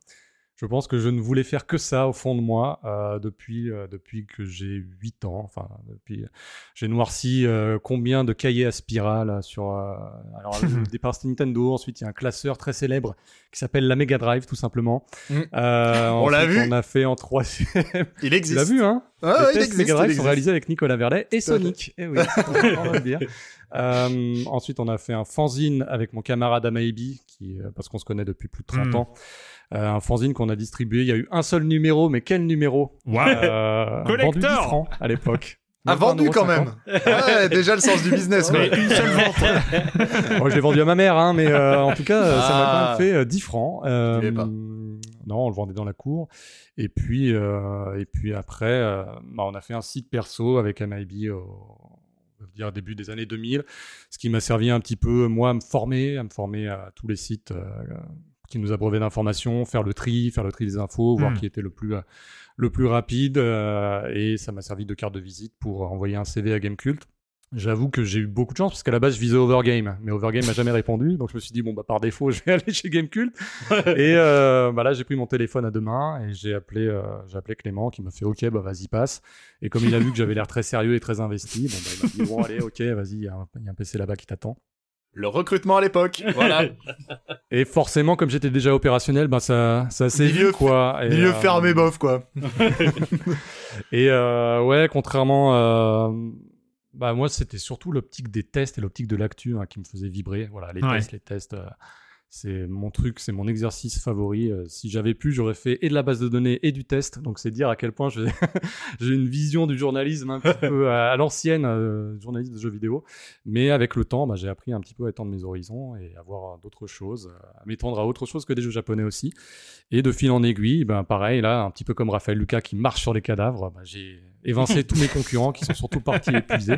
Je pense que je ne voulais faire que ça au fond de moi euh, depuis, euh, depuis que j'ai 8 ans. Enfin, depuis, j'ai noirci euh, combien de cahiers à spirale euh, sur. euh, alors, le départ c'était Nintendo. Ensuite, il y a un classeur très célèbre qui s'appelle la Mega Drive, tout simplement. Mm. Euh, On l'a vu. On a fait en troisième. Il Tu existe. l'as vu, hein? Ah les ouais, tests existe. Mega Drive sont réalisés avec Nicolas Verlet et. Sonic. Eh oui, on va le dire. Euh, ensuite, on a fait un fanzine avec mon camarade Amaibi, qui, euh, parce qu'on se connaît depuis plus de 30 Mm. ans. Euh, un fanzine qu'on a distribué. Il y a eu un seul numéro, mais quel numéro Waouh euh, Collector Vendu 10 francs à l'époque. Ah, vendu quand 1,50. même. Ouais, déjà le sens du business, quoi. Mais une seule vente. Moi, je l'ai vendu à ma mère, hein, mais euh, en tout cas, euh, ça m'a Ah. quand même fait euh, 10 francs. Euh, Tu l'avais pas. non, on le vendait dans la cour. Et puis, euh, et puis après, euh, bah, on a fait un site perso avec MIB au dire début des années 2000, ce qui m'a servi un petit peu, moi, à me former, à me former à tous les sites euh, qui nous abreuvaient d'informations, faire le tri, faire le tri des infos, voir Hmm. qui était le plus, euh, le plus rapide. euh, et ça m'a servi de carte de visite pour envoyer un CV à Gamecult. J'avoue que j'ai eu beaucoup de chance parce qu'à la base je visais Overgame, mais Overgame m'a jamais répondu, donc je me suis dit bon bah par défaut je vais aller chez Gamecult. et euh, bah là j'ai pris mon téléphone à deux mains et j'ai appelé euh, j'ai appelé Clément qui m'a fait ok bah vas-y passe. Et comme il a vu que j'avais l'air très sérieux et très investi, bon bah il m'a dit bon allez ok vas-y y, il y a un PC là-bas qui t'attend. Le recrutement à l'époque, voilà. Et forcément comme j'étais déjà opérationnel, bah ça ça s'est Milieu vu quoi. Et, Milieu euh, fermé, bof, quoi. Et euh, ouais, contrairement, euh, Bah moi c'était surtout l'optique des tests et l'optique de l'actu hein, qui me faisait vibrer. Voilà, les Ouais. tests, les tests, euh, c'est mon truc, c'est mon exercice favori. Euh, si j'avais pu, j'aurais fait et de la base de données et du test. Donc c'est dire à quel point j'ai une vision du journalisme un petit peu à, à l'ancienne, euh, journalisme de jeux vidéo. Mais avec le temps, bah, j'ai appris un petit peu à étendre mes horizons et à voir d'autres choses, à m'étendre à autre chose que des jeux japonais aussi. Et de fil en aiguille, ben pareil, là, un petit peu comme Raphaël Lucas qui marche sur les cadavres, bah, j'ai évincé tous mes concurrents qui sont surtout partis épuisés.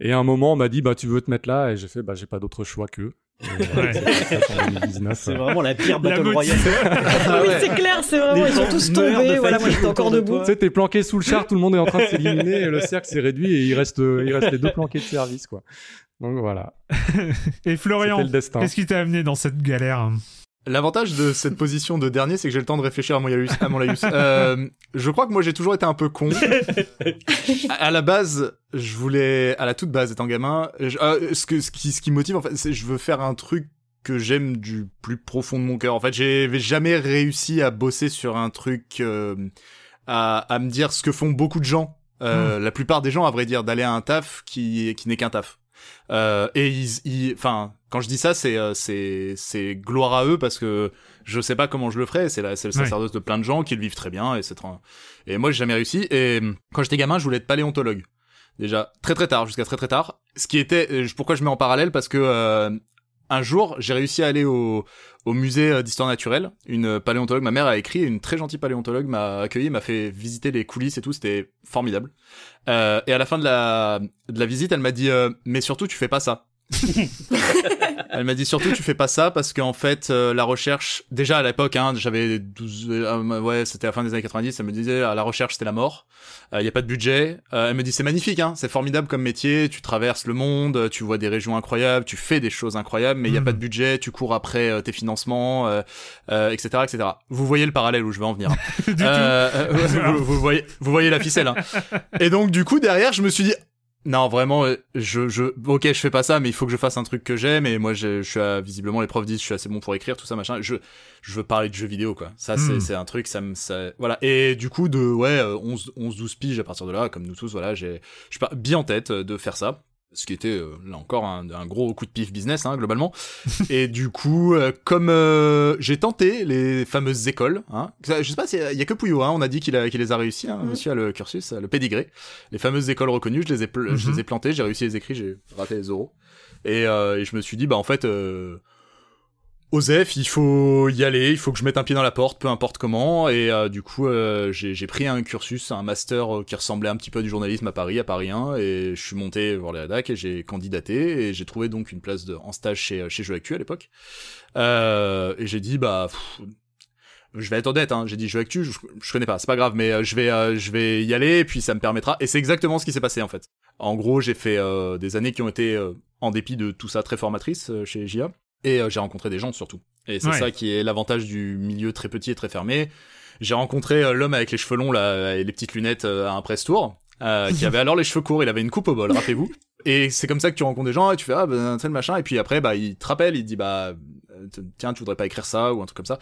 Et à un moment, on m'a dit, bah, tu veux te mettre là? Et j'ai fait, bah, j'ai pas d'autre choix qu'eux. Et, euh, Ouais. c'est pour ça qu'en 2019, C'est euh, vraiment la pire La battle royale. Ah oui, c'est clair, c'est vraiment, Les ils sont tous tombés, voilà, moi j'étais encore debout. Tu sais, t'es planqué sous le char, tout le monde est en train de s'éliminer, et le cercle s'est réduit, et il reste, euh, il reste les deux planqués de service, quoi. Donc voilà, Et Florian, qu'est-ce qui t'a amené dans cette galère? L'avantage de cette position de dernier, c'est que j'ai le temps de réfléchir à mon laïus. À mon laïus. Euh, je crois que moi j'ai toujours été un peu con. à, à la base, je voulais, à la toute base, étant gamin, je- euh, ce que ce qui ce qui motive en fait, c'est je veux faire un truc que j'aime du plus profond de mon cœur. En fait, j'ai jamais réussi à bosser sur un truc, euh, à à me dire ce que font beaucoup de gens. Euh, La plupart des gens, à vrai dire, d'aller à un taf qui qui n'est qu'un taf. Euh, et ils- enfin, quand je dis ça, c'est euh, c'est c'est gloire à eux parce que je sais pas comment je le ferais. C'est le Ouais. sacerdoce de plein de gens qui le vivent très bien et c'est très- et moi j'ai jamais réussi. Et euh, quand j'étais gamin, je voulais être paléontologue. Déjà très très tard, jusqu'à très très tard. Ce qui était, euh, pourquoi je mets en parallèle? Parce que euh, un jour j'ai réussi à aller au au musée d'histoire naturelle. Une paléontologue, ma mère a écrit, une très gentille paléontologue m'a accueilli, m'a fait visiter les coulisses et tout. C'était formidable. Euh, et à la fin de la, de la visite, elle m'a dit, euh, mais surtout, tu fais pas ça. Elle m'a dit surtout tu fais pas ça parce qu'en fait euh, la recherche déjà à l'époque hein, j'avais 12 euh, ouais c'était à la fin des années 90 elle me disait ah, la recherche c'était la mort il y a pas de budget Euh, elle me dit c'est magnifique hein, c'est formidable comme métier tu traverses le monde tu vois des régions incroyables tu fais des choses incroyables mais il y a pas de budget tu cours après euh, tes financements euh, euh, etc etc vous voyez le parallèle où je vais en venir hein. Euh, euh, vous, vous voyez, vous voyez la ficelle. Hein. Et donc du coup derrière, je me suis dit, non vraiment, euh, je, je, ok, je fais pas ça, mais il faut que je fasse un truc que j'aime. Et moi, je, je suis à- visiblement les profs disent, je suis assez bon pour écrire tout ça machin. Je, je veux parler de jeux vidéo quoi. Ça c'est, Hmm. c'est un truc, ça me, ça, voilà. Et du coup de ouais, euh, 11, 11, 12 piges à partir de là, comme nous tous, voilà, j'ai, je suis pas bien en tête euh, de faire ça. Ce qui était euh, là encore un, un gros coup de pif business hein, globalement. Et du coup, euh, comme euh, j'ai tenté les fameuses écoles, hein, je sais pas, il y a que Pouillot, hein, on a dit qu'il les a réussi, hein, Mhm. monsieur a le cursus, le pédigré, les fameuses écoles reconnues, je les ai, pl- je Mhm. les ai plantées, j'ai réussi les écrits, j'ai raté les euros. Et, euh, et je me suis dit, bah en fait, Osef, il faut y aller, il faut que je mette un pied dans la porte, peu importe comment. Et euh, du coup, euh, j'ai pris un cursus, un master euh, qui ressemblait un petit peu du journalisme à Paris, à Paris 1, et je suis monté voir les rédacs et j'ai candidaté et j'ai trouvé donc une place de, en stage chez chez Jeux Actu à l'époque. Euh, et j'ai dit bah. pff, je vais être honnête, hein, j'ai dit Jeux Actu, je, je connais pas, c'est pas grave, mais euh, je vais euh, je vais y aller et puis ça me permettra. Et c'est exactement ce qui s'est passé en fait. En gros, j'ai fait euh, des années qui ont été, euh, en dépit de tout ça, très formatrices euh, chez JA. Et euh, j'ai rencontré des gens surtout. Et c'est Ouais. ça qui est l'avantage du milieu très petit et très fermé. J'ai rencontré euh, l'homme avec les cheveux longs là, et les petites lunettes euh, à un press tour, euh, qui avait alors les cheveux courts, il avait une coupe au bol, rappelez-vous. Et c'est comme ça que tu rencontres des gens et tu fais ah ben tel machin et puis après bah il te rappelle, il te dit bah tiens tu voudrais pas écrire ça ou un truc comme ça.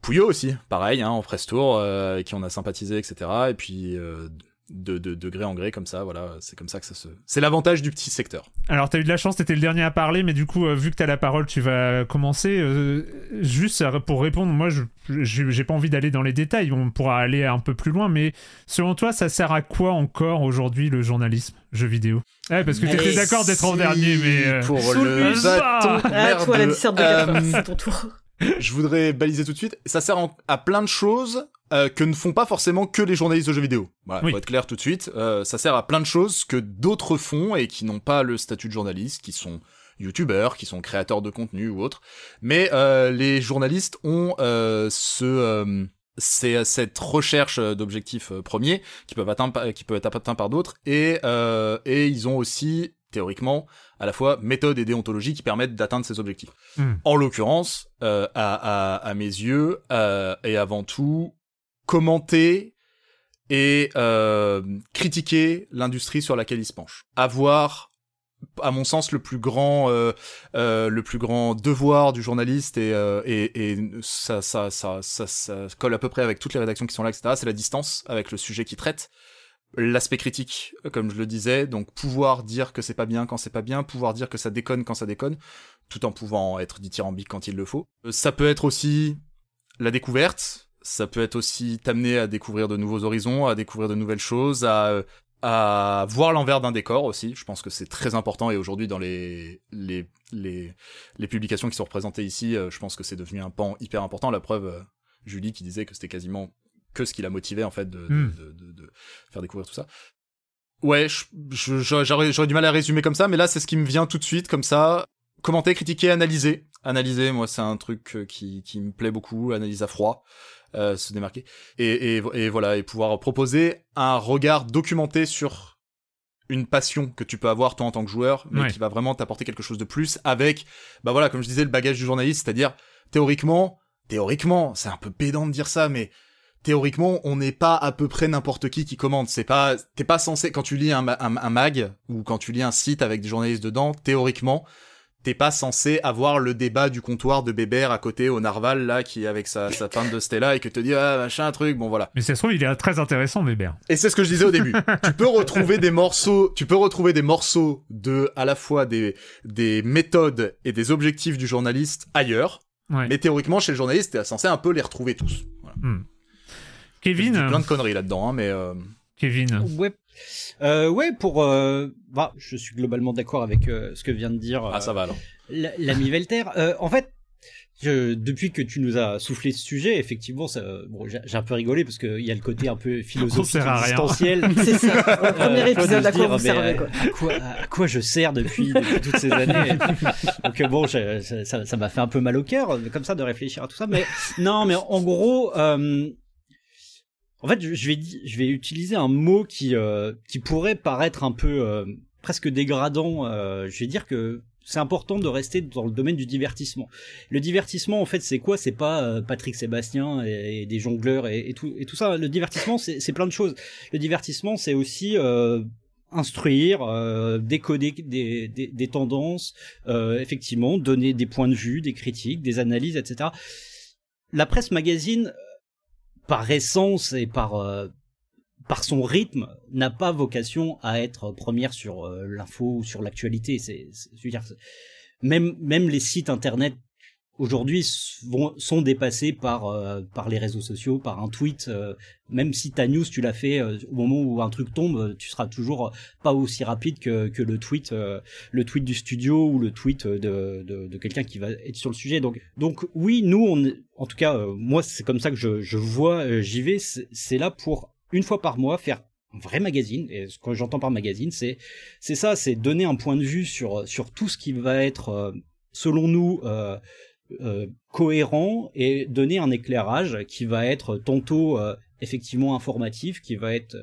Pouillot aussi, pareil, hein, en press tour, euh, avec qui on a sympathisé, etc. Et puis euh, de, de, de gré en gré comme ça, voilà, c'est comme ça que ça se. C'est l'avantage du petit secteur. Alors, t'as eu de la chance, t'étais le dernier à parler, mais du coup, euh, vu que t'as la parole, tu vas commencer. Euh, juste pour répondre, moi, j'ai pas envie d'aller dans les détails, on pourra aller un peu plus loin, mais selon toi, ça sert à quoi encore aujourd'hui le journalisme, jeu vidéo? Ouais, parce que t'étais d'accord d'être en dernier, mais. euh, Pour sous le bâton, Ah, toi, la de Euh, 80, c'est ton tour. je voudrais baliser tout de suite. Ça sert en- à plein de choses euh, que ne font pas forcément que les journalistes de jeux vidéo. Voilà, Oui. faut être clair tout de suite. Euh, ça sert à plein de choses que d'autres font et qui n'ont pas le statut de journaliste, qui sont youtubeurs, qui sont créateurs de contenu ou autres. Mais euh, les journalistes ont ce c'est cette recherche d'objectifs premiers qui peuvent atteindre, qui être atteints par d'autres et euh, et ils ont aussi théoriquement à la fois méthode et déontologie qui permettent d'atteindre ces objectifs. Hmm. En l'occurrence, euh, à, à, à mes yeux, euh, et avant tout, commenter et euh, critiquer l'industrie sur laquelle ils se penchent. Avoir, à mon sens, le plus grand, euh, euh, le plus grand devoir du journaliste et, euh, et, et ça, ça, ça, ça, ça colle à peu près avec toutes les rédactions qui sont là, etc. C'est la distance avec le sujet qu'ils traitent. L'aspect critique, comme je le disais, donc pouvoir dire que c'est pas bien quand c'est pas bien, pouvoir dire que ça déconne quand ça déconne, tout en pouvant être dithyrambique quand il le faut. Euh, Ça peut être aussi la découverte, ça peut être aussi t'amener à découvrir de nouveaux horizons, à découvrir de nouvelles choses, à, euh, à voir l'envers d'un décor aussi. Je pense que c'est très important et aujourd'hui dans les, les, les, les publications qui sont représentées ici, euh, je pense que c'est devenu un pan hyper important. La preuve, euh, Julie qui disait que c'était quasiment que ce qui l'a motivé en fait de, Hmm. de, de, de faire découvrir tout ça. Ouais, j'aurais du mal à résumer comme ça, mais là c'est ce qui me vient tout de suite comme ça. Commenter, critiquer, analyser. Analyser, moi c'est un truc euh, qui, qui me plaît beaucoup, analyse à froid, euh, se démarquer. Et, et, et voilà, et pouvoir proposer un regard documenté sur une passion que tu peux avoir toi en tant que joueur, mais Ouais. qui va vraiment t'apporter quelque chose de plus avec, bah voilà, comme je disais, le bagage du journaliste, c'est-à-dire théoriquement, théoriquement, c'est un peu pédant de dire ça, mais théoriquement, on n'est pas à peu près n'importe qui qui commande. C'est pas, t'es pas censé quand tu lis un, ma- un, un mag ou quand tu lis un site avec des journalistes dedans, théoriquement, t'es pas censé avoir le débat du comptoir de Bébert à côté au Narval là qui est avec sa, sa teinte de Stella et que te dit ah machin un truc bon voilà Mais ça se trouve, il est très intéressant, Weber. et c'est ce que je disais au début. tu peux retrouver des morceaux, tu peux retrouver des morceaux de à la fois des des méthodes et des objectifs du journaliste ailleurs, Ouais. mais théoriquement chez le journaliste t'es censé un peu les retrouver tous. Voilà. Il y Kevin, a plein de conneries là-dedans, hein, mais euh, Kevin. Ouais. Euh, ouais, pour. euh, bah, je suis globalement d'accord avec euh, ce que vient de dire ah ça va alors. l'ami Velter. Euh, en fait, je, depuis que tu nous as soufflé ce sujet, effectivement, ça, bon, j'ai j'ai un peu rigolé parce qu'il y a le côté un peu philosophique, sert à rien. existentiel. C'est ça. Le premier Euh, épisode, de à quoi dire, vous servez, quoi. À quoi, à quoi je sers depuis, depuis toutes ces années? Donc bon, je- ça ça m'a fait un peu mal au cœur, comme ça, de réfléchir à tout ça. Mais non, mais en gros, euh, en fait, je vais, je vais utiliser un mot qui, euh, qui pourrait paraître un peu euh, presque dégradant. euh, je vais dire que c'est important de rester dans le domaine du divertissement. Le divertissement, en fait, c'est quoi? C'est pas euh, Patrick Sébastien et, des jongleurs et, tout, et tout ça. Le divertissement, c'est c'est plein de choses. Le divertissement, c'est aussi euh, instruire, euh, décoder des, des, des tendances, euh, effectivement, donner des points de vue, des critiques, des analyses, etc. La presse magazine, par essence et par euh, par son rythme, n'a pas vocation à être première sur euh, l'info ou sur l'actualité. C'est, c'est- je veux dire, même même les sites internet aujourd'hui sont dépassés par euh, par les réseaux sociaux, par un tweet. euh, même si ta news tu l'as fait euh, au moment où un truc tombe, euh, tu seras toujours pas aussi rapide que, que le tweet euh, le tweet du studio ou le tweet de, de, de quelqu'un qui va être sur le sujet. Donc donc oui, nous on en tout cas euh, moi c'est comme ça que je, je vois euh, j'y vais. C'est là pour une fois par mois faire un vrai magazine. Et ce que j'entends par magazine, c'est c'est ça, c'est donner un point de vue sur sur tout ce qui va être euh, selon nous euh, euh, cohérent et donner un éclairage qui va être tantôt euh, effectivement informatif, qui va être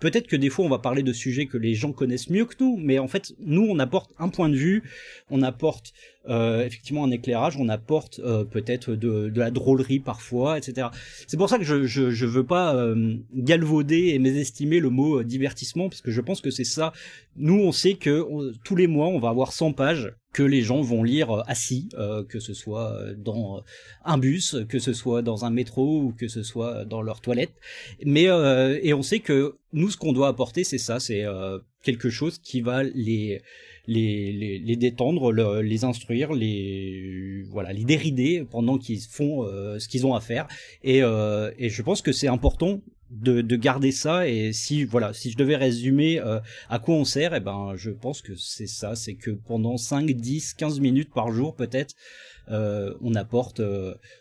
peut-être que des fois on va parler de sujets que les gens connaissent mieux que nous, mais en fait nous on apporte un point de vue, on apporte euh, effectivement un éclairage, on apporte euh, peut-être de, de la drôlerie parfois, etc. C'est pour ça que je je, je veux pas euh, galvauder et mésestimer le mot euh, divertissement parce que je pense que c'est ça. Nous on sait que tous les mois on va avoir 100 pages que les gens vont lire euh, assis, euh, que ce soit dans un bus, que ce soit dans un métro ou que ce soit dans leur toilette. Mais et on sait que nous ce qu'on doit apporter c'est ça, c'est quelque chose qui va les les, détendre, le- les instruire, les voilà, les dérider pendant qu'ils font euh, ce qu'ils ont à faire. Et, euh, je pense que c'est important de, de garder ça. Et si voilà, si je devais résumer euh, à quoi on sert, eh ben je pense que c'est ça, c'est que pendant 5, 10, 15 minutes par jour peut-être, on apporte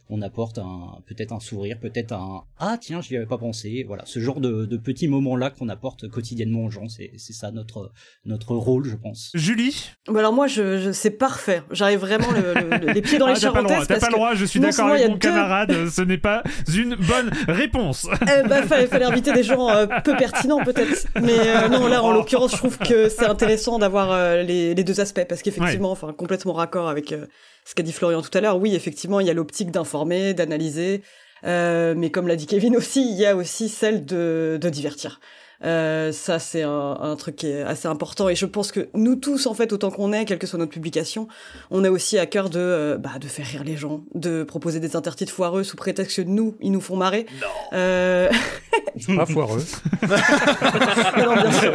on apporte un peut-être un sourire, peut-être un ah tiens j'y avais pas pensé. Voilà, ce genre de, de petits moments là qu'on apporte quotidiennement aux gens, c'est c'est ça notre notre rôle, je pense. Julie? Bah alors moi, je, je c'est parfait. J'arrive vraiment le- le- les pieds dans les Ah, T'as pas le droit, charentaises. parce pas le droit, je suis d'accord avec mon deux- camarade, ce n'est pas une bonne réponse. Eh ben, fallait, fallait inviter des gens euh, peu pertinents peut-être. Mais euh, non, là, en l'occurrence, je trouve que c'est intéressant d'avoir euh, les, les deux aspects parce qu'effectivement, enfin, complètement raccord avec euh, ce qu'a dit Florian tout à l'heure. Oui, effectivement, il y a l'optique d'analyser, euh, mais comme l'a dit Kevin aussi, il y a aussi celle de, de divertir. Euh, ça, c'est un, un, truc qui est assez important. Et je pense que nous tous, en fait, autant qu'on est, quelle que soit notre publication, on a aussi à cœur de, euh, bah, de faire rire les gens, de proposer des intertitres foireux sous prétexte que nous, ils nous font marrer. Non. Euh... Pas foireux. non, bien sûr.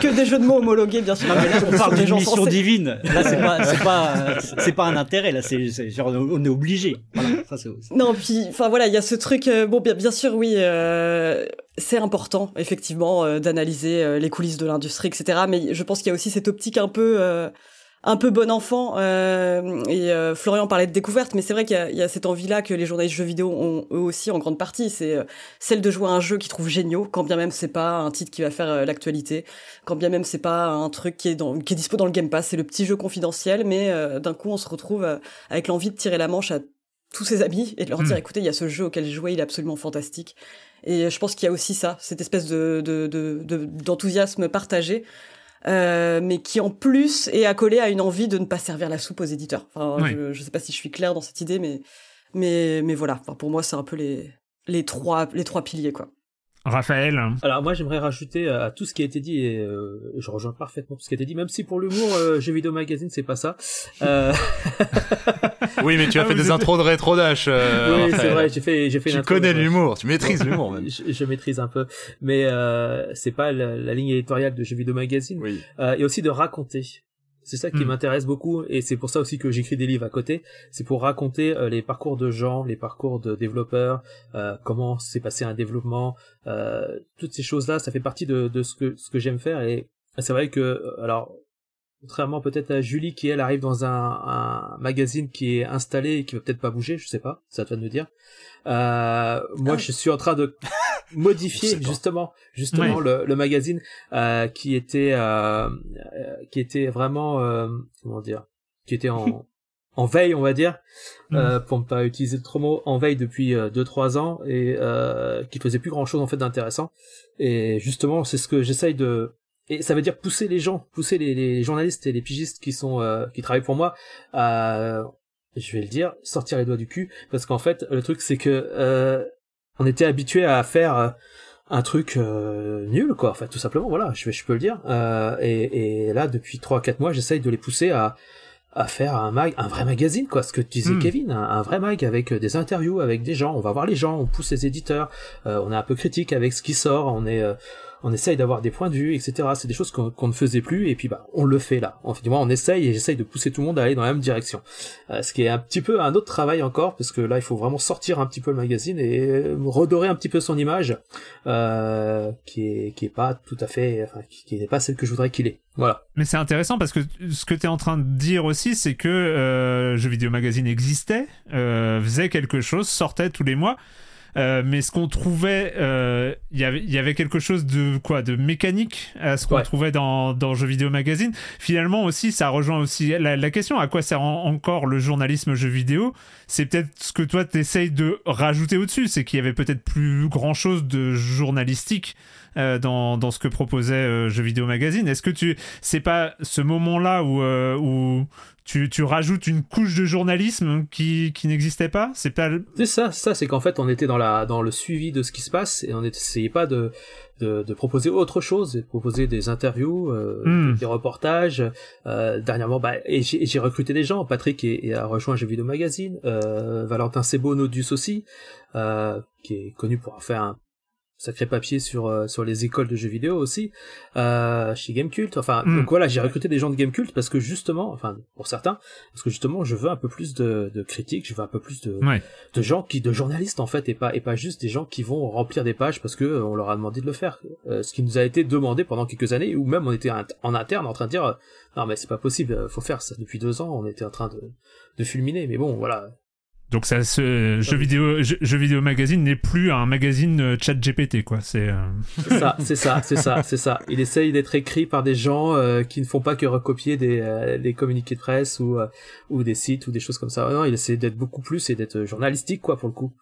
que des jeux de mots homologués, bien sûr. Non, mais là, on parle d'une mission censés. divine. Là, c'est pas, c'est pas, c'est pas un intérêt. Là, c'est, genre, on est obligé. Voilà, ça, c'est. Non, puis, enfin voilà, il y a ce truc. Euh, bon, bien, bien sûr, oui. Euh, c'est important, effectivement, euh, d'analyser euh, les coulisses de l'industrie, etc. Mais je pense qu'il y a aussi cette optique un peu, euh, un peu bon enfant. Euh, et Florian parlait de découverte, mais c'est vrai qu'il y, y, a cette envie-là que les journalistes jeux vidéo ont eux aussi en grande partie. C'est celle de jouer à un jeu qu'ils trouvent géniaux, quand bien même c'est pas un titre qui va faire l'actualité, quand bien même c'est pas un truc qui est, dans, qui est dispo dans le Game Pass. C'est le petit jeu confidentiel, mais d'un coup on se retrouve avec l'envie de tirer la manche à tous ses amis et de leur dire mmh. écoutez il y a ce jeu auquel j'ai joué il est absolument fantastique et je pense qu'il y a aussi ça cette espèce de d'enthousiasme de, de, partagé euh, mais qui en plus est accolé à une envie de ne pas servir la soupe aux éditeurs enfin oui. je, je sais pas si je suis clair dans cette idée mais mais mais voilà enfin, pour moi c'est un peu les les trois les trois piliers quoi Raphaël. Alors moi j'aimerais rajouter à tout ce qui a été dit et euh, je rejoins parfaitement tout ce qui a été dit même si pour l'humour euh, jeux vidéo magazine c'est pas ça. Euh... oui mais tu as ah, fait des intros de rétro dash. Euh, oui c'est vrai j'ai fait j'ai fait. Tu connais l'humour tu maîtrises l'humour même. je, je, maîtrise un peu mais euh, c'est pas la, la, ligne éditoriale de jeux vidéo magazine. Oui. et aussi de raconter c'est ça qui mmh. m'intéresse beaucoup et c'est pour ça aussi que j'écris des livres à côté. C'est pour raconter euh, les parcours de gens, les parcours de développeurs, euh, comment s'est passé un développement, euh, toutes ces choses-là. Ça fait partie de, de ce que ce que j'aime faire et c'est vrai que euh, alors contrairement peut-être à Julie qui elle arrive dans un, un, magazine qui est installé et qui va peut-être pas bouger, je sais pas, c'est à toi de nous dire. Euh, moi, ah. je suis en train de modifier justement, justement le, le, magazine euh, qui était, euh, qui était vraiment, euh, comment dire, qui était en en veille, on va dire, mmh. pour ne pas utiliser trop mot, en veille depuis 2-3 ans et qui faisait plus grand chose en fait d'intéressant. Et justement, c'est ce que j'essaye de et ça veut dire pousser les gens, pousser les, les journalistes et les pigistes qui sont euh, qui travaillent pour moi à je vais le dire, sortir les doigts du cul. Parce qu'en fait le truc c'est que euh, on était habitué à faire euh, un truc euh, nul quoi, enfin tout simplement. Voilà, je, je peux le dire. Euh, et, et, là depuis 3 4 mois, j'essaye de les pousser à à faire un mag, un vrai magazine quoi, ce que tu disais mmh. Kevin, un, un, vrai mag avec des interviews avec des gens, on va voir les gens, on pousse les éditeurs, on est un peu critique avec ce qui sort, on est on essaye d'avoir des points de vue, etc. C'est des choses qu'on qu ne faisait plus, et puis bah on le fait là. En fait, on essaye et j'essaye de pousser tout le monde à aller dans la même direction. Euh, ce qui est un petit peu un autre travail encore, parce que là il faut vraiment sortir un petit peu le magazine et redorer un petit peu son image, euh, qui est qui pas tout à fait, enfin qui n'est pas celle que je voudrais qu'il ait. Voilà. Mais c'est intéressant parce que ce que tu es en train de dire aussi, c'est que euh, Jeux Vidéo Magazine existait, euh, faisait quelque chose, sortait tous les mois. Euh, mais ce qu'on trouvait, il euh, y, avait, y avait quelque chose de quoi, de mécanique à ce qu'on ouais. trouvait dans, dans Jeux vidéo magazine. Finalement aussi, ça rejoint aussi la, la question à quoi sert en, encore le journalisme jeux vidéo? C'est peut-être ce que toi t'essayes de rajouter au-dessus, c'est qu'il y avait peut-être plus grand chose de journalistique euh, dans, dans ce que proposait euh, Jeux vidéo magazine. Est-ce que tu, c'est pas ce moment-là où, euh, où tu, tu rajoutes une couche de journalisme qui, qui n'existait pas? C'est pas. C'est ça, ça, c'est qu'en fait on était dans la dans le suivi de ce qui se passe et on n'essayait pas de, de, de proposer autre chose, de proposer des interviews, euh, mm. des reportages. Euh, dernièrement, bah, et j'ai recruté des gens. Patrick et, et a rejoint Jeux vidéo magazine. Euh, Valentin Sebo Nodus aussi, euh, qui est connu pour faire un sacré papier sur euh, sur les écoles de jeux vidéo aussi euh, chez Gamecult enfin mm. donc voilà j'ai recruté des gens de Gamecult parce que justement enfin pour certains parce que justement je veux un peu plus de, de critiques je veux un peu plus de ouais. de gens qui de journalistes en fait et pas et pas juste des gens qui vont remplir des pages parce que euh, on leur a demandé de le faire euh, ce qui nous a été demandé pendant quelques années ou même on était en interne en train de dire non mais c'est pas possible faut faire ça depuis deux ans on était en train de de fulminer mais bon voilà donc ça, ce jeu vidéo, jeu, vidéo magazine n'est plus un magazine euh, chat GPT quoi. C'est euh... ça, c'est ça, c'est ça, c'est ça. Il essaye d'être écrit par des gens euh, qui ne font pas que recopier des, euh, des communiqués de presse ou euh, ou des sites ou des choses comme ça. Non, il essaie d'être beaucoup plus et d'être journalistique quoi pour le coup.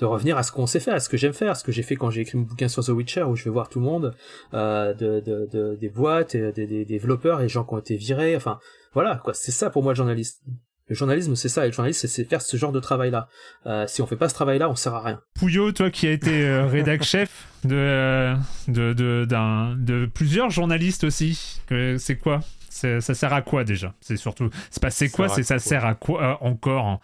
De revenir à ce qu'on sait faire, à ce que j'aime faire, à ce que j'ai fait quand j'ai écrit mon bouquin sur The Witcher où je vais voir tout le monde, de, de, de, des boîtes, des, des, des développeurs, les gens qui ont été virés. Enfin voilà quoi. C'est ça pour moi le journaliste Le journalisme, c'est ça. Et le journalisme, c'est faire ce genre de travail-là. Euh, si on fait pas ce travail-là, on sert à rien. Pouillot, toi qui as été euh, rédac chef de, euh, de, de, d'un- de plusieurs journalistes aussi, c'est quoi? Ça sert à quoi déjà? C'est surtout. C'est pas c'est Ça quoi, c'est ça sert à quoi euh, encore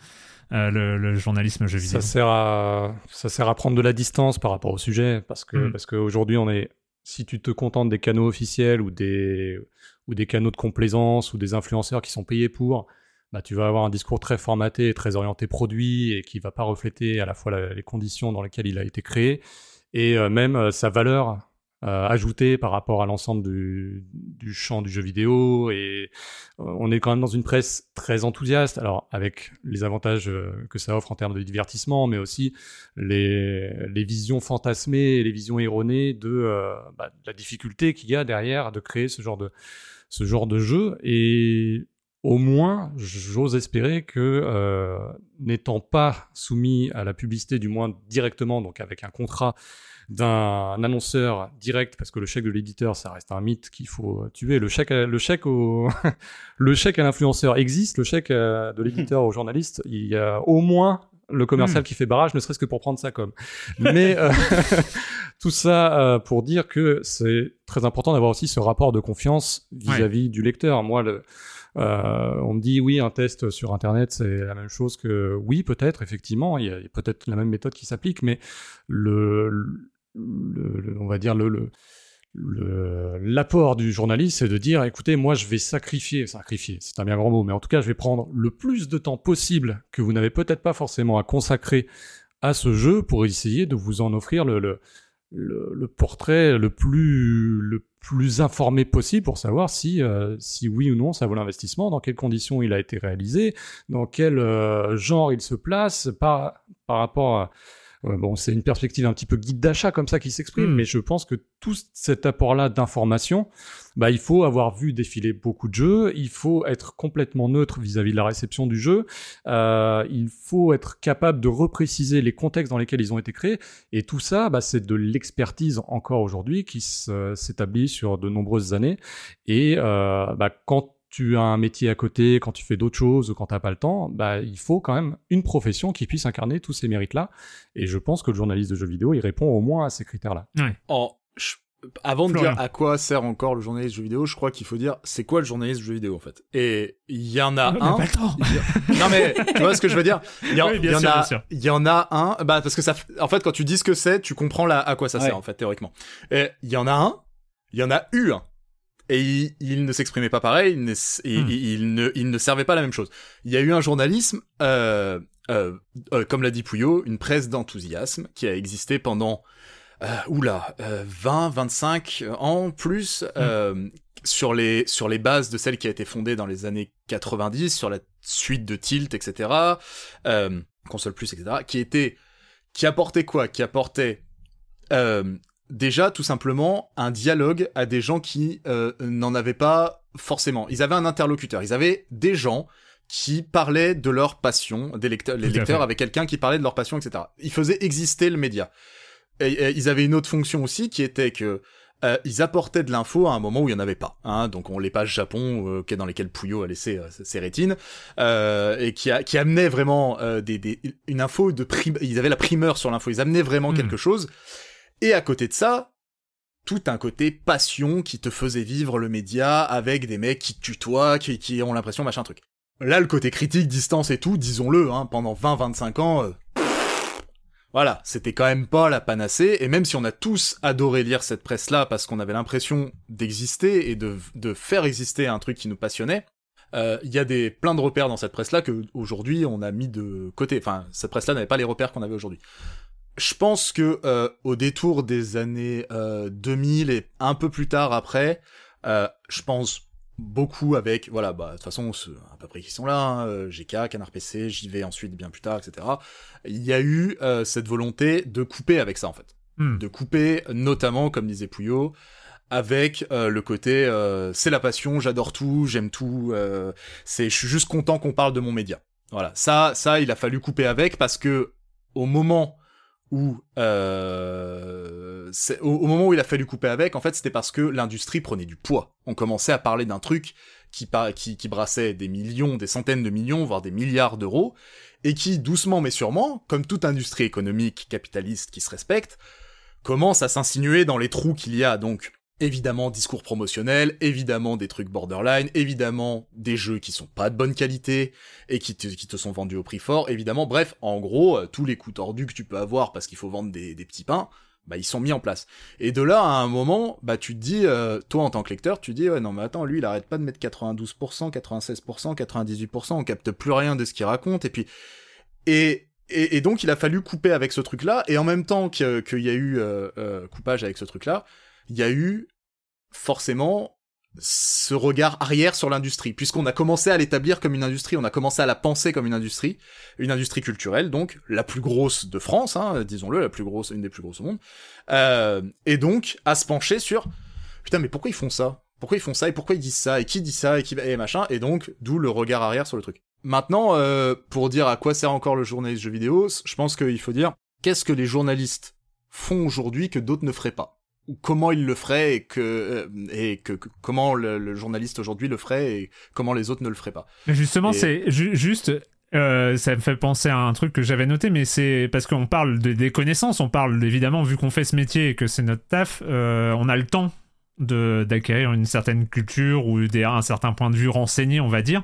euh, le, le journalisme jeu vidéo Ça sert à ça sert à prendre de la distance par rapport au sujet parce que Mm. parce qu'aujourd'hui on est si tu te contentes des canaux officiels ou des ou des canaux de complaisance ou des influenceurs qui sont payés pour bah tu vas avoir un discours très formaté très orienté produit et qui va pas refléter à la fois les conditions dans lesquelles il a été créé et euh, même euh, sa valeur euh, ajoutée par rapport à l'ensemble du, champ du jeu vidéo et euh, on est quand même dans une presse très enthousiaste, alors avec les avantages que ça offre en termes de divertissement, mais aussi les, visions fantasmées et les visions erronées de, bah, de la difficulté qu'il y a derrière de créer ce genre de, ce genre de jeu. Et au moins, j'ose espérer que, euh, n'étant pas soumis à la publicité, du moins directement, donc avec un contrat d'un annonceur direct, parce que le chèque de l'éditeur, ça reste un mythe qu'il faut tuer. Le chèque, à- le chèque au, le chèque à l'influenceur existe, le chèque euh, de l'éditeur au journaliste, il y a au moins le commercial qui fait barrage, ne serait-ce que pour prendre ça comme. Mais euh, tout ça euh, pour dire que c'est très important d'avoir aussi ce rapport de confiance vis-à-vis du lecteur. Moi, le, euh, on me dit oui, un test sur Internet, c'est la même chose que oui, peut-être, effectivement, il y a peut-être la même méthode qui s'applique, mais le, le- on va dire le, le- le- l'apport du journaliste, c'est de dire, écoutez, moi, je vais sacrifier, sacrifier, c'est un bien grand mot, mais en tout cas, je vais prendre le plus de temps possible que vous n'avez peut-être pas forcément à consacrer à ce jeu pour essayer de vous en offrir le, le, le, le portrait le plus, le plus informé possible pour savoir si, euh, si oui ou non ça vaut l'investissement, dans quelles conditions il a été réalisé, dans quel euh, genre il se place par, par rapport à, Bon, c'est une perspective un petit peu guide d'achat comme ça qui s'exprime, Mm. mais je pense que tout cet apport-là d'information, bah, il faut avoir vu défiler beaucoup de jeux, il faut être complètement neutre vis-à-vis de la réception du jeu, euh, il faut être capable de repréciser les contextes dans lesquels ils ont été créés, et tout ça, bah, c'est de l'expertise encore aujourd'hui qui s'établit sur de nombreuses années, et euh, bah, quand tu as un métier à côté, quand tu fais d'autres choses ou quand tu n'as pas le temps, bah, il faut quand même une profession qui puisse incarner tous ces mérites-là. Et je pense que le journaliste de jeux vidéo, il répond au moins à ces critères-là. En- je- avant de dire à quoi sert encore le journaliste de jeux vidéo, je crois qu'il faut dire c'est quoi le journaliste de jeux vidéo en fait. Et il y en a un. pas le non mais tu vois ce que je veux dire? Il y, en- Oui, y en sûr, a, il y en a un. Bah parce que ça, en fait, quand tu dis ce que c'est, tu comprends là à quoi ça Ouais. sert en fait théoriquement. Et il y en a un. Il y en a eu un. Et il, il ne s'exprimait pas pareil, il ne, Hmm. il- ne, il ne servait pas la même chose. Il y a eu un journalisme, euh, euh, euh, comme l'a dit Pouillot, une presse d'enthousiasme qui a existé pendant, oula, euh, 20, 25 ans plus, euh, sur les, sur les bases de celle qui a été fondée dans les années 90, sur la suite de Tilt, etc., console plus, etc., qui était, qui apportait quoi? Qui apportait, déjà tout simplement un dialogue à des gens qui euh, n'en avaient pas forcément. Ils avaient un interlocuteur, ils avaient des gens qui parlaient de leur passion, des lecteurs, les lecteurs avec quelqu'un qui parlait de leur passion, etc. Ils faisaient exister le média. Et, et ils avaient une autre fonction aussi qui était que euh, ils apportaient de l'info à un moment où il y en avait pas. Hein, donc on les pages Japon euh, dans lesquelles Pouillot a laissé euh, ses rétines euh, et qui, a, qui amenait vraiment euh, des, des, une info de prim... Ils avaient la primeur sur l'info. Ils amenaient vraiment Mm. quelque chose. Et à côté de ça, tout un côté passion qui te faisait vivre le média avec des mecs qui tutoient, qui, ont l'impression machin truc. Là, le côté critique, distance et tout, disons-le, hein, pendant 20-25 ans, euh, voilà, c'était quand même pas la panacée. Et même si on a tous adoré lire cette presse-là parce qu'on avait l'impression d'exister et de, de faire exister un truc qui nous passionnait, euh, il y a des plein de repères dans cette presse-là que aujourd'hui on a mis de côté. Enfin, cette presse-là n'avait pas les repères qu'on avait aujourd'hui. Je pense que euh, au détour des années euh, 2000 et un peu plus tard après, euh, je pense beaucoup avec voilà bah de toute façon à peu près qui sont là hein, euh, GK Canard PC j'y vais ensuite bien plus tard etc il y a eu euh, cette volonté de couper avec ça en fait. Hmm. de couper notamment comme disait Pouillot avec euh, le côté euh, c'est la passion j'adore tout j'aime tout euh, c'est je suis juste content qu'on parle de mon média. Voilà. Ça ça il a fallu couper avec parce que au moment où euh, au, moment où il a fallu couper avec, en fait, c'était parce que l'industrie prenait du poids. On commençait à parler d'un truc qui, qui brassait des millions, des centaines de millions, voire des milliards d'euros, et qui, doucement mais sûrement, comme toute industrie économique capitaliste qui se respecte, commence à s'insinuer dans les trous qu'il y a. Donc, évidemment, discours promotionnel, évidemment des trucs borderline, évidemment des jeux qui sont pas de bonne qualité et qui te, sont vendus au prix fort, évidemment. Bref, en gros, euh, tous les coups tordus que tu peux avoir parce qu'il faut vendre des, petits pains, bah ils sont mis en place. Et de là, à un moment, bah tu te dis, euh, toi en tant que lecteur, tu te dis, ouais non mais attends, lui il arrête pas de mettre 92%, 96%, 98%, on capte plus rien de ce qu'il raconte, et puis... Et, et, donc il a fallu couper avec ce truc-là, et en même temps qu'il y a eu euh, euh, coupage avec ce truc-là, il y a eu forcément ce regard arrière sur l'industrie, puisqu'on a commencé à l'établir comme une industrie, on a commencé à la penser comme une industrie, une industrie culturelle, donc la plus grosse de France, hein, disons-le, la plus grosse, une des plus grosses au monde, euh, et donc à se pencher sur putain mais pourquoi ils font ça? Pourquoi ils font ça? Et pourquoi ils disent ça? Et qui dit ça? Et qui et machin. Et donc d'où le regard arrière sur le truc. Maintenant, euh, pour dire à quoi sert encore le journaliste jeu vidéo, je pense qu'il faut dire qu'est-ce que les journalistes font aujourd'hui que d'autres ne feraient pas? Comment ils le feraient et que euh, et que, que- comment le, le journaliste aujourd'hui le ferait et comment les autres ne le feraient pas. Mais justement, Et- c'est ju- juste. euh, ça me fait penser à un truc que j'avais noté, mais c'est parce qu'on parle de- des connaissances, on parle évidemment, vu qu'on fait ce métier et que c'est notre taf, euh, on a le temps de- d'acquérir une certaine culture ou des, un certain point de vue renseigné, on va dire.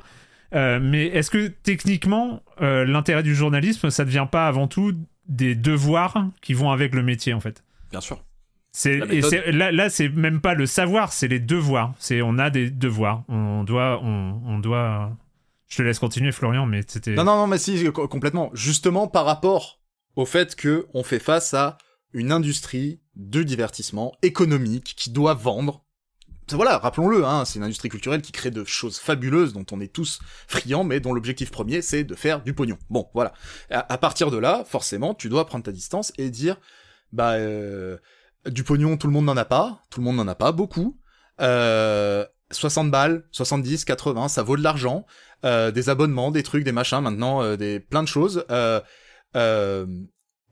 Euh, mais est-ce que techniquement, euh, l'intérêt du journalisme, ça ne devient pas avant tout des devoirs qui vont avec le métier, en fait? Bien sûr. Et là, là, c'est même pas le savoir, c'est les devoirs. C'est on a des devoirs. On doit, on, on doit. Je te laisse continuer, Florian, mais c'était. Non, non, non, mais si, co- complètement. Justement, par rapport au fait que on fait face à une industrie de divertissement économique qui doit vendre. Voilà, rappelons-le, hein, c'est une industrie culturelle qui crée de choses fabuleuses dont on est tous friands, mais dont l'objectif premier c'est de faire du pognon. Bon, voilà. À, à partir de là, forcément, tu dois prendre ta distance et dire, bah, euh, du pognon, tout le monde n'en a pas, tout le monde n'en a pas beaucoup. Euh, 60 balles, 70, 80, ça vaut de l'argent euh, des abonnements, des trucs, des machins, maintenant, euh, des plein de choses. Euh, euh,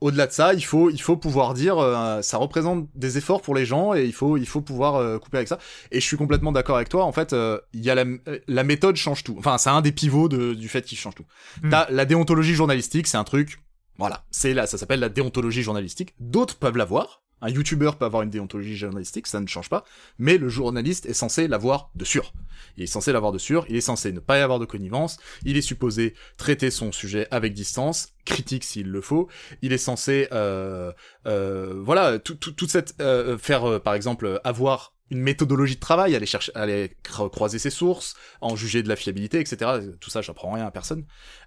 au-delà de ça, il faut, il faut pouvoir dire, euh, ça représente des efforts pour les gens et il faut, il faut pouvoir euh, couper avec ça. Et je suis complètement d'accord avec toi. En fait, euh, il y a la, la méthode change tout. Enfin, c'est un des pivots de, du fait qu'il change tout. Mm. T'as la déontologie journalistique, c'est un truc. Voilà, c'est là, ça s'appelle la déontologie journalistique. D'autres peuvent l'avoir. Un youtubeur peut avoir une déontologie journalistique, ça ne change pas. Mais le journaliste est censé l'avoir de sûr. Il est censé l'avoir de sûr, il est censé ne pas y avoir de connivence, il est supposé traiter son sujet avec distance, critique s'il le faut, il est censé, euh, euh, voilà, tout, tout, toute cette, euh, faire, euh, par exemple, avoir une méthodologie de travail, aller chercher, aller cro- croiser ses sources, en juger de la fiabilité, etc. Tout ça, j'apprends rien à personne.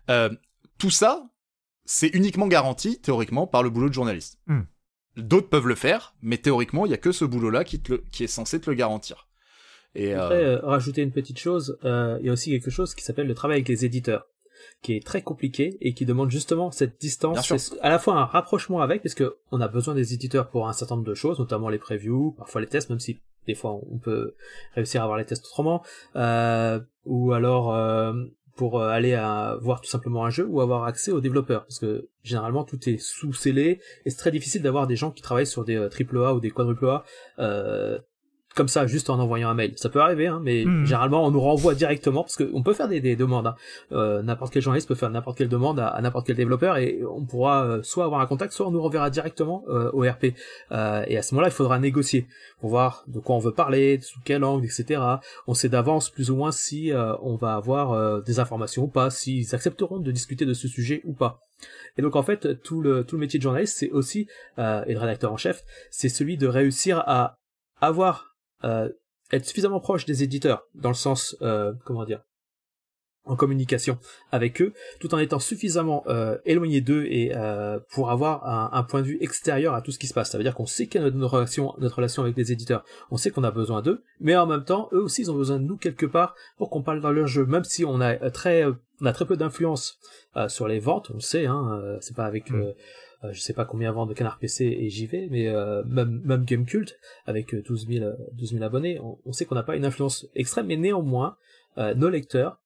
Euh, tout ça, c'est uniquement garanti, théoriquement, par le boulot de journaliste. Hmm. D'autres peuvent le faire, mais théoriquement, il y a que ce boulot-là qui, te le- qui est censé te le garantir. Et, Après, euh, euh, rajouter une petite chose, euh, il y a aussi quelque chose qui s'appelle le travail avec les éditeurs, qui est très compliqué et qui demande justement cette distance, à la fois un rapprochement avec, parce que on a besoin des éditeurs pour un certain nombre de choses, notamment les previews, parfois les tests, même si des fois on peut réussir à avoir les tests autrement, euh, ou alors euh, pour euh, aller à voir tout simplement un jeu ou avoir accès aux développeurs, parce que généralement tout est sous scellé et c'est très difficile d'avoir des gens qui travaillent sur des euh, triple A ou des quadruple A euh, comme ça juste en envoyant un mail. Ça peut arriver, hein, mais Mhm. généralement on nous renvoie directement parce qu'on peut faire des, des demandes. hein. Euh, n'importe quel journaliste peut faire n'importe quelle demande à, à n'importe quel développeur et on pourra euh, soit avoir un contact, soit on nous renverra directement euh, au RP. Euh, et à ce moment-là, il faudra négocier pour voir de quoi on veut parler, sous quel angle, etc. On sait d'avance plus ou moins si euh, on va avoir euh, des informations ou pas, s'ils accepteront de discuter de ce sujet ou pas. Et donc en fait, tout le tout le métier de journaliste, c'est aussi euh, et de rédacteur en chef, c'est celui de réussir à avoir être suffisamment proche des éditeurs dans le sens euh, comment dire en communication avec eux, tout en étant suffisamment euh, éloigné d'eux et euh, pour avoir un, un point de vue extérieur à tout ce qui se passe. Ça veut dire qu'on sait quelle est notre relation, notre relation avec les éditeurs, on sait qu'on a besoin d'eux, mais en même temps, eux aussi, ils ont besoin de nous quelque part pour qu'on parle dans leur jeu, même si on a euh, très, euh, on a très peu d'influence euh, sur les ventes, on le sait, hein, euh, c'est pas avec, euh, euh, je sais pas combien vendent de Canard PC et JV, mais euh, même, même Gamecult, avec euh, 12 000, euh, 12 000 abonnés, on, on sait qu'on n'a pas une influence extrême, mais néanmoins, euh, nos lecteurs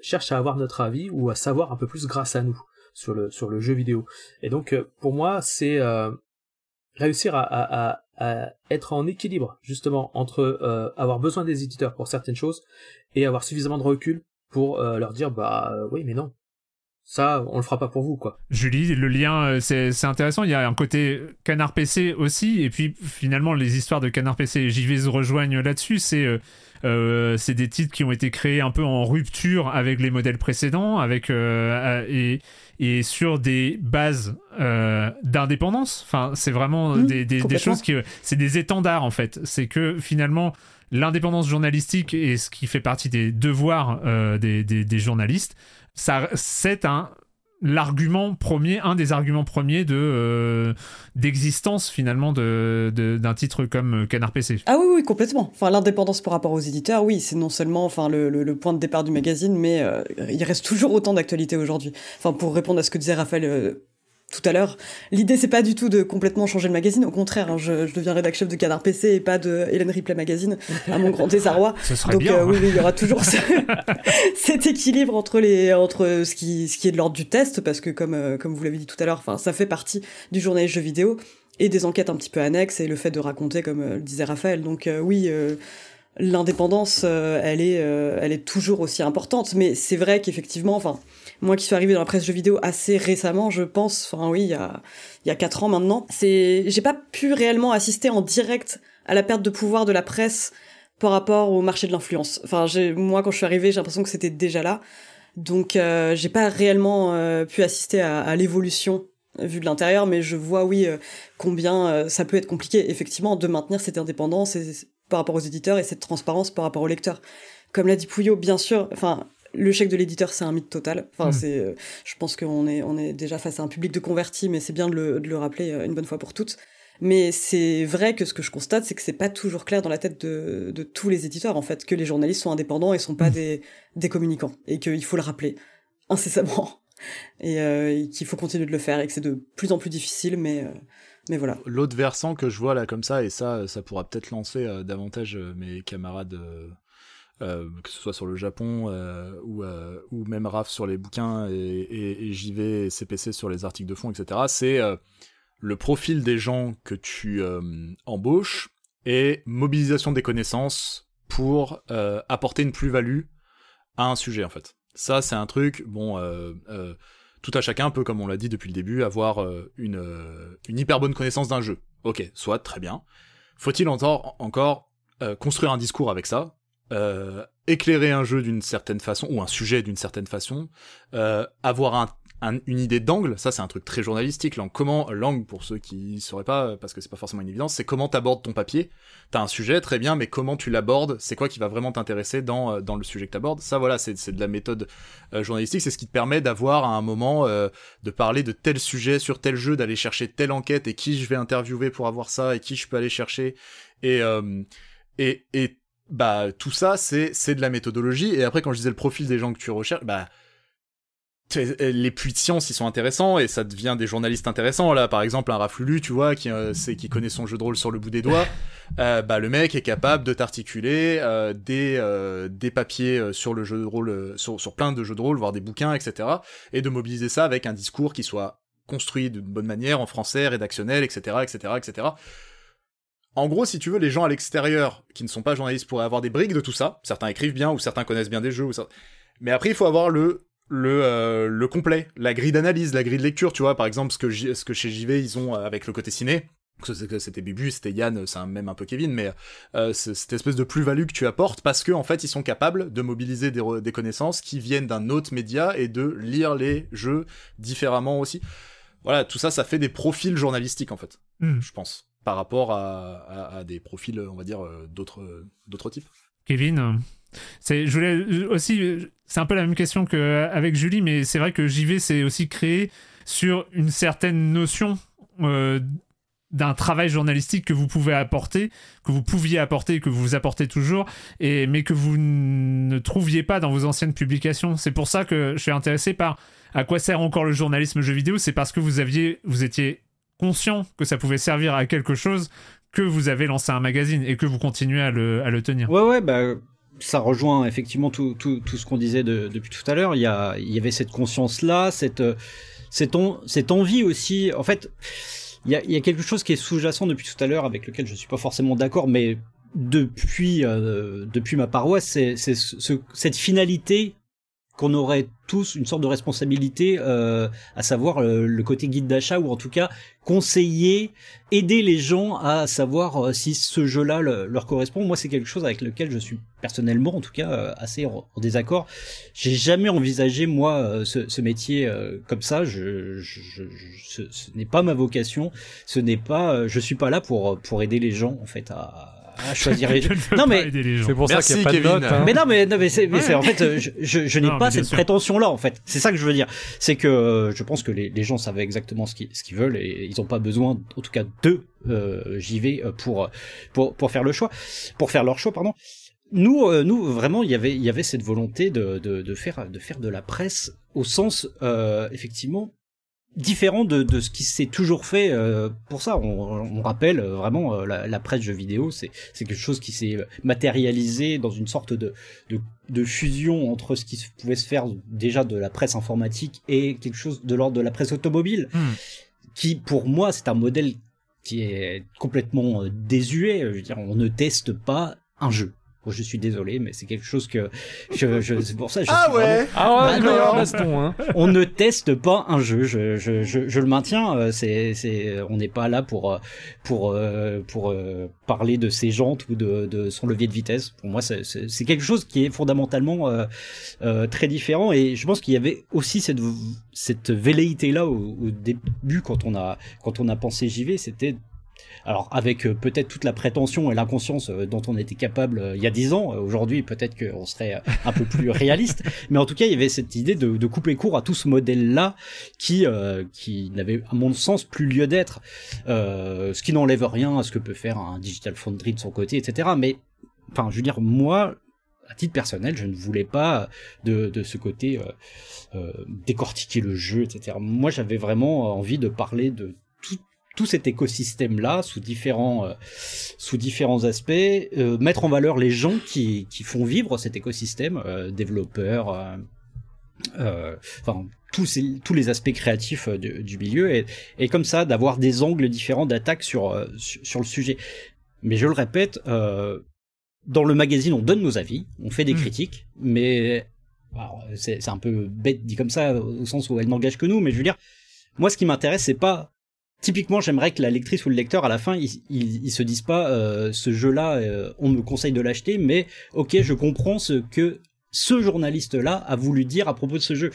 cherchent à avoir notre avis ou à savoir un peu plus grâce à nous sur le sur le jeu vidéo. Et donc euh, pour moi c'est euh, réussir à, à, à, à être en équilibre justement entre euh, avoir besoin des éditeurs pour certaines choses et avoir suffisamment de recul pour euh, leur dire bah euh, oui mais non ça on le fera pas pour vous quoi. Julie, le lien euh, c'est c'est intéressant, il y a un côté Canard PC aussi et puis finalement les histoires de Canard PC et JV se rejoignent là-dessus, c'est euh, euh, c'est des titres qui ont été créés un peu en rupture avec les modèles précédents avec euh, et et sur des bases euh, d'indépendance. Enfin, c'est vraiment Mmh, des, des, choses qui c'est des étendards en fait. C'est que finalement l'indépendance journalistique et ce qui fait partie des devoirs euh, des, des, des journalistes, c'est un l'argument premier, un des arguments premiers de euh, d'existence finalement de d'un titre comme Canard PC. Ah oui, oui, complètement. Enfin, l'indépendance par rapport aux éditeurs, oui, c'est non seulement enfin le, le- point de départ du magazine, mais euh, il reste toujours autant d'actualité aujourd'hui. Enfin, pour répondre à ce que disait Raphaël euh, tout à l'heure, l'idée c'est pas du tout de complètement changer le magazine. Au contraire, hein, je, je deviens rédac chef de Canard PC et pas de Hélène Ripley Magazine, à mon grand désarroi. Ce serait Donc bien. euh, oui, oui, il y aura toujours ce- cet équilibre entre les entre ce qui ce qui est de l'ordre du test parce que comme euh, comme vous l'avez dit tout à l'heure, enfin ça fait partie du journalisme jeu vidéo et des enquêtes un petit peu annexes et le fait de raconter comme euh, le disait Raphaël. Donc oui, l'indépendance elle est elle est toujours aussi importante mais c'est vrai qu'effectivement enfin moi qui suis arrivé dans la presse jeux vidéo assez récemment, je pense, enfin oui, il y a, il y a quatre ans maintenant, c'est, j'ai pas pu réellement assister en direct à la perte de pouvoir de la presse par rapport au marché de l'influence. Enfin, moi, quand je suis arrivée, j'ai l'impression que c'était déjà là. Donc, euh, j'ai pas réellement euh, pu assister à, l'évolution vue de l'intérieur, mais je vois, oui, euh, combien euh, ça peut être compliqué, effectivement, de maintenir cette indépendance par rapport aux éditeurs et cette transparence par rapport aux lecteurs. Comme l'a dit Pouillot, bien sûr, enfin, le chèque de l'éditeur, c'est un mythe total. Enfin, Mm. c'est, euh, je pense qu'on est, on est déjà face à un public de convertis, mais c'est bien de le, de le rappeler euh, une bonne fois pour toutes. Mais c'est vrai que ce que je constate, c'est que c'est pas toujours clair dans la tête de, de tous les éditeurs, en fait, que les journalistes sont indépendants et sont pas des, des communicants. Et qu'il faut le rappeler incessamment. Et, euh, et qu'il faut continuer de le faire et que c'est de plus en plus difficile, mais, euh, mais voilà. L'autre versant que je vois là comme ça, et ça, ça pourra peut-être lancer euh, davantage mes camarades, euh, que ce soit sur le Japon euh, ou, euh, ou même Raph sur les bouquins et, et, et JV et CPC sur les articles de fond, etc. C'est euh, le profil des gens que tu euh, embauches et mobilisation des connaissances pour euh, apporter une plus-value à un sujet en fait. Ça, c'est un truc, bon, tout à chacun peut, comme on l'a dit depuis le début, avoir une, une hyper bonne connaissance d'un jeu. Ok, soit, très bien. Faut-il encore, encore euh, construire un discours avec ça euh, éclairer un jeu d'une certaine façon, ou un sujet d'une certaine façon, euh, avoir un, un- une idée d'angle, ça c'est un truc très journalistique, l'angle, comment, l'angle pour ceux qui sauraient pas, parce que c'est pas forcément une évidence, c'est comment t'abordes ton papier, t'as un sujet, très bien, mais comment tu l'abordes, c'est quoi qui va vraiment t'intéresser dans, euh, dans le sujet que t'abordes, ça voilà, c'est c'est de la méthode euh, journalistique, c'est ce qui te permet d'avoir à un moment, euh, de parler de tel sujet sur tel jeu, d'aller chercher telle enquête, et qui je vais interviewer pour avoir ça, et qui je peux aller chercher, et, euh, et, et bah tout ça c'est c'est de la méthodologie. Et après quand je disais le profil des gens que tu recherches bah t'es- les puits de science ils sont intéressants et ça devient des journalistes intéressants. Là par exemple un Raflulu tu vois qui euh, c'est qui connaît son jeu de rôle sur le bout des doigts euh, bah le mec est capable de t'articuler euh, des euh, des papiers euh, sur le jeu de rôle euh, sur sur plein de jeux de rôle voire des bouquins etc et de mobiliser ça avec un discours qui soit construit d'une bonne manière en français rédactionnel etc etc etc en gros, si tu veux, les gens à l'extérieur qui ne sont pas journalistes pourraient avoir des briques de tout ça. Certains écrivent bien ou certains connaissent bien des jeux. Ou ça... Mais après, il faut avoir le le euh, le complet, la grille d'analyse, la grille de lecture. Tu vois, par exemple, ce que J- ce que chez JV ils ont euh, avec le côté ciné. C'était Bibu, c'était Yann, c'est même un peu Kevin, mais euh, cette espèce de plus-value que tu apportes parce que en fait ils sont capables de mobiliser des, des connaissances qui viennent d'un autre média et de lire les jeux différemment aussi. Voilà, tout ça, ça fait des profils journalistiques en fait Hmm. je pense, par rapport à, des profils, on va dire, euh, d'autres types. Kevin, c'est, je voulais aussi, c'est un peu la même question qu'avec Julie, mais c'est vrai que JV c'est aussi créé sur une certaine notion euh, d'un travail journalistique que vous pouvez apporter, que vous pouviez apporter, que vous apportez toujours, et mais que vous ne trouviez pas dans vos anciennes publications. C'est pour ça que je suis intéressé par à quoi sert encore le journalisme jeu vidéo. C'est parce que vous aviez, vous étiez conscient que ça pouvait servir à quelque chose que vous avez lancé un magazine et que vous continuez à le, à le tenir. Ouais, ouais, bah, ça rejoint effectivement tout, tout, tout ce qu'on disait de- depuis tout à l'heure. Il il y avait cette conscience-là, cette, cette, en- cette envie aussi. En fait, il y a, y a quelque chose qui est sous-jacent depuis tout à l'heure avec lequel je suis pas forcément d'accord, mais depuis euh, depuis ma paroisse, c'est c'est ce- cette finalité qu'on aurait tous une sorte de responsabilité, euh, à savoir euh, le côté guide d'achat ou en tout cas conseiller, aider les gens à savoir euh, si ce jeu-là le- leur correspond. Moi, c'est quelque chose avec lequel je suis personnellement, en tout cas, euh, assez en, désaccord. J'ai jamais envisagé moi euh, ce, ce métier comme ça. Je, je, je- ce, ce n'est pas ma vocation. Ce n'est pas. je suis pas là pour pour aider les gens en fait à, à choisir les Je ne Non pas mais aider les gens. C'est pour Merci, ça qu'il n'y a pas Kevin. de note. hein. mais non, mais, non, mais c'est, mais c'est- en fait, euh, je, je, je n'ai Non, pas cette sûr. prétention-là, en fait. C'est ça que je veux dire. C'est que euh, je pense que les, les gens savent exactement ce qu'ils, ce qu'ils veulent et ils n'ont pas besoin, en tout cas, de euh, JV euh, pour, pour, pour faire le choix, pour faire leur choix, pardon. Nous, euh, nous, vraiment, il y avait, il y avait cette volonté de, de, de faire, de faire de la presse au sens, euh, effectivement, différent de, de ce qui s'est toujours fait euh, pour ça. On, on rappelle euh, vraiment euh, la, la presse jeux vidéo, c'est c'est quelque chose qui s'est matérialisé dans une sorte de, de, de fusion entre ce qui pouvait se faire déjà de la presse informatique et quelque chose de l'ordre de la presse automobile, Hmm. qui pour moi c'est un modèle qui est complètement euh, désuet. Je veux dire, on ne teste pas un jeu. Moi, je suis désolé, mais c'est quelque chose que je, je c'est pour ça. que Je Ah suis vraiment- ouais Ah ouais, baston, hein. on ne teste pas un jeu. Je, je, je, je le maintiens. euh, C'est, c'est, on n'est pas là pour euh, pour euh, pour parler de ses jantes ou de, de son levier de vitesse. Pour moi, c'est, c'est, c'est quelque chose qui est fondamentalement euh, euh, très différent. Et je pense qu'il y avait aussi cette cette velléité là au, au début quand on a quand on a pensé JV, c'était alors avec euh, peut-être toute la prétention et l'inconscience euh, dont on était capable euh, il y a dix ans, aujourd'hui peut-être qu'on serait un peu plus réaliste, mais en tout cas il y avait cette idée de, de couper court à tout ce modèle-là qui euh, qui n'avait à mon sens plus lieu d'être, euh, ce qui n'enlève rien à ce que peut faire un Digital Foundry de son côté, etc. Mais enfin je veux dire moi à titre personnel, je ne voulais pas de, de ce côté euh, décortiquer le jeu, etc. Moi, j'avais vraiment envie de parler de tout, cet écosystème-là sous différents, euh, sous différents aspects, euh, mettre en valeur les gens qui, qui font vivre cet écosystème, euh, développeurs, enfin tous, ces- tous les aspects créatifs du, milieu, et, et comme ça d'avoir des angles différents d'attaque sur, sur, sur le sujet. Mais je le répète, dans le magazine, on donne nos avis, on fait des Mm. critiques, mais c'est un peu bête dit comme ça, au sens où elle n'engage que nous, mais je veux dire, moi, ce qui m'intéresse, c'est pas. Typiquement, j'aimerais que la lectrice ou le lecteur, à la fin, ils, se disent pas euh, ce jeu-là, euh, on me conseille de l'acheter, mais ok, je comprends ce que ce journaliste-là a voulu dire à propos de ce jeu.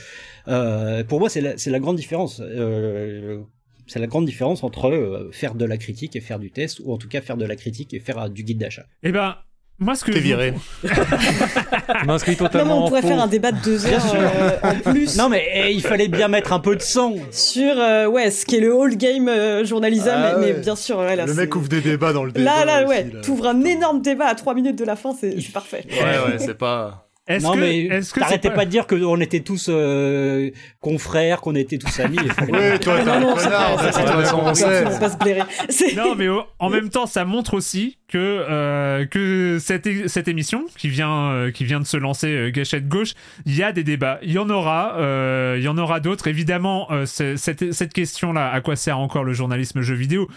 Euh, pour moi, c'est la, la grande différence. Euh, c'est la grande différence entre euh, faire de la critique et faire du test, ou en tout cas faire de la critique et faire euh, du guide d'achat. Eh ben, moi, ce que T'es viré. Je m'inscris Non, mais totalement on pourrait en faire faux. un débat de deux heures euh, en plus Non, mais eh, il fallait bien mettre un peu de sang. sur euh, ouais ce qui est le whole game euh, journalisme, Ah mais, ouais. mais bien sûr, ouais, là, Le mec ouvre des débats dans le débat. Là, là, aussi, ouais, là. t'ouvres un énorme débat à trois minutes de la fin, c'est c'est parfait. Ouais, ouais, c'est pas. Est-ce non, que, mais est-ce que t'arrêtais pas- pas... de dire qu'on était tous euh, confrères, qu'on était tous amis. Toi, t'es non, un connard, mais en même temps, ça montre aussi que euh, que cette é- cette émission qui vient euh, qui vient de se lancer euh, Gâchette gauche, il y a des débats, il y en aura, euh, il y en aura d'autres. Évidemment, euh, cette cette question-là, à quoi sert encore le journalisme jeu vidéo?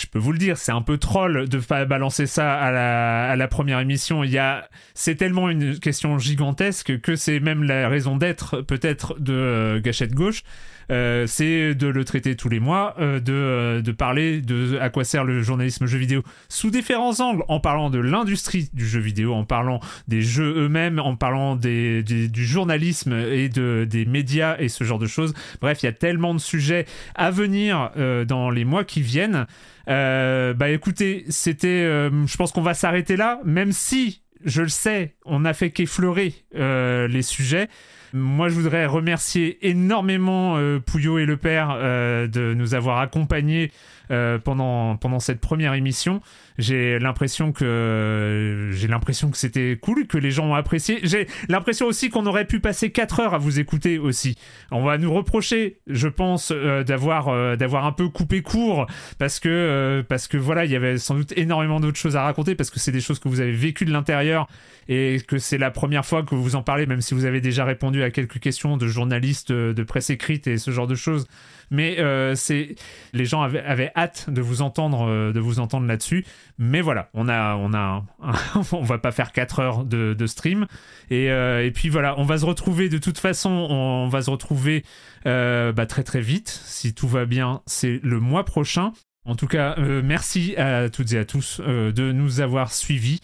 Je peux vous le dire, c'est un peu troll de pas balancer ça à la, première émission. Il y a, c'est tellement une question gigantesque que c'est même la raison d'être peut-être de euh, Gâchette Gauche. Euh, c'est de le traiter tous les mois, euh, de, euh, de parler de à quoi sert le journalisme jeu vidéo sous différents angles, en parlant de l'industrie du jeu vidéo, en parlant des jeux eux-mêmes, en parlant des, du journalisme et de, des médias et ce genre de choses. Bref, il y a tellement de sujets à venir euh, dans les mois qui viennent. Bah écoutez, c'était, je pense qu'on va s'arrêter là, même si je le sais, on n'a fait qu'effleurer les sujets. Moi, je voudrais remercier énormément euh, Pouillot et le père euh, de nous avoir accompagnés euh, pendant pendant cette première émission. J'ai l'impression que j'ai l'impression que c'était cool, que les gens ont apprécié. J'ai l'impression aussi qu'on aurait pu passer 4 heures à vous écouter aussi. On va nous reprocher, je pense, d'avoir d'avoir un peu coupé court parce que parce que voilà, il y avait sans doute énormément d'autres choses à raconter parce que c'est des choses que vous avez vécues de l'intérieur et que c'est la première fois que vous en parlez, même si vous avez déjà répondu à quelques questions de journalistes de presse écrite et ce genre de choses. Mais euh, c'est les gens avaient, hâte de vous entendre, euh, de vous entendre là-dessus. Mais voilà, on a, on a, on va pas faire 4 heures de, de stream. Et, euh, puis voilà, on va se retrouver de toute façon, on, va se retrouver euh, bah, très très vite, si tout va bien. C'est le mois prochain. En tout cas, euh, merci à toutes et à tous euh, de nous avoir suivis.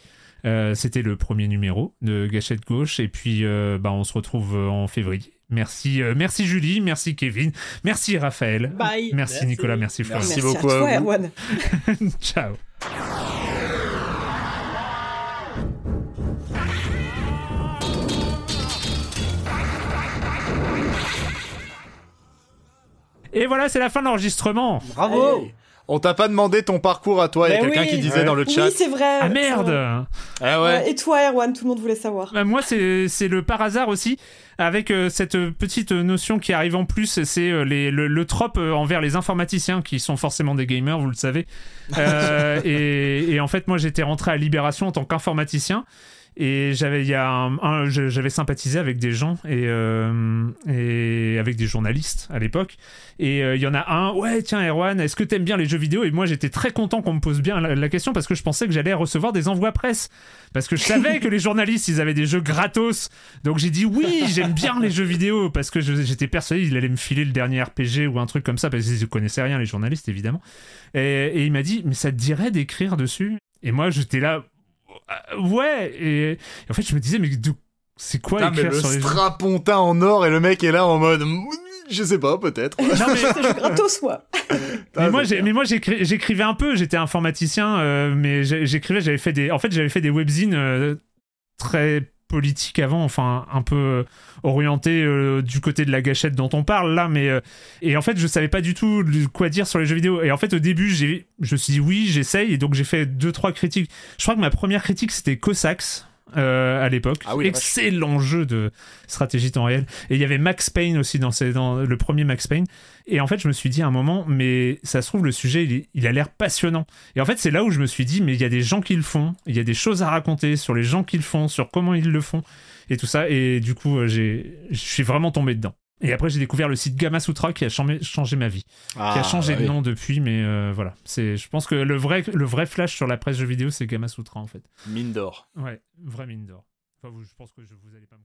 Euh, C'était le premier numéro de Gâchette Gauche. Et puis, bah, on se retrouve en février. Merci, merci Julie, merci Kevin, merci Raphaël, Bye. merci, merci. Nicolas, merci Florian. Merci, merci beaucoup à, toi, à vous. Ciao. Et voilà, c'est la fin de l'enregistrement. Bravo. Hey. On t'a pas demandé ton parcours à toi, il y a quelqu'un oui. qui disait ouais. dans le chat. Oui, c'est vrai. Ah merde Ah ouais. Et toi, Erwan, tout le monde voulait savoir. Bah, moi, c'est le par hasard aussi, avec euh, cette petite notion qui arrive en plus, c'est euh, le, le trope euh, envers les informaticiens, qui sont forcément des gamers, vous le savez. Euh, et, et en fait, moi, j'étais rentré à Libération en tant qu'informaticien. Et j'avais, il y a un, j'avais sympathisé avec des gens et, euh, et avec des journalistes à l'époque. Et il euh, y en a un, ouais, tiens, Erwan, est-ce que t'aimes bien les jeux vidéo? Et moi, j'étais très content qu'on me pose bien la, question parce que je pensais que j'allais recevoir des envois presse. Parce que je savais que les journalistes, ils avaient des jeux gratos. Donc j'ai dit oui, j'aime bien les jeux vidéo parce que j'étais persuadé qu'il allait me filer le dernier RPG ou un truc comme ça parce qu'ils ne connaissaient rien, les journalistes, évidemment. Et il m'a dit, mais ça te dirait d'écrire dessus? Et moi, j'étais là, ouais et, et, en fait je me disais mais c'est quoi Putain, écrire mais le sur les strapontin en or et le mec est là en mode je sais pas peut-être. Non mais gratos moi mais moi j'ai mais moi j'écrivais un peu j'étais informaticien euh, mais j'écrivais j'avais fait des en fait j'avais fait des webzines euh, très politique avant, enfin un peu euh, orienté euh, du côté de la gâchette dont on parle là, mais euh, et en fait je savais pas du tout quoi dire sur les jeux vidéo. Et en fait au début j'ai, je me suis dit oui j'essaye et donc j'ai fait deux trois critiques. Je crois que ma première critique c'était Cossacks. Euh, à l'époque. Ah oui, Excellent jeu de stratégie temps réel. Et il y avait Max Payne aussi dans, ces, dans le premier Max Payne. Et en fait, je me suis dit à un moment, mais ça se trouve, le sujet, il, a l'air passionnant. Et en fait, c'est là où je me suis dit, mais il y a des gens qui le font, il y a des choses à raconter sur les gens qui le font, sur comment ils le font, et tout ça. Et du coup, j'ai, je suis vraiment tombé dedans. Et après, j'ai découvert le site Gamasutra qui a changé, changé ma vie, ah, qui a changé bah de oui. nom depuis, mais euh, voilà. C'est, je pense que le vrai, le vrai flash sur la presse jeux vidéo, c'est Gamasutra en fait. Mine d'or. Ouais, vraie mine d'or. Enfin, vous, je pense que je, vous allez pas me